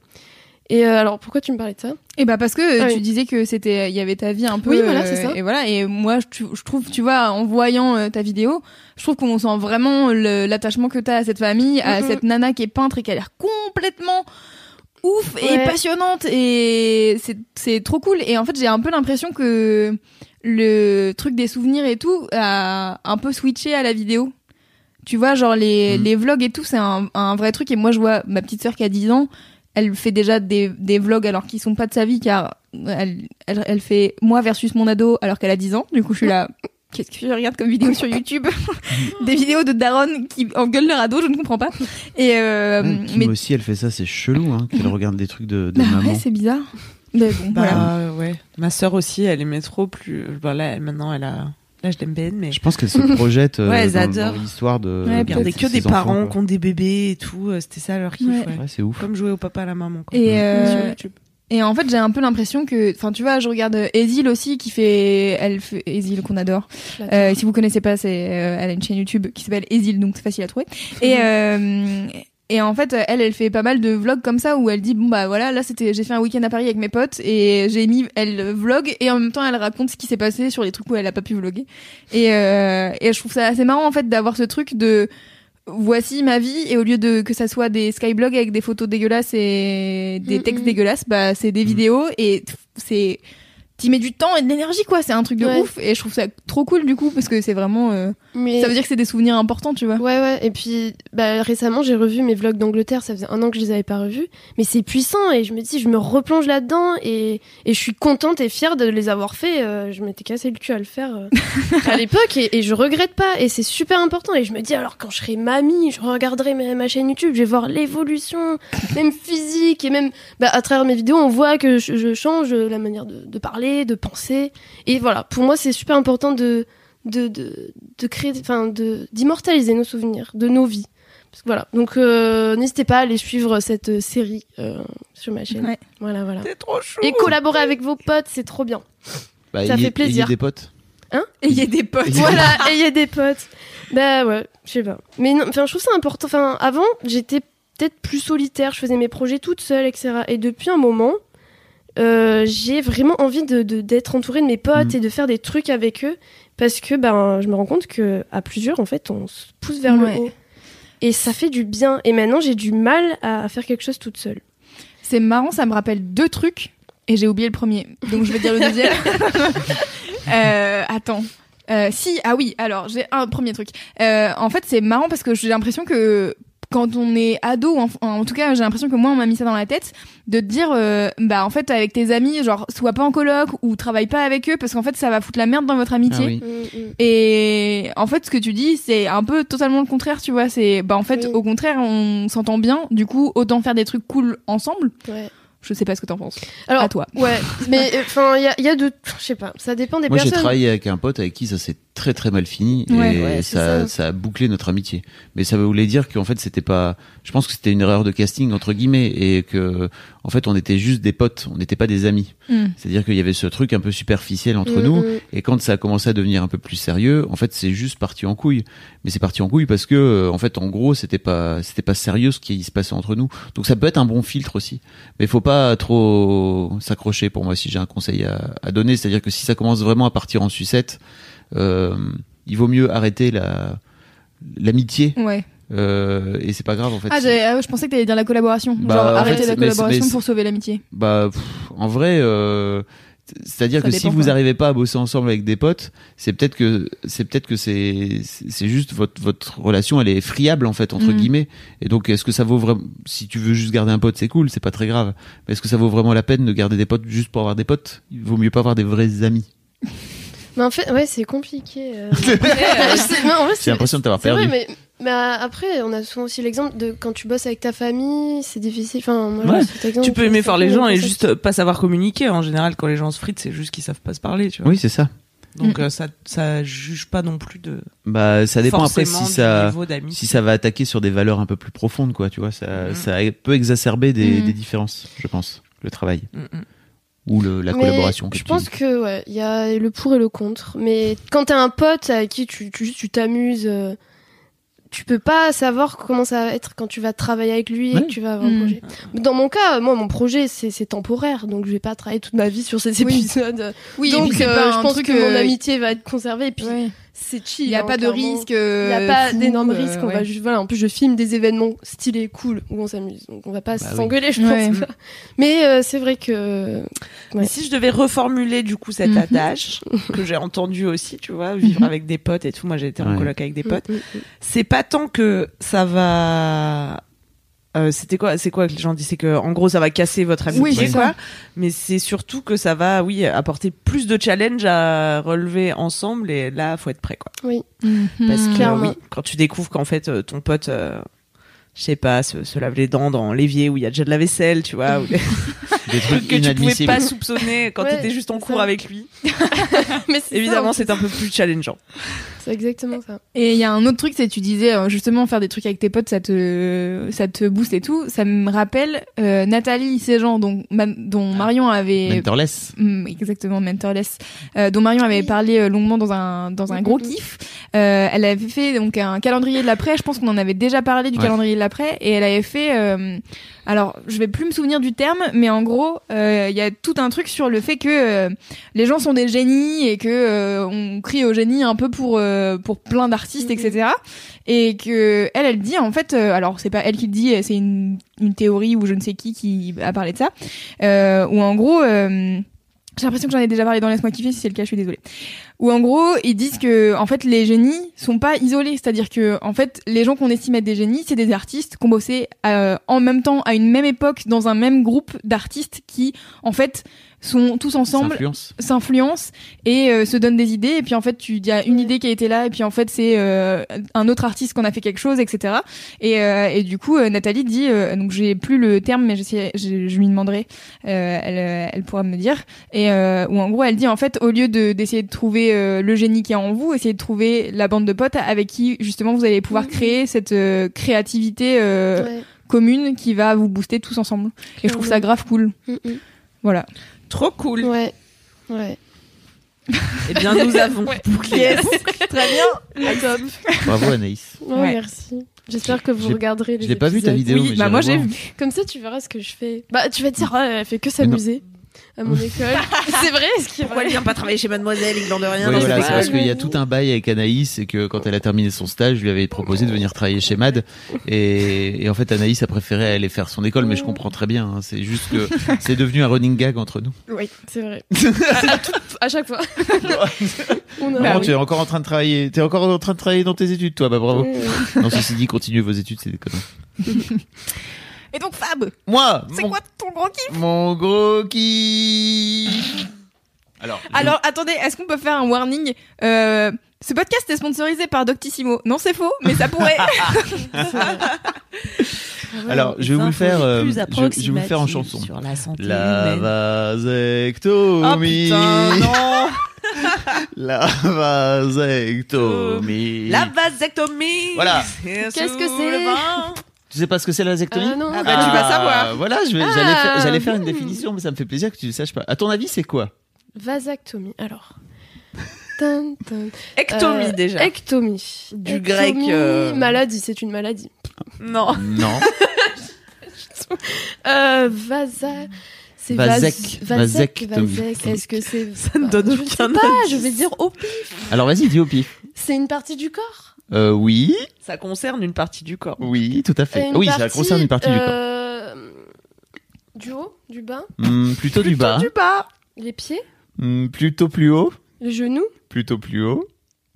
Et euh, alors, pourquoi tu me parlais de ça? Et bah parce que euh, Ah tu oui. disais que c'était il y avait ta vie un peu Oui, voilà, euh, c'est ça. et voilà et moi je, tu- je trouve tu vois en voyant euh, ta vidéo je trouve qu'on sent vraiment l'attachement que t'as à cette famille à cette nana qui est peintre et qui a l'air complètement ouf et passionnante et c'est c'est trop cool et en fait j'ai un peu l'impression que le truc des souvenirs et tout a un peu switché à la vidéo tu vois genre les, Mhm. les vlogs et tout c'est un, un vrai truc et moi je vois ma petite sœur qui a 10 ans elle fait déjà des, des vlogs alors qu'ils sont pas de sa vie car elle, elle, elle fait moi versus mon ado alors qu'elle a 10 ans. Du coup, je suis là. Qu'est-ce que je regarde comme vidéo sur YouTube Des vidéos de Daron qui engueulent leur ado, je ne comprends pas. Et euh, Ouais, mais aussi, elle fait ça, c'est chelou, hein, qu'elle regarde des trucs de, de bah maman. ouais, c'est bizarre. Mais bon, Bah voilà. ouais. Ma sœur aussi, elle aimait trop plus. Bah là, elle- maintenant, elle a l'âge d'MBN, mais Je pense qu'elle se projette euh, Ouais, dans, l'histoire de. Ouais, de regardait ses- que des enfants, parents quoi. qui ont des bébés et tout. euh, C'était ça leur kiff. Ouais. ouais. Ouais, c'est ouf. Comme jouer au papa à la maman. Quoi. Et, Sur euh, YouTube. Et en fait, j'ai un peu l'impression que, enfin, tu vois, je regarde Ezil aussi qui fait, elle fait Ezil qu'on adore. Euh, si vous connaissez pas, c'est, euh, elle a une chaîne YouTube qui s'appelle Ezil, donc c'est facile à trouver. Et euh, et en fait, elle, elle fait pas mal de vlogs comme ça où elle dit bon bah voilà, là c'était, j'ai fait un week-end à Paris avec mes potes et j'ai mis, elle vlog et en même temps elle raconte ce qui s'est passé sur les trucs où elle a pas pu vloguer. Et euh, et je trouve ça assez marrant en fait d'avoir ce truc de voici ma vie et au lieu de que ça soit des skyblogs avec des photos dégueulasses et des Mm, textes mm. dégueulasses, bah c'est des vidéos et c'est t'y mets du temps et de l'énergie quoi c'est un truc de Ouais. ouf et je trouve ça trop cool du coup parce que c'est vraiment euh, Mais... ça veut dire que c'est des souvenirs importants tu vois Ouais, ouais. Et puis, bah, récemment, j'ai revu mes vlogs d'Angleterre. Ça faisait un an que je les avais pas revus. Mais c'est puissant. Et je me dis, je me replonge là-dedans. Et, et je suis contente et fière de les avoir fait. Euh, je m'étais cassé le cul à le faire euh, à l'époque. Et, et je regrette pas. Et c'est super important. Et je me dis, alors, quand je serai mamie, je regarderai ma, ma chaîne YouTube. Je vais voir l'évolution, même physique. Et même, bah, à travers mes vidéos, on voit que je, je change la manière de, de parler, de penser. Et voilà. Pour moi, c'est super important de, de, de, de créer, enfin, de, d'immortaliser nos souvenirs, de nos vies. Parce que voilà. Donc, euh, n'hésitez pas à aller suivre cette euh, série euh, sur ma chaîne. Ouais. Voilà, voilà. C'est trop chou. Et collaborer avec vos potes, c'est trop bien. Bah, ça ayez- fait plaisir. ayez des potes. et il y a des potes voilà, et il y a des potes. Bah ouais, je sais pas. Mais non, enfin, je trouve ça important. Enfin, avant, j'étais peut-être plus solitaire, je faisais mes projets toute seule, etc. Et depuis un moment, euh, j'ai vraiment envie de de- d'être entourée de mes potes Mm. et de faire des trucs avec eux parce que ben je me rends compte que à plusieurs en fait on se pousse vers Ouais. le haut et ça fait du bien. Et maintenant j'ai du mal à faire quelque chose toute seule. C'est marrant, ça me rappelle deux trucs et j'ai oublié le premier. Donc je vais dire le deuxième. Euh, attends. Euh, si, ah oui, alors j'ai un premier truc. Euh, en fait, c'est marrant parce que j'ai l'impression que quand on est ado, en, en tout cas, j'ai l'impression que moi, on m'a mis ça dans la tête, de te dire, euh, bah en fait, avec tes amis, genre, sois pas en coloc ou travaille pas avec eux parce qu'en fait, ça va foutre la merde dans votre amitié. Ah oui. Mm, mm. Et en fait, ce que tu dis, c'est un peu totalement le contraire, tu vois. C'est, bah en fait, Oui. au contraire, on s'entend bien. Du coup, autant faire des trucs cool ensemble. Ouais. Je sais pas ce que t'en penses. Alors à toi. ouais, mais enfin il y a, y a de, je sais pas, ça dépend des Moi, j'ai personnes. travaillé avec un pote avec qui ça s'est très très mal fini Ouais, et ouais, ça, ça. ça a bouclé notre amitié. Mais ça voulait dire qu'en fait, c'était pas. Je pense que c'était une erreur de casting entre guillemets et que en fait, on était juste des potes, on n'était pas des amis. Hmm. C'est-à-dire qu'il y avait ce truc un peu superficiel entre Mm, nous. mm. Et quand ça a commencé à devenir un peu plus sérieux, en fait, c'est juste parti en couille. Mais c'est parti en couille parce que, euh, en fait, en gros, c'était pas, c'était pas sérieux ce qui se passait entre nous. Donc ça peut être un bon filtre aussi. Mais faut pas trop s'accrocher pour moi si j'ai un conseil à, à donner. C'est-à-dire que si ça commence vraiment à partir en sucette, il vaut mieux arrêter la, l'amitié. Ouais. Euh, et c'est pas grave en fait. Ah, ah je pensais que t'allais dire la collaboration. Bah, Genre en arrêter fait, la collaboration mais pour sauver l'amitié. Bah, pff, en vrai, euh, c'est-à-dire que si vous n'arrivez pas à bosser ensemble avec des potes, c'est peut-être que c'est peut-être que c'est c'est c'est juste votre votre relation, elle est friable en fait entre Mhm. guillemets. Et donc, est-ce que ça vaut vraiment Si tu veux juste garder un pote, c'est cool, c'est pas très grave. Mais est-ce que ça vaut vraiment la peine de garder des potes juste pour avoir des potes? Il vaut mieux pas avoir des vrais amis. Mais en fait, ouais, c'est compliqué. euh. J'ai l'impression de t'avoir vrai, perdu. mais, mais euh, après, on a souvent aussi l'exemple de quand tu bosses avec ta famille, c'est difficile. Enfin, moi, Ouais. j'ai cet exemple, Tu peux aimer faire les gens et juste pas savoir communiquer. En général, quand les gens se fritent, c'est juste qu'ils savent pas se parler, tu vois. Oui, c'est ça. Donc Mm. euh, ça, ça juge pas non plus de. Bah, ça dépend après si ça si ça va attaquer sur des valeurs un peu plus profondes, quoi. Tu vois, ça Mhm. ça peut exacerber des, Mhm. des différences, je pense, le travail Mm, mm. Ou le, la Mais collaboration. que Je tu pense dis. que ouais, il y a le pour et le contre. Mais quand t'as un pote avec qui tu tu t'amuses, euh, tu peux pas savoir comment ça va être quand tu vas travailler avec lui et que tu vas avoir un Mm. projet. Dans mon cas, moi, mon projet c'est c'est temporaire, donc je vais pas travailler toute ma vie sur ces Oui. épisodes. Oui, donc euh, je pense truc, que mon amitié va être conservée. Et puis ouais. C'est chill. Il y a hein, pas de risque. euh, Il n'y a pas d'énormes euh, risques. On ouais. va juste, voilà, en plus, je filme des événements stylés, cool, où on s'amuse. Donc, on va pas Bah oui. s'engueuler, je pense. Mais euh, c'est vrai que. Ouais. Mais Si je devais reformuler du coup cet Mhm. adage que j'ai entendu aussi, tu vois, vivre Mhm. avec des potes et tout. Moi, j'ai été en coloc avec des potes. Mm, mm, mm. C'est pas tant que ça va. Euh, C'était quoi C'est quoi que les gens disent C'est que en gros, ça va casser votre amitié, Oui, c'est quoi. ça. Mais c'est surtout que ça va, oui, apporter plus de challenges à relever ensemble. Et là, faut être prêt, quoi. Oui. Parce que oui, quand tu découvres qu'en fait euh, ton pote, euh, je sais pas, se, se lave les dents dans l'évier où il y a déjà de la vaisselle, tu vois, ou des trucs que tu pouvais pas soupçonner quand Ouais, t'étais juste en cours ça. avec lui. Mais c'est Évidemment, c'est un peu plus challengeant. C'est exactement ça. Et il y a un autre truc, c'est tu disais euh, justement faire des trucs avec tes potes, ça te ça te booste et tout. Ça me rappelle euh, Nathalie Séjean, dont dont Marion avait Mentorless. Mm, exactement mentorless euh, dont Marion avait Oui. parlé euh, longuement dans un dans un gros kiff euh, elle avait fait donc un calendrier de l'après je pense qu'on en avait déjà parlé du Ouais. calendrier de l'après et elle avait fait euh, alors je vais plus me souvenir du terme mais en gros euh, il y a tout un truc sur le fait que euh, les gens sont des génies et que euh, on crie au génie un peu pour euh, pour plein d'artistes etc et que elle elle dit en fait euh, alors c'est pas elle qui le dit c'est une théorie ou je ne sais qui qui a parlé de ça. Euh, où en gros euh, j'ai l'impression que j'en ai déjà parlé dans Laisse-moi kiffer, si c'est le cas, je suis désolée. Où en gros, ils disent que en fait les génies sont pas isolés, c'est-à-dire que en fait les gens qu'on estime être des génies, c'est des artistes qui ont bossé euh, en même temps à une même époque dans un même groupe d'artistes qui en fait sont tous ensemble Influence. s'influencent et euh, se donnent des idées et puis en fait tu il y a une idée qui a été là et puis en fait c'est euh, un autre artiste qu'on a fait quelque chose etc et, euh, et du coup euh, Nathalie dit euh, donc j'ai plus le terme mais j'essaie- je, je lui demanderai euh, elle, elle pourra me dire et euh, où en gros elle dit en fait au lieu de d'essayer de trouver euh, le génie qui est en vous essayez de trouver la bande de potes avec qui justement vous allez pouvoir Mhm. créer cette euh, créativité euh, Ouais. commune qui va vous booster tous ensemble et je trouve ça grave cool Mm, mm. voilà Trop cool. Ouais. Ouais. Eh bien, nous avons bouclé. Yes. Très bien. Top. Bravo Anaïs. Oh, Ouais. Merci. J'espère que vous regarderez les Je l'ai pas vu ta vidéo. Oui, mais bah moi j'ai vu. Comme ça, tu verras ce que je fais. Bah, tu vas te dire, oh, elle fait que s'amuser à mon école. c'est vrai, ce qui est Pourquoi vrai. elle vient pas travailler chez Mademoiselle, il de rien Oui, dans voilà, c'est parce qu'il y a tout un bail avec Anaïs et que quand elle a terminé son stage, je lui avais proposé de venir travailler chez Mad et, et en fait Anaïs a préféré aller faire son école, mais je comprends très bien. hein. c'est juste que c'est devenu un running gag entre nous. Oui, c'est vrai. à, à tout- à chaque fois. On a- Maman, tu es encore en train de travailler, t'es encore en train de travailler dans tes études, toi, bah bravo. Oui. Non, ceci dit, continuez vos études, c'est conneries. Et donc Fab, Moi, c'est mon, quoi ton gros kiff mon gros kiff. Alors, je- Alors attendez, est-ce qu'on peut faire un warning Euh, Ce podcast est sponsorisé par Doctissimo. Non, c'est faux, mais ça pourrait. alors, je vais vous le faire, euh, je, je vais vous faire en chanson. Sur la santé La humaine. vasectomie. Oh putain, non La vasectomie. La vasectomie Voilà. Qu'est-ce que c'est. Tu sais pas ce que c'est la vasectomie Ah non. Ah bah, tu vas savoir. Voilà, je vais- Ah. j'allais faire, j'allais faire une définition, mais ça me fait plaisir que tu le saches pas. À ton avis, c'est quoi? Vasectomie. Alors. Ectomie Euh, déjà. Ectomie. Du Ectomie, grec, euh, Maladie, c'est une maladie. Non. Non. Euh, vasa. C'est Vasec- vas- Vasec. vasectomie. Vasec. Est-ce que c'est. Ça ne donne Je sais aucun pas, indice. je vais dire au pif. Alors vas-y, dis au pif. C'est une partie du corps? Euh, oui, Ça concerne une partie du corps. oui, tout à fait. Une oui, ça concerne une partie du corps. euh, Du haut, du bas, Hmm, plutôt du bas, Du bas. les pieds, Hmm, plutôt plus haut, les genoux, plutôt plus haut.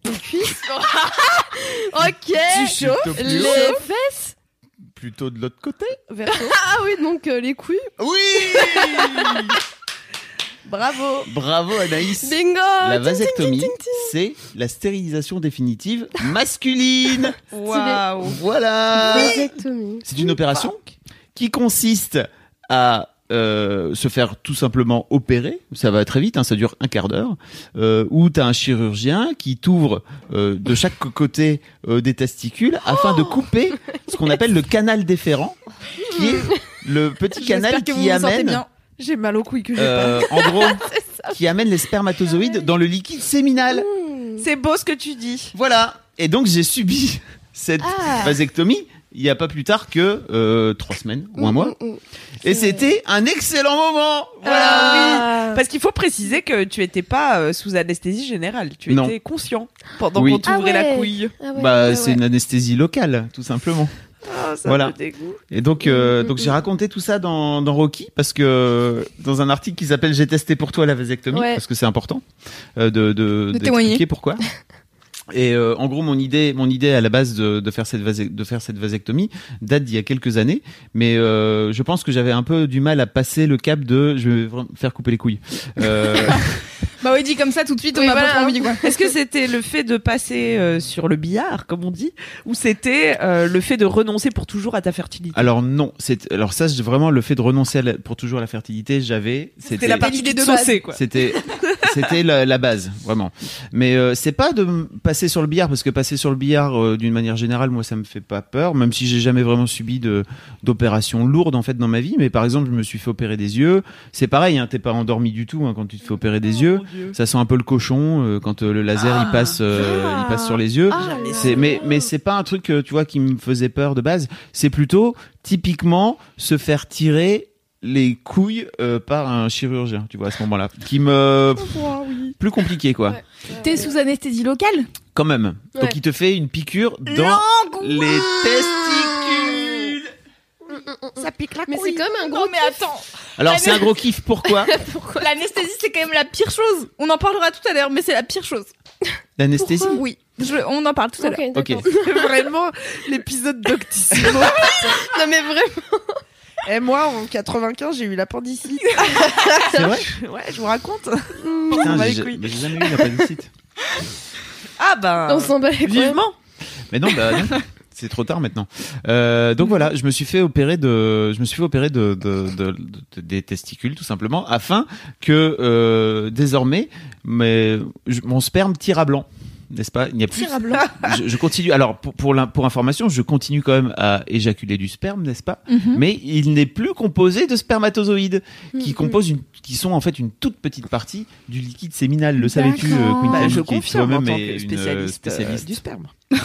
les cuisses. ok. Tu chauffes. Plutôt plus Les haut, fesses. plutôt de l'autre côté. Verso. Ah oui, donc euh, les couilles. Oui Bravo. Bravo Anaïs. Bingo. La vasectomie, c'est la stérilisation définitive masculine. Waouh. Voilà. Vasectomie. C'est une opération qui consiste à euh, se faire tout simplement opérer, ça va très vite, hein, ça dure un quart d'heure, euh, où tu as un chirurgien qui t'ouvre euh, de chaque côté euh, des testicules afin de couper ce qu'on appelle le canal déférent, qui est le petit canal qui amène. J'ai mal aux couilles que j'ai euh, en gros, qui amène les spermatozoïdes dans le liquide séminal. Mmh. C'est beau ce que tu dis. Voilà. Et donc j'ai subi cette Ah. vasectomie il y a pas plus tard que euh, trois semaines ou un Mmh, mois. mmh, mmh. Et c'était un excellent moment. Voilà. Ah. Parce qu'il faut préciser que tu étais pas euh, sous anesthésie générale. Tu Non. étais conscient pendant Oui. qu'on t'ouvrait Ah ouais. la couille. Ah ouais, bah ouais, c'est ouais. une anesthésie locale, tout simplement. Ah, ça Voilà. Et donc, euh, donc j'ai raconté tout ça dans, dans Rocky parce que dans un article qui s'appelle J'ai testé pour toi la vasectomie Ouais. parce que c'est important euh, de, de, De témoigner. pourquoi. Et euh, en gros, mon idée, mon idée à la base de, de faire cette vase- de faire cette vasectomie date d'il y a quelques années, mais euh, je pense que j'avais un peu du mal à passer le cap de je vais vraiment faire couper les couilles. Euh, Bah oui, dit comme ça tout de suite, on Oui, a voilà. pas trop envie. Est-ce que c'était le fait de passer euh, sur le billard, comme on dit, ou c'était euh, le fait de renoncer pour toujours à ta fertilité? Alors non, c'est alors ça, vraiment le fait de renoncer à la- pour toujours à la fertilité, j'avais C'était la partie l'idée de de base. saucer, quoi. C'était c'était la, la base vraiment. Mais euh, c'est pas de passer sur le billard parce que passer sur le billard euh, d'une manière générale moi ça me fait pas peur même si j'ai jamais vraiment subi de d'opérations lourdes en fait dans ma vie mais par exemple je me suis fait opérer des yeux, c'est pareil hein, t'es pas endormi du tout hein, quand tu te fais opérer des yeux, ça sent un peu le cochon euh, quand euh, le laser il passe euh, il passe sur les yeux. Ah, C'est mais mais c'est pas un truc euh, tu vois qui me faisait peur de base. C'est plutôt typiquement se faire tirer les couilles euh, par un chirurgien, tu vois à ce moment-là, qui me plus compliqué quoi. Ouais. T'es sous anesthésie locale? Quand même. Donc il te fait une piqûre dans les testicules. Ça pique la Mais c'est quand même un gros Non mais attends, Alors Ah, c'est un gros kiff. Pourquoi? L'anesthésie c'est quand même la pire chose. On en parlera tout à l'heure, mais c'est la pire chose. L'anesthésie? Oui, je- on en parle tout à l'heure. Ok. Vraiment, l'épisode d'Octissimo. Non mais vraiment. Et moi, en 95, j'ai eu l'appendicite. C'est vrai. ouais, je vous raconte. Putain, bat les j'ai couilles. mais j'ai jamais eu l'appendicite. Ah ben, On s'en bat les couilles. vivement. Mais non, bah non. C'est trop tard maintenant. Euh, donc voilà, je me suis fait opérer de, je me suis fait opérer de, de, de- de- des testicules tout simplement, afin que euh, désormais, mais, mon sperme tire à blanc. N'est-ce pas? Il n'y a plus. Je, je continue. Alors pour pour, information, je continue quand même à éjaculer du sperme, n'est-ce pas? Mhm. Mais il n'est plus composé de spermatozoïdes, qui Mhm. composent une, qui sont en fait une toute petite partie du liquide séminal. Le savais-tu, euh, Bah, je qui confirme en tant que euh, spécialiste, euh, du sperme.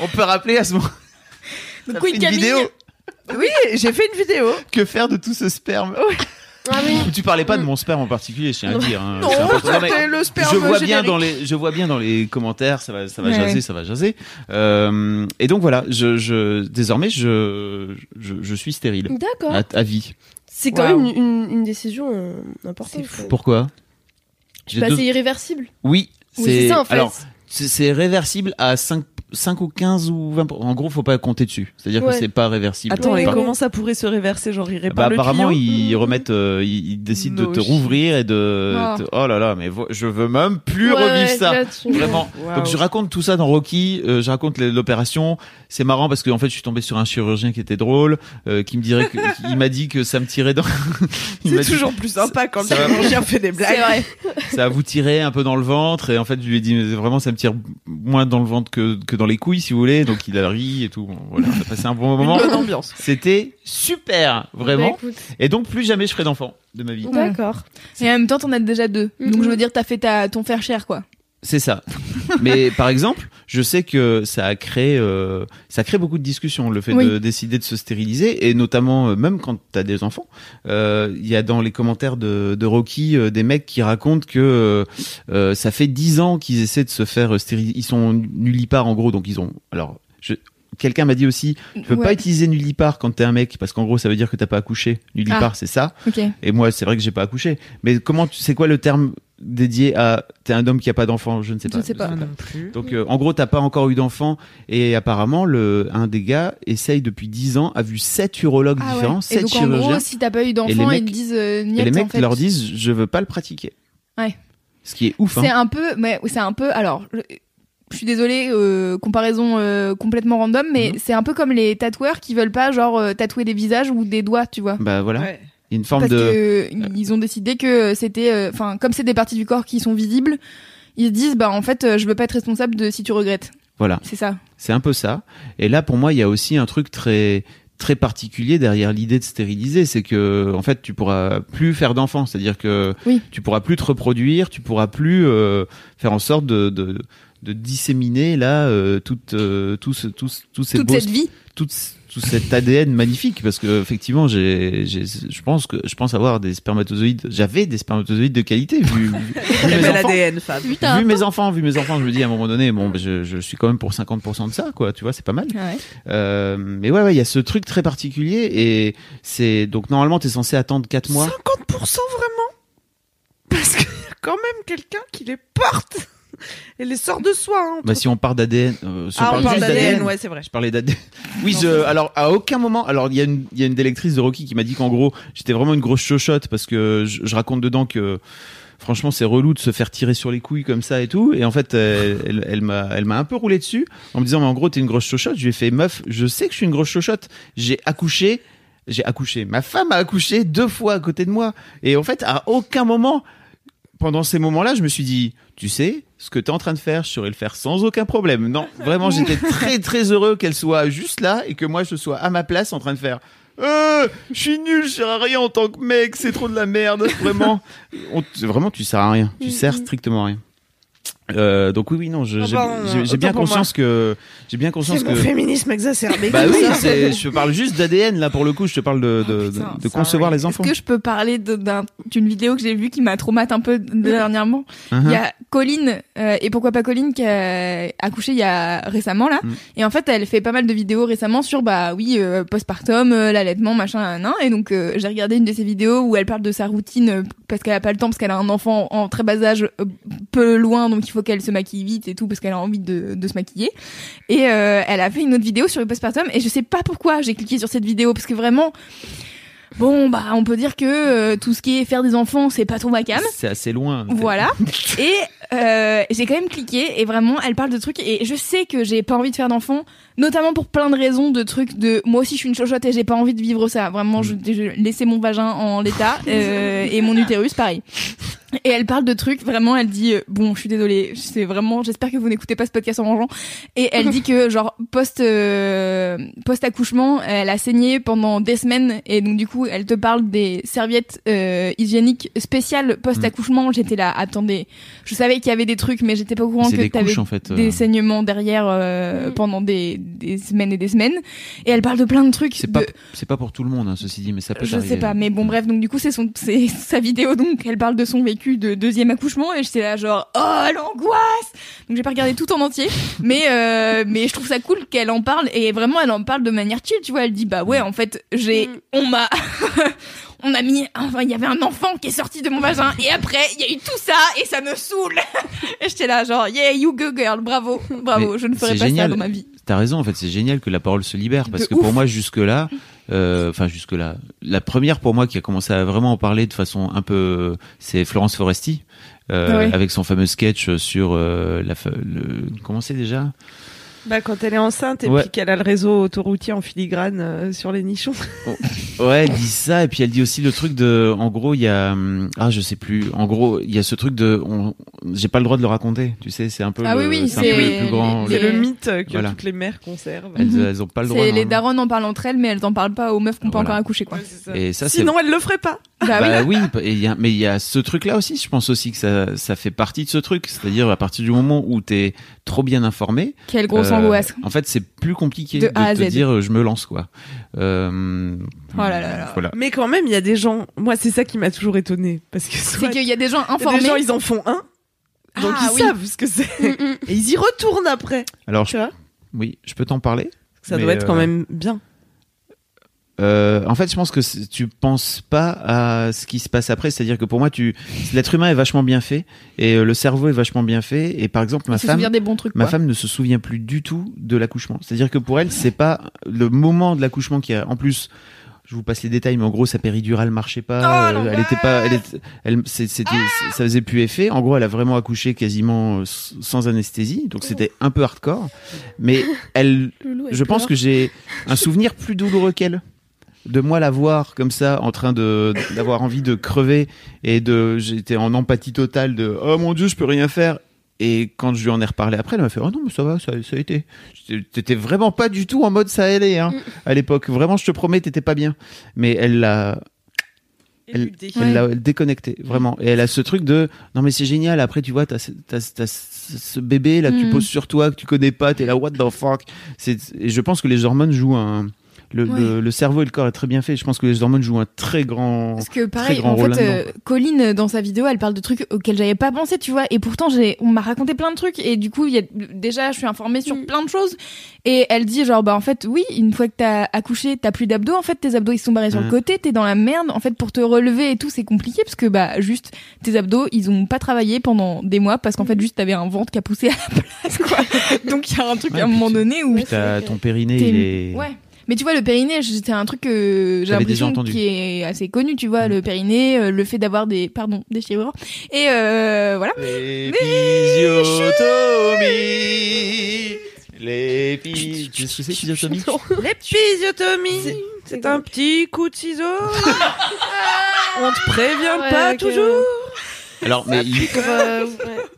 On peut rappeler à ce moment. Donc, une Camille. vidéo. Oui, j'ai fait une vidéo. Que faire de tout ce sperme? Ah oui. Tu parlais pas de mon sperme en particulier, je tiens à le dire. hein. Non, c'était le sperme je vois bien dans les je vois bien dans les commentaires ça va ça va Ouais, jaser ça va jaser euh, et donc voilà je, je désormais je je, je suis stérile D'accord. à, à vie C'est quand même une, une- une décision euh, importante. Fou. quoi. pourquoi Bah, deux- c'est irréversible? oui Oui, c'est ça en fait. alors c'est c'est réversible à 5 5 ou 15 ou 20 en gros faut pas compter dessus c'est à dire Ouais. que c'est pas réversible Attends, et comment ça pourrait se réverser? Genre, il bah, répare le apparemment ils remettent euh, ils, ils décident No de te shit. rouvrir et de Oh. te- oh là là mais je veux même plus Ouais, revivre ça tu- Vraiment. Donc je raconte tout ça dans Rocky, euh, je raconte l'opération. C'est marrant parce qu'en fait je suis tombé sur un chirurgien qui était drôle, euh, qui me dirait que, il m'a dit que ça me tirait dans. C'est dit, toujours plus sympa quand ça le va- chirurgien fait des C'est blagues. vrai. ça vous tirer un peu dans le ventre et en fait je lui ai dit mais vraiment ça me tire moins dans le ventre que, que dans les couilles si vous voulez. Donc il a ri et tout. Bon, voilà, on a passé un bon moment. bonne ambiance. C'était super, vraiment. Bah. Et donc plus jamais je ferai d'enfant de ma vie. D'accord. Et en même temps, t'en as déjà deux. Mhm. Donc je veux dire, t'as fait ta, ton faire cher, quoi. C'est ça. Mais par exemple, je sais que ça a créé, euh, ça crée beaucoup de discussions, le fait Oui. de décider de se stériliser, et notamment euh, même quand t'as des enfants. Euh, Il y a dans les commentaires de, de Rocky euh, des mecs qui racontent que ça fait dix ans qu'ils essaient de se faire stériliser. Ils sont nullipares en gros, donc ils ont. Alors, je, quelqu'un m'a dit aussi, tu peux pas utiliser nullipare quand t'es un mec, parce qu'en gros ça veut dire que t'as pas accouché. Nullipare, Ah. c'est ça. Ok. Et moi, c'est vrai que j'ai pas accouché. Mais comment, tu c'est quoi le terme dédié à t'es un homme qui a pas d'enfant Je ne sais Je pas. ne sais pas. Non plus. Donc euh, en gros, t'as pas encore eu d'enfant et apparemment le un des gars essaye depuis 10 ans, a vu sept urologues Ah ouais. différents, Et sept donc en chirurgiens gros, si t'as pas eu Et d'enfant, les ils disent euh, et les en mecs fait. leur disent je veux pas le pratiquer. Ouais. Ce qui est ouf. C'est Hein. un peu, mais c'est un peu. Alors, je, je suis désolée, euh, comparaison euh, complètement random, mais Mhm. c'est un peu comme les tatoueurs qui veulent pas genre euh, tatouer des visages ou des doigts, tu vois. Bah voilà, Ouais. Il y a une forme Parce de que ils ont décidé que c'était, euh, enfin, comme c'est des parties du corps qui sont visibles, ils se disent bah en fait, euh, je veux pas être responsable de si tu regrettes. voilà, C'est ça. c'est un peu ça. Et là pour moi, il y a aussi un truc très très particulier derrière l'idée de stériliser, c'est que en fait tu pourras plus faire d'enfants, c'est-à-dire que Oui. tu pourras plus te reproduire, tu pourras plus euh, faire en sorte de, de de disséminer là euh, toute euh, tout ce ces Toute beaux cette vie. toute tout cet ADN magnifique parce que effectivement j'ai j'ai je pense que je pense avoir des spermatozoïdes j'avais des spermatozoïdes de qualité vu, vu, vu mes enfants ADN, Fab. Putain. vu mes enfants vu mes enfants je me dis à un moment donné bon je, je suis quand même pour 50% de ça quoi tu vois c'est pas mal Ouais. euh, mais ouais ouais il y a ce truc très particulier et c'est donc normalement t'es censé attendre 4 mois 50% vraiment? Parce qu'il y a quand même quelqu'un qui les porte et les sort de soi. Hein, bah si on part d'ADN euh, si ah, on parle d'ADN, ouais, c'est vrai. Je parlais d'ADN. Oui, je, alors, à aucun moment, alors, il y a une, il y a une des lectrices de Rocky qui m'a dit qu'en gros, j'étais vraiment une grosse chochotte parce que je, je raconte dedans que, franchement, c'est relou de se faire tirer sur les couilles comme ça et tout. Et en fait, elle, elle, elle m'a, elle m'a un peu roulé dessus en me disant, mais en gros, t'es une grosse chochotte. Je lui ai fait, meuf, je sais que je suis une grosse chochotte. J'ai accouché. J'ai accouché. Ma femme a accouché deux fois à côté de moi. Et en fait, à aucun moment, pendant ces moments-là, je me suis dit, tu sais, ce que tu es en train de faire, je saurais le faire sans aucun problème. Non, vraiment, j'étais très très heureux qu'elle soit juste là et que moi je sois à ma place en train de faire. Euh, je suis nul, je sers à rien en tant que mec, c'est trop de la merde, vraiment. On- vraiment, tu sers à rien, tu sers strictement à rien. Euh, donc oui, oui, non, Ah j'ai bah, bien conscience que j'ai bien conscience C'est que mon féminisme exacerbé. bah oui, je parle juste d'ADN là pour le coup, je te parle de, de, Oh, putain, de concevoir les enfants. Est-ce que je peux parler d'une vidéo que j'ai vue qui m'a traumatisé un peu dernièrement? Uh-huh. Il y a Colline, euh, et pourquoi pas Colline, qui a accouché il y a récemment là. Mm. Et en fait, elle fait pas mal de vidéos récemment sur, bah oui, euh, postpartum, euh, l'allaitement, machin, nan. Et donc, euh, j'ai regardé une de ses vidéos où elle parle de sa routine parce qu'elle a pas le temps, parce qu'elle a un enfant en très bas âge, euh, peu loin, donc il faut qu'elle se maquille vite et tout, parce qu'elle a envie de, de se maquiller. Et euh, elle a fait une autre vidéo sur le postpartum, et je sais pas pourquoi j'ai cliqué sur cette vidéo, parce que vraiment. Bon, bah, on peut dire que euh, tout ce qui est faire des enfants, c'est pas ton macam. C'est assez loin. Voilà. Et euh, j'ai quand même cliqué et vraiment, elle parle de trucs et je sais que j'ai pas envie de faire d'enfant, notamment pour plein de raisons de trucs de moi aussi je suis une chochotte et j'ai pas envie de vivre ça. Vraiment, je, je laisser mon vagin en l'état euh, et mon utérus pareil. Et elle parle de trucs, vraiment, elle dit, euh, bon, je suis désolée, c'est vraiment, j'espère que vous n'écoutez pas ce podcast en mangeant. Et elle dit que, genre, post, euh, post-accouchement, elle a saigné pendant des semaines, et donc, du coup, elle te parle des serviettes euh, hygiéniques spéciales post-accouchement. J'étais là, attendez, je savais qu'il y avait des trucs, mais j'étais pas au courant que des t'avais couches, en fait, euh. des saignements derrière euh, pendant des, des semaines et des semaines. Et elle parle de plein de trucs. C'est pas, de- c'est pas pour tout le monde, hein, ceci dit, mais ça peut je arriver. sais pas, mais bon bref, donc du coup c'est son, c'est sa vidéo donc elle parle de son vécu de deuxième accouchement et j'étais là genre oh l'angoisse. Donc j'ai pas regardé tout en entier, mais euh, mais je trouve ça cool qu'elle en parle et vraiment elle en parle de manière chill, tu vois. Elle dit bah ouais en fait j'ai, Mm. on m'a, on a mis, enfin il y avait un enfant qui est sorti de mon vagin et après il y a eu tout ça et ça me saoule. et j'étais là genre yeah you go girl, bravo, bravo, Mais je ne ferai pas ça dans ma vie. T'as raison, en fait, c'est génial que la parole se libère parce De que ouf. pour moi, jusque-là, euh, enfin, jusque-là, la première pour moi qui a commencé à vraiment en parler de façon un peu, c'est Florence Foresti, euh, avec son fameux sketch sur euh, la, le, comment c'est déjà? Bah, quand elle est enceinte et Ouais. puis qu'elle a le réseau autoroutier en filigrane euh, sur les nichons. Ouais, elle dit ça et puis elle dit aussi le truc de, en gros, il y a, hum, ah, je sais plus, en gros, il y a ce truc de, on- j'ai pas le droit de le raconter, tu sais, c'est un peu, Ah le, oui, oui, c'est le plus grand. les- C'est le mythe que Voilà. toutes les mères conservent. Elles, Mhm. elles ont pas le droit. C'est les darons en parlent entre elles, mais elles en parlent pas aux meufs qui n'ont pas Voilà. encore accouché quoi. Ouais, c'est ça. Et ça, c'est Sinon, elle le ferait pas. Bah, oui. Bah oui, et il y a- mais il y a ce truc-là aussi. Je pense aussi que ça, ça fait partie de ce truc. C'est-à-dire à partir du moment où t'es trop bien informé, Quelle grosse euh, angoisse. En fait, c'est plus compliqué De de, A à te Z. dire euh, je me lance quoi. Euh, Oh là là là. Voilà. Mais quand même, il y a des gens. Moi, c'est ça qui m'a toujours étonné. Parce que C'est qu'il y a des gens il y a informés. des gens, ils en font un. Donc Ah, ils oui. savent ce que c'est. Mm, mm. Et ils y retournent après. Alors, Tu je- vois oui, je peux t'en parler. Ça doit être quand euh, même bien. Euh, en fait, je pense que tu penses pas à ce qui se passe après. C'est-à-dire que pour moi, tu, l'être humain est vachement bien fait et euh, le cerveau est vachement bien fait. Et par exemple, ma se femme, des bons trucs. Ma quoi. femme ne se souvient plus du tout de l'accouchement. C'est-à-dire que pour elle, c'est pas le moment de l'accouchement qui a. En plus, je vous passe les détails, mais en gros, sa péridurale marchait pas. Oh, euh, elle était pas. Elle, était- elle, c'était, ça faisait plus effet. En gros, elle a vraiment accouché quasiment sans anesthésie, donc c'était un peu hardcore. Mais elle, Loulou, elle je pense que j'ai un souvenir plus douloureux qu'elle de moi la voir comme ça en train de d'avoir envie de crever et de j'étais en empathie totale de oh mon dieu je peux rien faire. Et quand je lui en ai reparlé après elle m'a fait oh non mais ça va ça, ça a été. T'étais vraiment pas du tout en mode ça allait hein, à l'époque. Vraiment je te promets t'étais pas bien. Mais elle l'a elle, l'a déconnecté vraiment. Et elle a ce truc de non mais c'est génial après tu vois t'as t'as ce bébé là que tu Mm. poses sur toi que tu connais pas t'es là what the fuck. C'est et je pense que les hormones jouent un le, Ouais. le, le cerveau et le corps est très bien fait je pense que les hormones jouent un très grand Parce que très pareil, grand en rôle fait, euh, Colline euh, dans sa vidéo, elle parle de trucs auxquels j'avais pas pensé, tu vois. Et pourtant, j'ai, on m'a raconté plein de trucs. Et du coup, il y a déjà, je suis informée sur Mm. plein de choses. Et elle dit genre, bah en fait, oui, une fois que t'as accouché, t'as plus d'abdos. En fait, tes abdos ils sont barrés sur le Mm. côté, t'es dans la merde. En fait, pour te relever et tout, c'est compliqué parce que bah juste tes abdos, ils ont pas travaillé pendant des mois parce qu'en fait, juste t'avais un ventre qui a poussé à la place, quoi. Donc il y a un truc Ouais, à un moment donné où ton périnée il est Ouais. Mais tu vois, le périnée, c'était un truc que j'ai l'impression qui est assez connu, tu vois, Mm. le périnée, euh, le fait d'avoir des, pardon, des chirures. Et euh, voilà. L'épisiotomie L'épi... Tu sais ce que c'est, l'épisiotomie L'épisiotomie, c'est un petit coup de ciseau. On te prévient Ouais, pas toujours. Alors, mais il, ouais.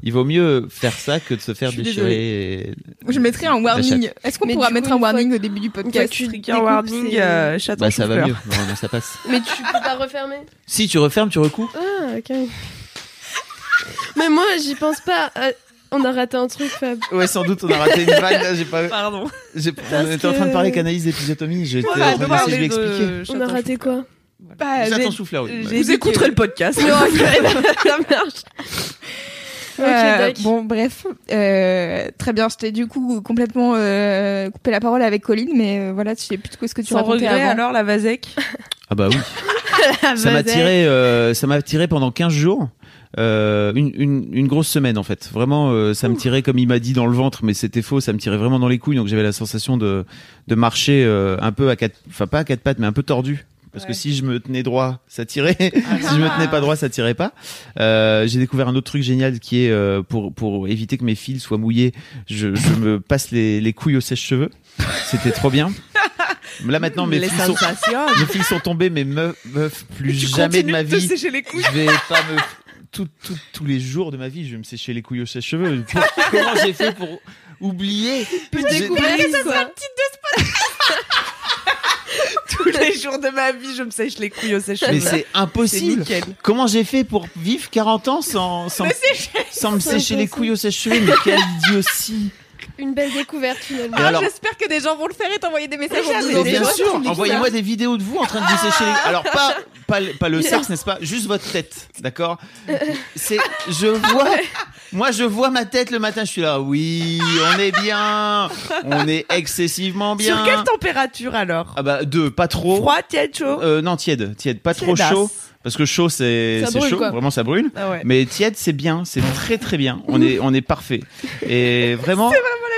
il vaut mieux faire ça que de se faire Je déchirer. Je mettrai un warning. Est-ce qu'on pourra mettre coup, un fois warning au début du podcast tu un warning, euh, chaton Bah, ça va mieux. Normalement, ça passe. Mais tu peux pas refermer. Si tu refermes, tu recoupes. Ah, ok. Mais moi, j'y pense pas. Euh, On a raté un truc, Fab. Ouais, sans doute, on a raté une vanne. Là, j'ai pas. Pardon. j'ai- On était en train de parler canalise d'épisiotomie. J'étais Voilà, en train de de lui parler expliquer. de On a raté souffleur. Quoi Bah, souffleur, oui. j'ai- Vous écouterez le podcast. Non, ça marche. Euh, bon, bref, euh, très bien. Je t'ai du coup complètement euh, coupé la parole avec Colline, mais euh, voilà, tu sais plus trop ce que tu Sans racontais regret, avant. alors, la Vasek. Ah bah oui. ça m'a tiré, euh, ça m'a tiré pendant 15 jours. Euh, une, une, une grosse semaine en fait. Vraiment, euh, ça me tirait comme il m'a dit dans le ventre, mais c'était faux. Ça me tirait vraiment dans les couilles, donc j'avais la sensation de de marcher euh, un peu à quatre, enfin pas à quatre pattes, mais un peu tordu. Parce que si je me tenais droit, ça tirait. si je me tenais pas droit, ça tirait pas. Euh, j'ai découvert un autre truc génial qui est euh, pour pour éviter que mes fils soient mouillés, je, je me passe les, les couilles au sèche-cheveux. C'était trop bien. Là maintenant, mes fils sont mes fils sont tombés, mais meuf, meuf plus Tu jamais de ma vie. sécher les couilles. Je vais pas me tout- tout- tous les jours de ma vie, je vais me sécher les couilles au sèche-cheveux. Comment j'ai fait pour oublier? J'ai- découverte, quoi? Tous les jours de ma vie, je me sèche les couilles au sèche-cheveux. Mais c'est impossible. Comment j'ai fait pour vivre 40 ans sans, sans, sans me sécher les couilles au sèche-cheveux Mais quelle idiotie Une belle découverte finalement. Et alors- J'espère que des gens vont le faire et t'envoyer des messages en Mais disant Mais bien gens sûr, envoyez-moi des vidéos de vous en train de vous sécher les... Alors pas, pas, le- pas le sexe, n'est-ce pas? Juste votre tête, d'accord? C'est, je vois, moi je vois ma tête le matin, je suis là, oui, on est bien, on est excessivement bien. Sur quelle température alors? Ah bah deux, pas trop. Froid, tiède, chaud? Euh, non, tiède, tiède, pas trop chaud. Parce que chaud, c'est c'est chaud, quoi. vraiment ça brûle. Ah ouais. Mais tiède, c'est bien, c'est très très bien. On est on est parfait. Et vraiment,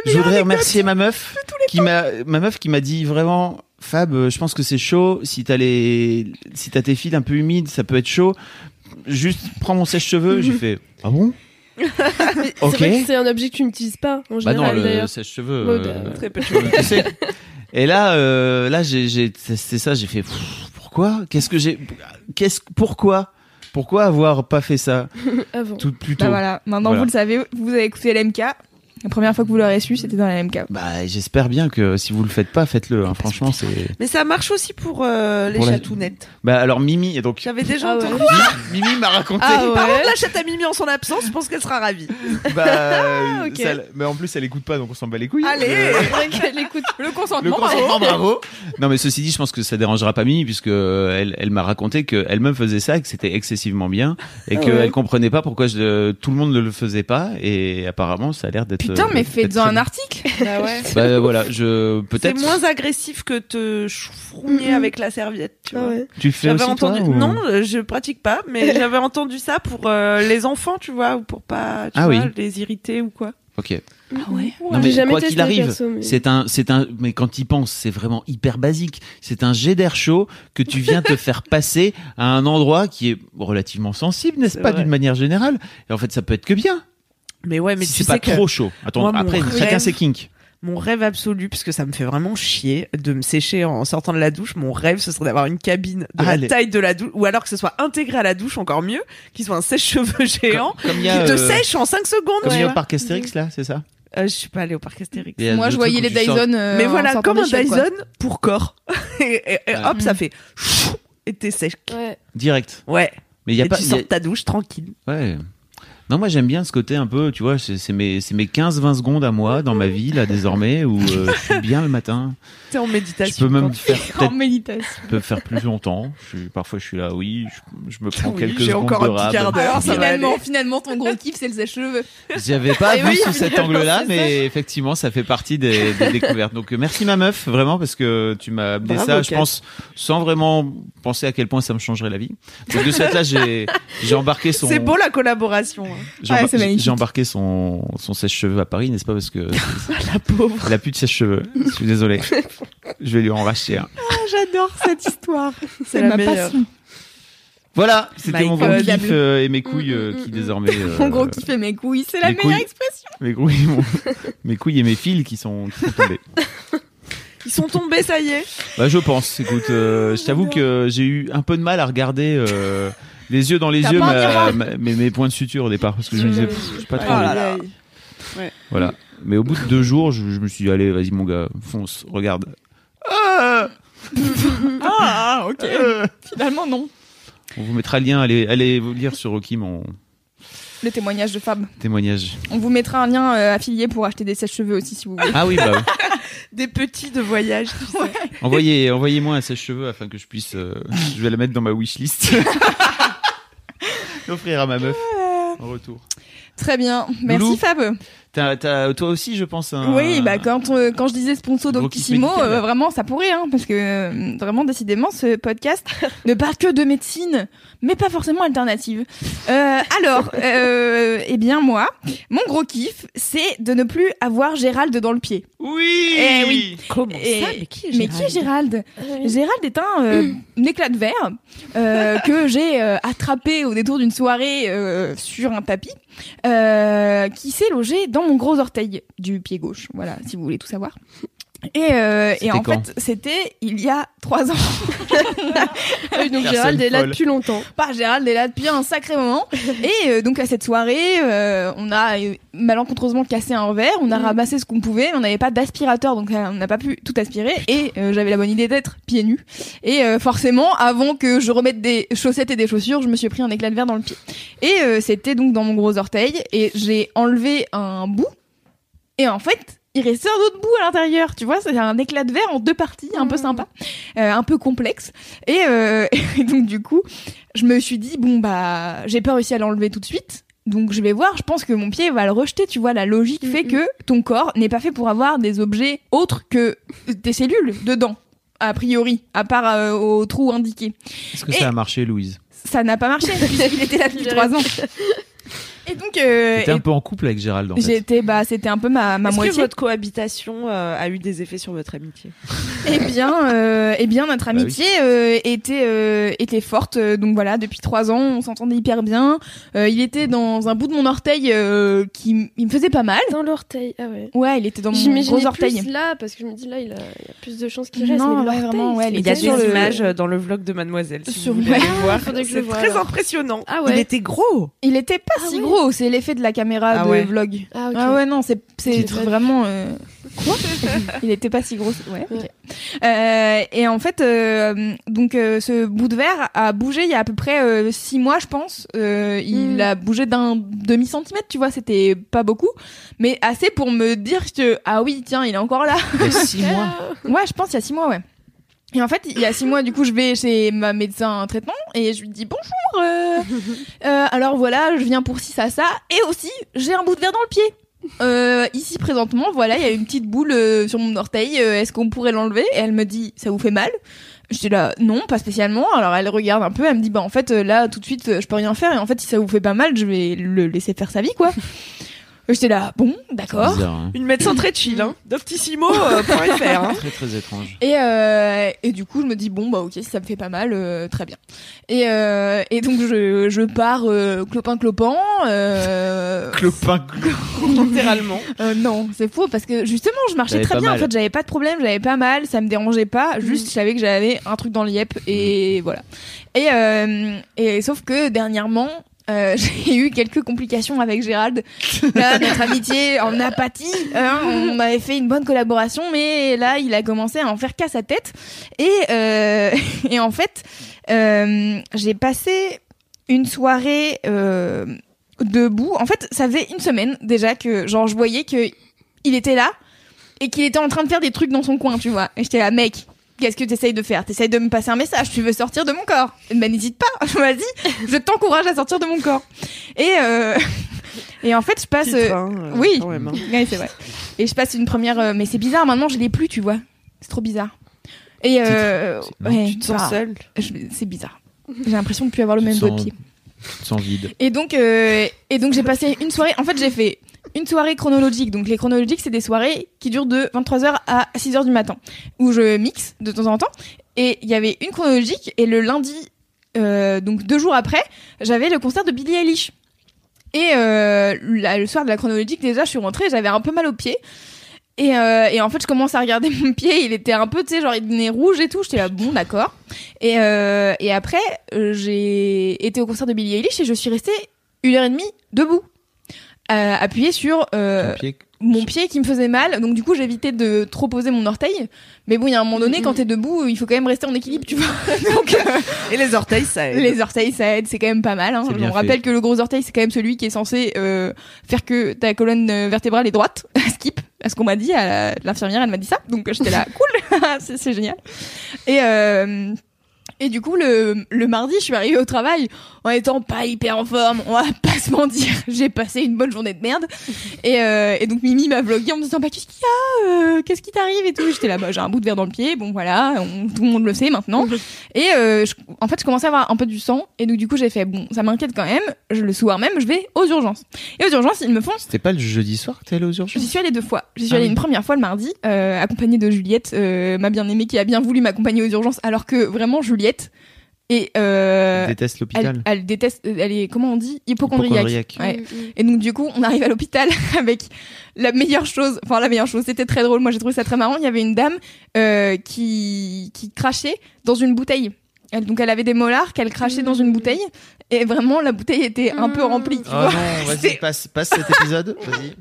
je voudrais remercier ma meuf qui m'a ma meuf qui m'a dit vraiment Fab, euh, je pense que c'est chaud. Si t'as les si t'as tes fils un peu humides, ça peut être chaud. Juste prends mon sèche-cheveux. J'ai fait ah bon? Mais C'est c'est un objet que tu n'utilises pas en Bah non, général le sèche-cheveux. Euh, Très peu. Et là, euh, là, j'ai, j'ai testé ça. J'ai fait pff, pourquoi Qu'est-ce que j'ai Qu'est-ce pourquoi Pourquoi avoir pas fait ça Avant. tout plus tôt Bah voilà, maintenant Voilà. vous le savez, vous avez écouté l'MK. La première fois que vous l'aurez su, c'était dans la MK. Bah, j'espère bien que si vous le faites pas, faites-le. hein. Franchement, c'est. Mais ça marche aussi pour euh, les Pour la- chatounettes. Bah alors Mimi, et donc J'avais déjà Ah ouais. entendu. Mimi, Mimi m'a raconté. Ah Par ouais. contre, la chatte à Mimi en son absence, je pense qu'elle sera ravie. Bah, ok. ça- mais en plus, elle écoute pas, donc on s'en bat les couilles. Allez Euh, qu'elle écoute. Le Le consentement, consentement, bravo. Non, mais ceci dit, je pense que ça dérangera pas Mimi puisque euh, elle, elle m'a raconté que elle-même faisait ça, et que c'était excessivement bien et Ah qu'elle ouais. comprenait pas pourquoi je- tout le monde ne le faisait pas et apparemment ça a l'air d'être. Putain, euh, mais faites-en un article. Bah ouais. Bah voilà, je C'est peut-être. moins agressif que te frougner Mhm. avec la serviette, tu Ah vois. ouais. Tu fais aussi entendu. toi ou- Non, euh, je pratique pas, mais j'avais entendu ça pour euh, les enfants, tu vois, ou pour pas, tu Ah vois, oui. les irriter ou quoi. Ok. Ah ouais. Non, mais jamais quoi qu'il arrive, mais- c'est un, c'est un, mais quand il pense, c'est vraiment hyper basique. C'est un jet d'air chaud que tu viens te faire passer à un endroit qui est relativement sensible, n'est-ce C'est pas, d'une manière générale. Et en fait, ça peut être que bien. Mais ouais, mais si tu c'est sais pas que trop chaud. Attends, moi, mon après, rêve- chacun ses kinks. mon rêve absolu, puisque ça me fait vraiment chier de me sécher en sortant de la douche, mon rêve, ce serait d'avoir une cabine de Ah, la les- taille de la douche, ou alors que ce soit intégré à la douche, encore mieux, qu'il soit un sèche-cheveux géant, Comme il qui a, te euh, sèche en 5 secondes. Comme il y a au parc Astérix, là, c'est ça? Euh, je suis pas allée au parc Astérix. Il y a Moi, le je truc voyais où les tu sors- Dyson. euh, Mais en voilà, sortant comme un quoi. Dyson pour corps. et, et- et Ah. hop, ça fait et t'es sec. Ouais. Direct. Ouais. Mais il y a et pas, tu il y sors de ta douche tranquille. Ouais. Non, moi j'aime bien ce côté un peu, tu vois, c'est mes, mes 15-20 secondes à moi dans ma vie, là, désormais, où euh, je suis bien le matin. En Je méditation. peux même faire En méditation. je peux faire plus longtemps. Je suis, parfois, je suis là, oui, je, je me prends Oui, quelques j'ai secondes encore de un petit quart d'heure, finalement, aller. finalement, ton gros kiff, c'est le sèche-cheveux. J'avais pas Eh vu oui, sous cet angle-là, mais effectivement, ça fait partie des, des découvertes. Donc, merci ma meuf, vraiment, parce que tu m'as amené ça, je pense, sans vraiment penser à quel point ça me changerait la vie. Donc, de ce fait-là, j'ai, j'ai embarqué son, C'est beau la collaboration. hein. j'ai, embar- j'ai embarqué son, son sèche-cheveux à Paris, n'est-ce pas, parce que La pauvre. elle a plus de sèche-cheveux. Je suis désolé. Je vais lui en racheter un. J'adore cette histoire. C'est ma la meilleure. passion. Voilà, c'était My mon gros kiff euh, et mes couilles Mm, euh, mm, qui mm, désormais. euh, Mon gros kiff et mes couilles, c'est la meilleure couilles. expression. Mes couilles, mon- mes couilles et mes fils qui sont, qui sont tombés. Ils sont tombés, ça y est. Bah, je pense. Écoute, euh, je t'avoue que j'ai eu un peu de mal à regarder euh, les yeux dans les T'as yeux pas un ma- miroir ma- mes, mes points de suture au départ parce que je me disais, pff, j'ai pas trop Oh envie. là là. Voilà. Mais au bout de deux jours, je, je me suis dit, allez, vas-y mon gars, fonce, regarde. Ah Ah, ok. Euh. Finalement, non. On vous mettra le lien, allez, allez vous lire sur Rocky mon Le témoignage de Fab. témoignage. On vous mettra un lien euh, affilié pour acheter des sèche-cheveux aussi si vous voulez. Ah oui, bah oui. Des petits de voyage, tu sais. Envoyez, envoyez-moi un sèche-cheveux afin que je puisse. euh, je vais la mettre dans ma wishlist. L'offrir à ma meuf en retour. Très bien. Merci Loulou. Fab. T'as, t'as- toi aussi, je pense. Un... Oui, bah quand, euh, quand je disais sponsor médical. euh, vraiment ça pourrait, hein, parce que euh, vraiment décidément ce podcast ne parle que de médecine, mais pas forcément alternative. Euh, alors, euh, eh bien moi, mon gros kiff, c'est de ne plus avoir Gérald dans le pied. Oui. Eh oui. Comment Et- ça Mais qui est Mais qui est Gérald Ah oui. Gérald est un, euh, un éclat de verre euh, que j'ai euh, attrapé au détour d'une soirée euh, sur un tapis, euh, qui s'est logé dans mon gros orteil du pied gauche. Voilà, si vous voulez tout savoir. Et, euh, et en fait, c'était il y a trois ans. Ah oui, donc Personne Gérald est là folle. depuis longtemps. Pas Gérald est là depuis un sacré moment. Et euh, donc à cette soirée, euh, on a euh, malencontreusement cassé un verre, on a Mm. ramassé ce qu'on pouvait, mais on n'avait pas d'aspirateur, donc euh, on n'a pas pu tout aspirer. Et euh, j'avais la bonne idée d'être pieds nus. Et euh, forcément, avant que je remette des chaussettes et des chaussures, je me suis pris un éclat de verre dans le pied. Et euh, c'était donc dans mon gros orteil, et j'ai enlevé un bout. Et en fait, il restait un autre bout à l'intérieur, tu vois, c'est un éclat de verre en deux parties, un peu sympa, euh, un peu complexe. Et, euh, et donc du coup, je me suis dit bon bah j'ai pas réussi à l'enlever tout de suite. Donc je vais voir, je pense que mon pied va le rejeter, tu vois, la logique fait Mhm. que ton corps n'est pas fait pour avoir des objets autres que des cellules dedans, a priori, à part euh, au trou indiqué. Est-ce que Et- ça a marché, Louise? Ça n'a pas marché puisqu'il était là depuis trois ans. Et donc euh, T'étais un peu en couple avec Gérald, en fait. j'étais bah c'était un peu ma, ma Est-ce moitié. que votre cohabitation euh, a eu des effets sur votre amitié? Eh bien, euh, eh bien, notre Bah oui. amitié euh, était euh, était forte. euh, donc voilà, depuis trois ans, on s'entendait hyper bien. Euh, il était dans un bout de mon orteil euh, qui il me faisait pas mal. Dans l'orteil, ah ouais. Ouais, il était dans mon gros orteil. plus là, parce que je me dis là, il a, il a plus de chances qu'il reste. Non, mais ouais, vraiment, ouais, il Il y a était des sur le- images dans le vlog de Mademoiselle. Si Sur- vous voulez voir. C'est très alors. impressionnant. Ah ouais. Il était gros. Il était pas Ah si ouais. Gros. C'est l'effet de la caméra Ah de ouais. vlog. Ah. Ah ouais, non, c'est vraiment. euh, Quoi Il était pas si gros. Ouais. Euh, et en fait, euh, donc euh, ce bout de verre a bougé il y a à peu près euh, six mois, je pense. Euh, il Mm. a bougé d'un demi centimètre, tu vois. C'était pas beaucoup, mais assez pour me dire que ah oui, tiens, il est encore là. Il y a six mois. Ouais, je pense il y a six mois, ouais. Et en fait, il y a six mois, du coup, je vais chez ma médecin en traitement et je lui dis bonjour. euh, euh, alors voilà, je viens pour ci, ça, ça. Et aussi, j'ai un bout de verre dans le pied. Euh, ici présentement, voilà, il y a une petite boule euh, sur mon orteil. euh, Est-ce qu'on pourrait l'enlever? Et elle me dit, ça vous fait mal? J'étais là, non, pas spécialement. Alors elle regarde un peu, elle me dit, bah en fait, euh, là, tout de suite, je peux rien faire. Et en fait, si ça vous fait pas mal, je vais le laisser faire sa vie, quoi. J'étais là, bon, d'accord. Bizarre, hein. Une médecin très chill, hein. Doctissimo.fr. Hein. Très très étrange. Et, euh, et du coup, je me dis, bon, bah ok, si ça me fait pas mal, euh, très bien. Et, euh, et donc, je, je pars euh, clopin-clopin. Euh, Clopin. Littéralement. euh, non, c'est faux, parce que justement, je marchais T'avais très pas bien. mal. En fait, j'avais pas de problème, j'avais pas mal, ça me dérangeait pas. Juste, je savais que j'avais un truc dans le yep, et voilà. Et, euh, et sauf que dernièrement, euh, j'ai eu quelques complications avec Gérald. Là, notre amitié en apathie. hein, on avait fait une bonne collaboration, mais là, il a commencé à en faire qu'à sa tête. Et, euh, en fait, euh, j'ai passé une soirée debout. En fait, ça faisait une semaine déjà que, genre, je voyais que il était là et qu'il était en train de faire des trucs dans son coin, tu vois. Et j'étais là, mec. Qu'est-ce que t'essayes de faire? T'essayes de me passer un message, tu veux sortir de mon corps Ben n'hésite pas, vas-y, je t'encourage à sortir de mon corps. Et, euh, et en fait, je passe... Titre, hein, euh, oui. quand même, hein. Ouais, c'est vrai. Et je passe une première... euh, mais c'est bizarre, maintenant je l'ai plus, tu vois. C'est trop bizarre. Et euh, ouais, Tu te sens bah, seule? je- C'est bizarre. J'ai l'impression de plus avoir le Tu même te doigt de sens- pied. Sans vide. Et donc, euh, et donc j'ai passé une soirée. En fait, j'ai fait une soirée chronologique. Donc, les chronologiques, c'est des soirées qui durent de 23h à 6h du matin, où je mixe de temps en temps. Et il y avait une chronologique, et le lundi, euh, donc deux jours après, j'avais le concert de Billie Eilish. Et euh, là, le soir de la chronologique, déjà, je suis rentrée, j'avais un peu mal au pied. Et, euh, en fait, je commence à regarder mon pied, il était un peu, tu sais, genre, il devenait rouge et tout. J'étais là, bon, d'accord. Et, après, j'ai été au concert de Billie Eilish et je suis restée une heure et demie debout, euh, appuyée sur euh, pied. mon pied qui me faisait mal. Donc du coup, j'évitais de trop poser mon orteil. Mais bon, il y a un moment donné, quand t'es debout, il faut quand même rester en équilibre, tu vois. Donc euh, Et les orteils, ça aide. les orteils, ça aide, c'est quand même pas mal. Hein. Je rappelle que le gros orteil, c'est quand même celui qui est censé euh, faire que ta colonne euh, vertébrale est droite. Skip, à ce qu'on m'a dit, à l'infirmière, elle m'a dit ça. Donc j'étais là, cool, c'est c'est génial. Et euh, et du coup, le, le mardi, je suis arrivée au travail en étant pas hyper en forme. On va pas se mentir. J'ai passé une bonne journée de merde. Et, euh, et donc Mimi m'a vlogué en me disant bah qu'est-ce qu'il y a euh, Qu'est-ce qui t'arrive? et tout. J'étais là bah j'ai un bout de verre dans le pied. Bon voilà, on- tout le monde le sait maintenant. Et euh, je- en fait, je commençais à avoir un peu du sang. Et donc du coup, j'ai fait bon, ça m'inquiète quand même. Je, le soir même, je vais aux urgences. Et aux urgences, ils me font C'était pas le jeudi soir que t'es aux J'y urgences suis allée deux fois. J'y suis Ah allée oui. une première fois le mardi, euh, accompagnée de Juliette, euh, ma bien-aimée qui a bien voulu m'accompagner aux urgences, alors que vraiment Juliette et euh, euh, déteste elle, l'hôpital. elle déteste, elle est, comment on dit, hypochondriaque. Hypochondriaque. Ouais. Mm, mm. Et donc du coup, on arrive à l'hôpital avec la meilleure chose, enfin la meilleure chose, c'était très drôle, moi j'ai trouvé ça très marrant, il y avait une dame euh, qui, qui crachait dans une bouteille. Elle, donc elle avait des molars qu'elle crachait dans une bouteille et vraiment la bouteille était un peu remplie, tu Oh vois. non, vas-y, passe, passe cet épisode. Vas-y.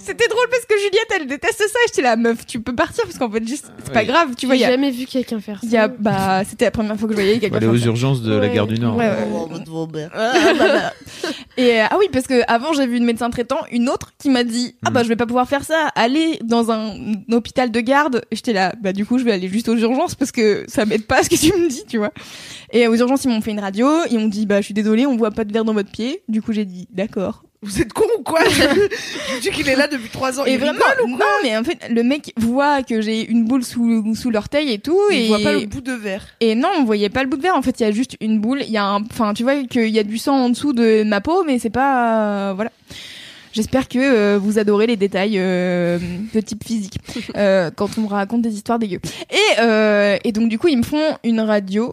C'était drôle parce que Juliette elle déteste ça, j'étais là meuf, tu peux partir parce qu'en fait juste c'est pas grave, tu vois, il y J'ai a, jamais vu quelqu'un faire ça. il y a bah c'était la première fois que je voyais On quelqu'un va aller aux urgences de la gare du Nord. Ouais, ouais. Oh, votre Robert. Et euh, ah oui, parce que avant j'ai vu une médecin traitant, une autre qui m'a dit ah bah je vais pas pouvoir faire ça, aller dans un, un hôpital de garde. Et J'étais là bah du coup je vais aller juste aux urgences parce que ça m'aide pas ce que tu me dis, tu vois. Et aux urgences ils m'ont fait une radio, ils m'ont dit bah je suis désolée, on voit pas de verre dans votre pied. Du coup j'ai dit d'accord. Vous êtes con ou quoi? Je dis qu'il est là depuis 3 ans. Et il vraiment non mais en fait le mec voit que j'ai une boule sous sous l'orteil et tout Il et voit pas le bout de verre. Et non, on voyait pas le bout de verre. En fait, il y a juste une boule. Il y a un, enfin, tu vois qu'il y a du sang en dessous de ma peau, mais c'est pas, euh, voilà. J'espère que euh, vous adorez les détails euh, de type physique euh, quand on me raconte des histoires dégueu. Et, euh, et donc du coup, ils me font une radio.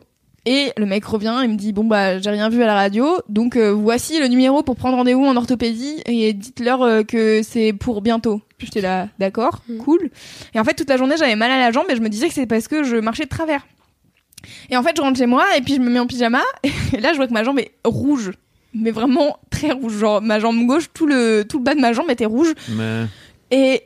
Et le mec revient et me dit bon bah j'ai rien vu à la radio donc euh, voici le numéro pour prendre rendez-vous en orthopédie et dites-leur euh, que c'est pour bientôt. Puis J'étais là d'accord Mm. cool. Et en fait toute la journée j'avais mal à la jambe et je me disais que c'est parce que je marchais de travers. Et en fait, je rentre chez moi et puis je me mets en pyjama et là, je vois que ma jambe est rouge. Mais vraiment très rouge. Genre, ma jambe gauche, tout le, tout le bas de ma jambe était rouge. Mais, Et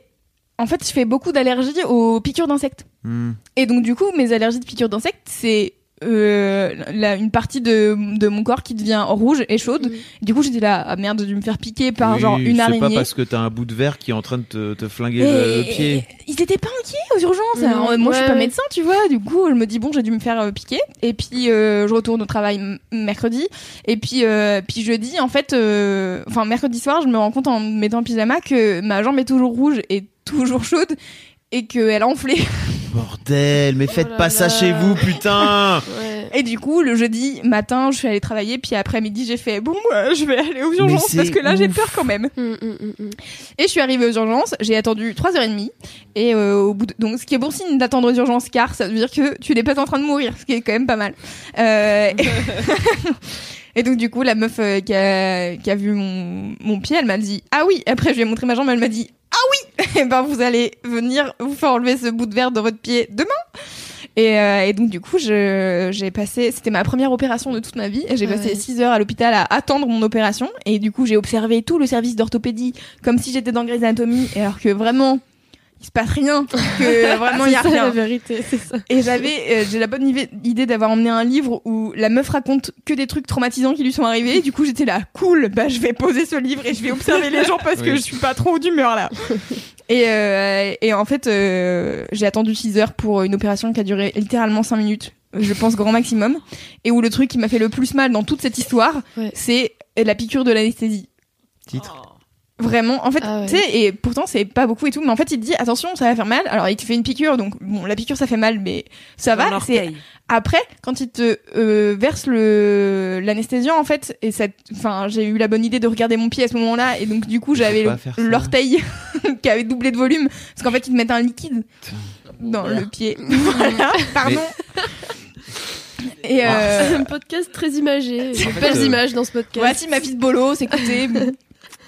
en fait, je fais beaucoup d'allergies aux piqûres d'insectes. hmm. Et donc, du coup, mes allergies de piqûres d'insectes, c'est euh, la- une partie de, de mon corps qui devient rouge et chaude. Du coup, j'étais là, ah merde, j'ai dû me faire piquer par Oui, genre une C'est araignée. pas parce que t'as un bout de verre qui est en train de te, te flinguer Et- le, le pied. et- Ils étaient pas inquiets aux urgences. Alors, euh, moi, je suis pas médecin, tu vois. Du coup, je me dis bon, j'ai dû me faire euh, piquer. Et puis, euh, je retourne au travail mercredi. Et puis, euh, puis jeudi, en fait, euh, enfin mercredi soir, je me rends compte en me mettant en pyjama que ma jambe est toujours rouge et toujours chaude et qu'elle a enflé. Bordel, mais faites Oh là pas ça chez vous, putain Ouais. Et du coup, le jeudi matin, je suis allée travailler. Puis après-midi, j'ai fait bon, moi, je vais aller aux urgences parce que là, j'ai peur quand même. Mm, mm, mm. Et je suis arrivée aux urgences, j'ai attendu 3h30 et euh, au bout de... donc ce qui est bon signe d'attendre aux urgences car ça veut dire que tu n'es pas en train de mourir, ce qui est quand même pas mal. Euh, et... donc du coup la meuf euh, qui, a... qui a vu mon, mon pied, elle m'a dit "Ah oui." Après je lui ai montré ma jambe, elle m'a dit "Ah oui." Et ben vous allez venir vous faire enlever ce bout de verre de votre pied demain. Et, euh, et donc du coup, je- j'ai passé, c'était ma première opération de toute ma vie, et j'ai Ah passé ouais. 6 heures à l'hôpital à attendre mon opération. Et du coup, j'ai observé tout le service d'orthopédie comme si j'étais dans Grey's Anatomy, et alors que vraiment, il se passe rien, que vraiment il y a C'est ça, rien. la vérité, c'est ça. Et j'avais, euh, j'ai la bonne idée- d'avoir emmené un livre où la meuf raconte que des trucs traumatisants qui lui sont arrivés. Du coup, j'étais là, cool, bah je vais poser ce livre et je vais observer les gens parce que je suis pas trop d'humeur là. Et, euh, et en fait, euh, j'ai attendu 6 heures pour une opération qui a duré littéralement 5 minutes, je pense grand maximum. Et où le truc qui m'a fait le plus mal dans toute cette histoire, Ouais. c'est la piqûre de l'anesthésie. Titre. Vraiment, en fait, Ah ouais. tu sais, et pourtant c'est pas beaucoup et tout, mais en fait il te dit attention, ça va faire mal. Alors il te fait une piqûre, donc bon, la piqûre ça fait mal, mais ça va. C'est après quand il te euh, verse le l'anesthésiant en fait, et cette, enfin j'ai eu la bonne idée de regarder mon pied à ce moment-là, et donc du coup j'avais ça. l'orteil qui avait doublé de volume, parce qu'en fait ils te mettent un liquide dans le pied. voilà, pardon. Et C'est euh, un podcast très imagé. Belles euh, images dans ce podcast. Voici ma fille de bolos, écoutez.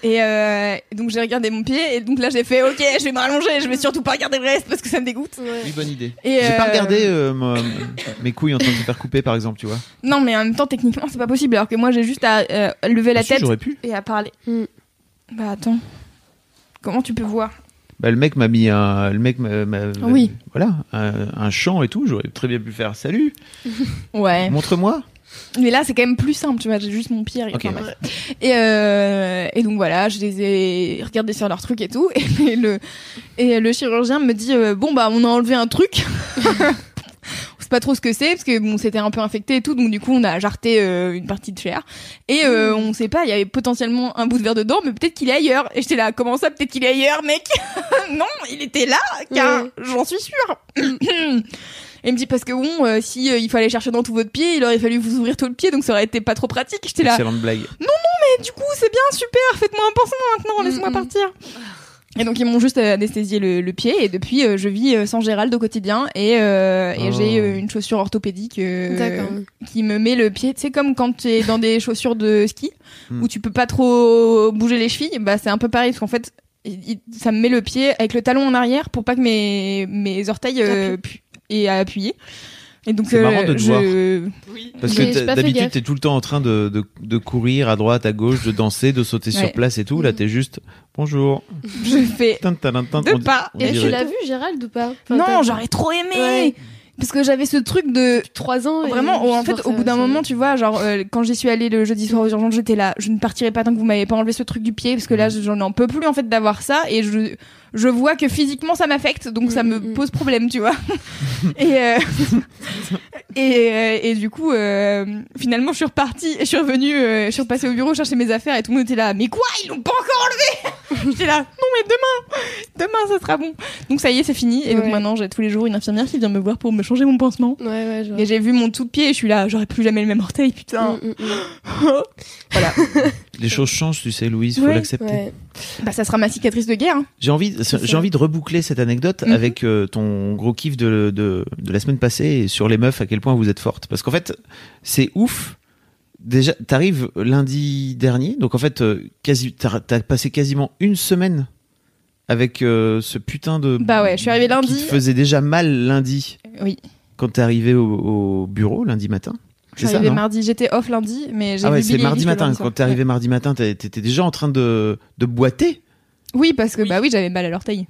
Et euh, donc j'ai regardé mon pied et donc là j'ai fait ok je vais me rallonger je vais surtout pas regarder le reste parce que ça me dégoûte Ouais. Oui, bonne idée. et J'ai pas euh, regardé euh, moi, mes couilles en train de se faire couper, par exemple, tu vois. non mais en même temps techniquement c'est pas possible alors que moi j'ai juste à euh, lever la Ah, tête pu. et à parler Mm. bah attends comment tu peux voir? Bah, le mec m'a mis un, le mec m'a, m'a- Oui. voilà, un, un chant et tout. J'aurais très bien pu faire salut. ouais Montre-moi. Mais là c'est quand même plus simple tu vois j'ai juste mon pied Ok. enfin, bref. et euh, et donc voilà je les ai regardés sur leur truc et tout. Et le et le chirurgien me dit euh, bon bah on a enlevé un truc. On sait pas trop ce que c'est parce que bon c'était un peu infecté et tout donc du coup on a jarté euh, une partie de chair. Et euh, on sait pas il y avait potentiellement un bout de verre dedans mais peut-être qu'il est ailleurs. Et j'étais là comment ça peut-être qu'il est ailleurs mec? Non il était là car Ouais. j'en suis sûre et il me dit parce que bon euh, si euh, il fallait chercher dans tout votre pied il aurait fallu vous ouvrir tout le pied donc ça aurait été pas trop pratique j'étais là Excellente blague. mais du coup c'est bien super faites-moi un pansement maintenant laisse-moi Mm, mm. partir Et donc ils m'ont juste euh, anesthésié le, le pied et depuis euh, je vis euh, sans Gérald au quotidien et, euh, et Oh. j'ai euh, une chaussure orthopédique euh, qui me met le pied. Tu sais comme quand tu es dans des chaussures de ski Hmm. où tu peux pas trop bouger les chevilles, bah c'est un peu pareil parce qu'en fait il- il- ça me met le pied avec le talon en arrière pour pas que mes mes orteils euh, aient à appuyer. Et donc C'est marrant de te je Parce que j'ai t'as- pas fait d'habitude, t'es tout le temps en train de, de, de courir à droite, à gauche, de danser, de sauter Ouais. sur place et tout. Là, t'es juste bonjour. je fais. Deux pas. Et tu l'as vu, Gérald, ou pas? Enfin, non, j'aurais trop aimé Ouais. parce que j'avais ce truc de Trois ans. et Vraiment, en fait, voir au bout d'un moment, tu vois, genre, euh, quand j'y suis allée le jeudi soir aux urgences, j'étais là, je ne partirai pas tant que vous m'avez pas enlevé ce truc du pied, parce que là, j'en en peux plus, en fait, d'avoir ça, et je, je vois que physiquement, ça m'affecte, donc ça Mm, me mm. pose problème, tu vois. et, euh, et, euh, et du coup, euh, finalement, je suis repartie, je suis revenue, euh, je suis repassée au bureau chercher mes affaires, et tout le monde était là, mais quoi, ils l'ont pas encore enlevé? J'étais là, non, mais demain, demain, ça sera bon. Donc ça y est, c'est fini, et donc maintenant, j'ai tous les jours une infirmière qui vient me voir pour me changer mon pansement. Ouais, ouais. Et j'ai vu mon tout pied et je suis là, j'aurais plus jamais le même orteil, putain. Mm, mm. Les choses changent, tu sais, Louise, faut Ouais. l'accepter. Ouais. Bah ça sera ma cicatrice de guerre. hein. J'ai envie, j'ai envie de reboucler cette anecdote Mhm. avec euh, ton gros kiff de, de, de la semaine passée et sur les meufs, à quel point vous êtes fortes. Parce qu'en fait, c'est ouf. Déjà, t'arrives lundi dernier, donc en fait, euh, quasi, t'as, passé quasiment une semaine avec euh, ce putain de. Bah ouais, je suis arrivée lundi. Qui te faisait déjà mal lundi Oui. quand t'es arrivé au, au bureau lundi matin. Je suis non mardi, j'étais off lundi, mais j'ai Ah ouais, c'est mardi matin. Quand t'es arrivé mardi matin, t'étais déjà en train de, de boiter. Oui, parce que bah oui, j'avais mal à l'orteil.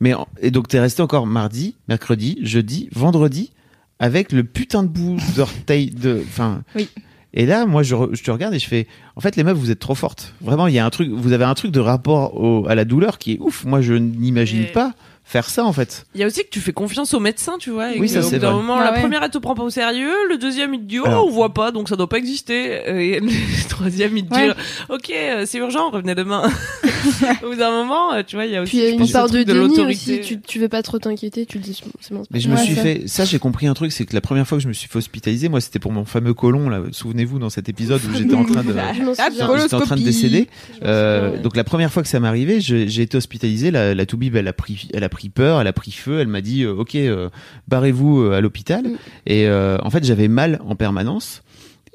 Mais en- et donc t'es resté encore mardi, mercredi, jeudi, vendredi avec le putain de bout d'orteil de. Enfin. Oui. Et là, moi, je, re- je te regarde et je fais. En fait, les meufs, vous êtes trop fortes. Vraiment, il y a un truc. Vous avez un truc de rapport au- à la douleur qui est ouf. Moi, je n'imagine Et- pas faire ça en fait. Il y a aussi que tu fais confiance au médecin, tu vois. Et Oui, ça, c'est vrai. moment, Ah la ouais. première, elle te prend pas au sérieux. Le deuxième, il te dit, oh, Alors- on voit pas, donc ça doit pas exister. Et le troisième, il te Ouais. dit, ok, euh, c'est urgent, revenez demain. au bout d'un moment, euh, tu vois, il y a aussi Puis y a une part de déni l'autorité. aussi. Tu, tu veux pas trop t'inquiéter, tu te dis c'est bon. Mais je me suis ça. fait. Ça, j'ai compris un truc, c'est que la première fois que je me suis fait hospitaliser, moi, c'était pour mon fameux colon. Là, souvenez-vous dans cet épisode où j'étais en train de. Je m'en souviens. drôle. J'étais en train de décéder. Euh, donc la première fois que ça m'est arrivé, j'ai été hospitalisé. La, la toubib, elle a pris, elle a pris peur, elle a pris feu. Elle m'a dit, euh, ok, euh, barrez-vous euh, à l'hôpital. Mm. Et euh, en fait, j'avais mal en permanence.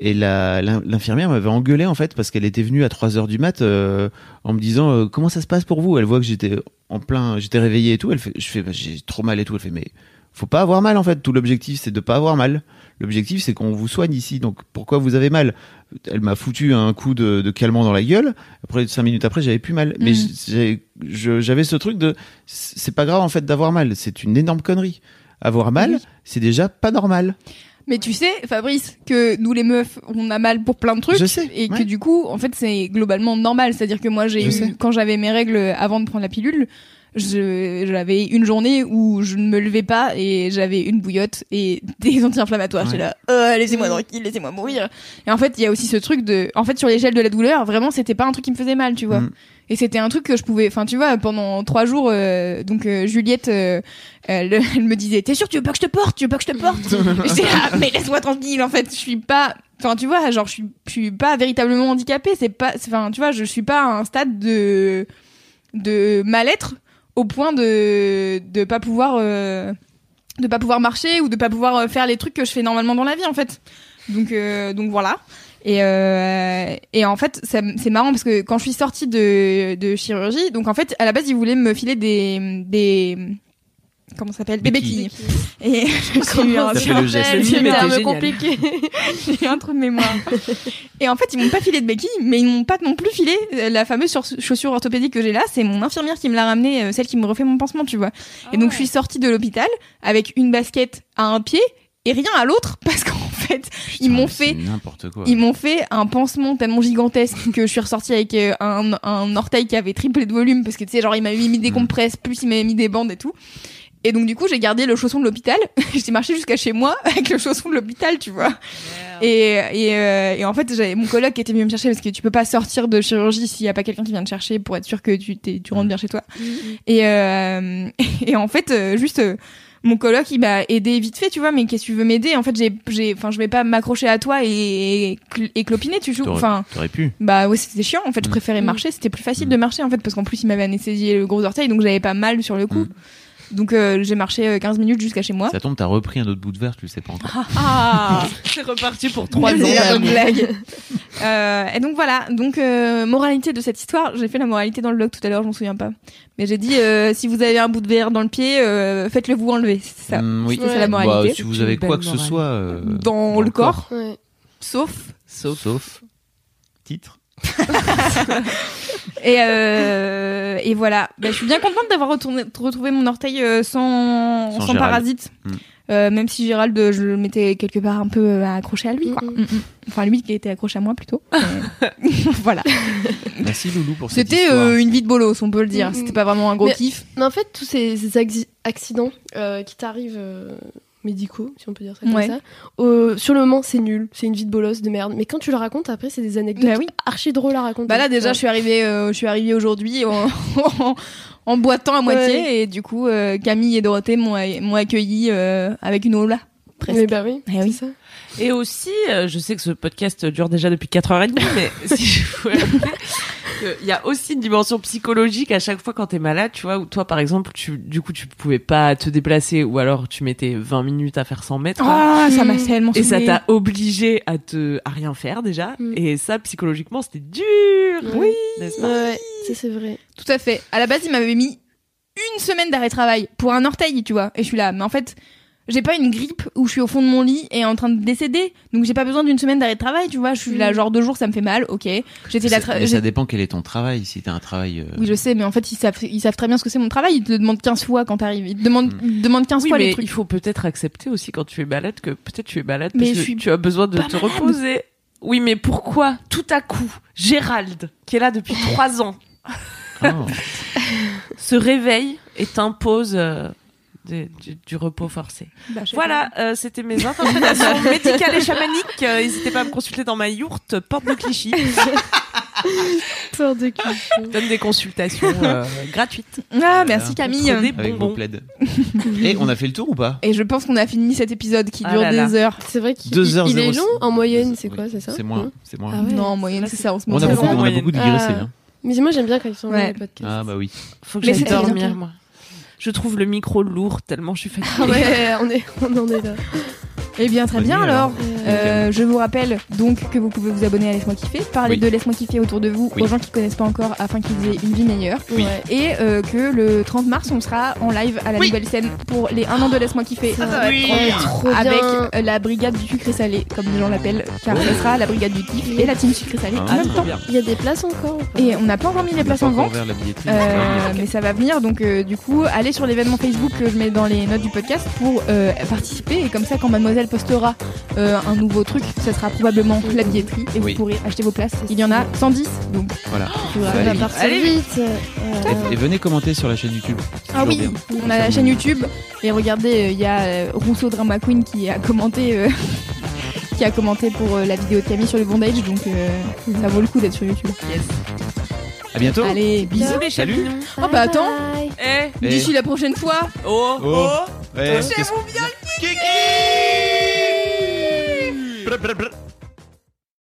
Et l'infirmière m'avait engueulé en fait parce qu'elle était venue à 3 heures du mat euh, en me disant euh, comment ça se passe pour vous? Elle voit que j'étais en plein, j'étais réveillé et tout. Elle fait, je fais, bah, j'ai trop mal et tout. Elle fait, mais faut pas avoir mal en fait. Tout l'objectif c'est de pas avoir mal. L'objectif c'est qu'on vous soigne ici. Donc pourquoi vous avez mal? Elle m'a foutu un coup de, de calmant dans la gueule. Après cinq minutes après j'avais plus mal. Mais j'ai- je- j'avais ce truc de c'est pas grave en fait d'avoir mal. C'est une énorme connerie. Avoir mal Oui. c'est déjà pas normal. Mais tu sais, Fabrice, que nous les meufs, on a mal pour plein de trucs. Je sais, Et ouais. que du coup, en fait, c'est globalement normal. C'est-à-dire que moi, j'ai eu, quand j'avais mes règles avant de prendre la pilule, j'avais une journée où je ne me levais pas et j'avais une bouillotte et des anti-inflammatoires. J'étais là, oh, laissez-moi tranquille, laissez-moi mourir. Et en fait, il y a aussi ce truc de, en fait, sur l'échelle de la douleur, vraiment, c'était pas un truc qui me faisait mal, tu vois. Mm. Et c'était un truc que je pouvais, enfin, tu vois, pendant trois jours, euh, donc euh, Juliette, euh, elle, elle me disait, t'es sûr, tu veux pas que je te porte, tu veux pas que je te porte J'étais mais laisse-moi tranquille, en fait, je suis pas, enfin, tu vois, genre, je suis, je suis pas véritablement handicapée, c'est pas, enfin, tu vois, je suis pas à un stade de, de mal-être au point de, de pas pouvoir, de pas pouvoir marcher ou de pas pouvoir faire les trucs que je fais normalement dans la vie, en fait. Donc, donc voilà. Et, euh, et en fait, c'est marrant parce que quand je suis sortie de, de chirurgie, donc en fait, à la base, ils voulaient me filer des, des, comment ça s'appelle, des Béquilles. Et j'ai eu un, terme compliqué. j'ai un trou de mémoire. Et en fait, ils m'ont pas filé de béquilles, mais ils m'ont pas non plus filé euh, la fameuse sur- chaussure orthopédique que j'ai là. C'est mon infirmière qui me l'a ramenée, euh, celle qui me refait mon pansement, tu vois. et donc, je suis sortie de l'hôpital avec une basket à un pied et rien à l'autre parce qu'en fait, ils m'ont fait quoi. ils m'ont fait un pansement tellement gigantesque que je suis ressortie avec euh, un, un orteil qui avait triplé de volume parce que tu sais genre ils m'avaient mis des Mm. compresses plus ils m'avaient mis des bandes et tout Et donc du coup, j'ai gardé le chausson de l'hôpital. j'ai marché jusqu'à chez moi avec le chausson de l'hôpital, tu vois. Et, et, euh, et en fait, j'avais mon coloc qui était venu me chercher parce que tu peux pas sortir de chirurgie s'il y a pas quelqu'un qui vient te chercher pour être sûr que tu, t'es- tu rentres bien chez toi. Et, euh, et en fait, euh, juste euh, mon coloc, il m'a aidé vite fait, tu vois. Mais qu'est-ce que tu veux m'aider? En fait, j'ai, j'ai, enfin, je vais pas m'accrocher à toi et, et, cl- et clopiner, tu joues. T'aurais Enfin, t'aurais pu. bah ouais, c'était chiant. En fait, je Mm. préférais Mm. marcher. C'était plus facile Mm. de marcher en fait parce qu'en plus, il m'avait anesthésié le gros orteil, donc j'avais pas mal sur le coup. Donc euh, j'ai marché euh, 15 minutes jusqu'à chez moi. Ça tombe, t'as repris un autre bout de verre, tu le sais pas encore. Ah C'est reparti pour trois ans. D'amour. blague. Euh, et donc voilà, donc euh, moralité de cette histoire, j'ai fait la moralité dans le blog tout à l'heure, je m'en souviens pas. Mais j'ai dit euh, si vous avez un bout de verre dans le pied, euh, faites-le vous enlever, c'est ça. Mm, oui. C'est ça la Bah, moralité. si vous avez quoi que ce soit euh, Dans le corps. Ouais. Sauf sauf, sauf titre. et euh, et voilà, Bah, je suis bien contente d'avoir retourné- retrouvé mon orteil euh, sans Sans sans, Gérald. parasite. Mm. Euh, même si Gérald, euh, je le mettais quelque part un peu euh, accroché à lui, quoi. Mm, Mm, mm. Enfin, lui qui était accroché à moi plutôt. Voilà. Merci Loulou pour cette C'était histoire. euh, une vie de bolos, on peut le dire. C'était pas vraiment un gros Mais- kiff. Mais en fait, tous ces, accidents euh, qui t'arrivent euh, médicaux, si on peut dire ça comme Ouais. ça, euh, sur le moment, c'est nul. C'est une vie de bolos de merde. Mais quand tu le racontes, après, c'est des anecdotes Bah oui. archi drôles à raconter. Bah là déjà, je suis arrivée, euh, je suis arrivée aujourd'hui en, en, boitant à moitié Ouais. et du coup euh, Camille et Dorothée m'ont m'ont accueillie avec une aula. Presque. Mais bah oui, Eh c'est oui. ça. Et aussi, euh, je sais que ce podcast dure déjà depuis 4h30, mais si je il y a aussi une dimension psychologique à chaque fois quand t'es malade, tu vois, où toi, par exemple, tu, du coup, tu pouvais pas te déplacer ou alors tu mettais 20 minutes à faire 100 mètres. Ah, ça m'a Mm. tellement Et ça t'a obligé à te, à rien faire déjà. Mm. Et ça, psychologiquement, c'était dur. Oui. N'est-ce pas? Ouais, ça c'est vrai. Tout à fait. À la base, il m'avait mis une semaine d'arrêt de travail pour un orteil, tu vois. Et je suis là, mais en fait, j'ai pas une grippe où je suis au fond de mon lit et en train de décéder. Donc j'ai pas besoin d'une semaine d'arrêt de travail, tu vois. Je suis là, Mm. genre deux jours, ça me fait mal, ok. J'étais là. Ça- mais dépend quel est ton travail. Si t'as un travail. euh, Oui, je sais, mais en fait, ils savent, ils savent très bien ce que c'est mon travail. Ils te le demandent 15 fois quand t'arrives. Ils te demandent, ils te demandent 15 Oui, fois mais les trucs. il faut peut-être accepter aussi quand tu es malade que peut-être tu es malade Mais parce je que suis tu as besoin de te malade. reposer. Oui, mais pourquoi tout à coup Gérald, qui est là depuis trois ans, oh. se réveille et t'impose euh, du, du repos forcé Bah, Voilà, euh, c'était mes interprétations médicales et chamaniques. Euh, N'hésitez pas à me consulter dans ma yourte, porte de Clichy. Peur de. Je donne des consultations euh, gratuites. Ah, merci. Camille. Des Avec vos plaids. Et on a fait le tour ou pas? Et je pense qu'on a fini cet épisode qui Ah dure là là. des heures. C'est vrai qu'il Deux heures il est long en moyenne, c'est quoi, c'est ça C'est moins. Hein C'est moins. Ah ouais. Non, en moyenne, c'est ça en ce On a beaucoup, on a moyenne. beaucoup digressé. Ah. hein. Mais moi j'aime bien quand ils sont Ouais. dans le podcast. Ah bah oui. Faut que j'aille dormir, moi. Je trouve le micro lourd tellement je suis fatiguée. Ah ouais, on, est, on en est là. Eh bien, très bien alors. alors. Euh, je vous rappelle donc que vous pouvez vous abonner à Laisse-moi kiffer, parler Oui. de Laisse-moi kiffer autour de vous Oui. aux gens qui connaissent pas encore afin qu'ils aient une vie meilleure. Oui. Et euh, que le 30 mars, on sera en live à la Oui. nouvelle scène pour les 1 an de Laisse-moi kiffer. Ça va Oui. être trop bien. Avec euh, la brigade du sucré salé, comme les gens l'appellent, car ce sera la brigade du kiff et la team sucré salé Ah, en même trop temps. Il y a des places encore Et on n'a pas encore mis les places en vente. mais ça va venir donc du coup allez sur l'événement Facebook que je mets dans les notes du podcast pour participer et comme ça quand mademoiselle postera euh, un nouveau truc ça sera probablement la billetterie et Oui. vous pourrez acheter vos places il y en a 110 donc Voilà. il faudra Ça va partir Allez, vite. Voilà. Et, et venez commenter sur la chaîne YouTube. Ah oui bien. on a la chaîne YouTube et regardez euh, il y a euh, Rousseau Drama Queen qui a commenté euh, qui a commenté pour euh, la vidéo de Camille sur le bondage donc euh, ça vaut le coup d'être sur YouTube À bientôt. allez bisous les Salut. oh bah attends Bye. Eh, Et- d'ici la prochaine fois oh, Oh. oh. Ouais, Touchez-vous bien Kiki brr, brr, brr.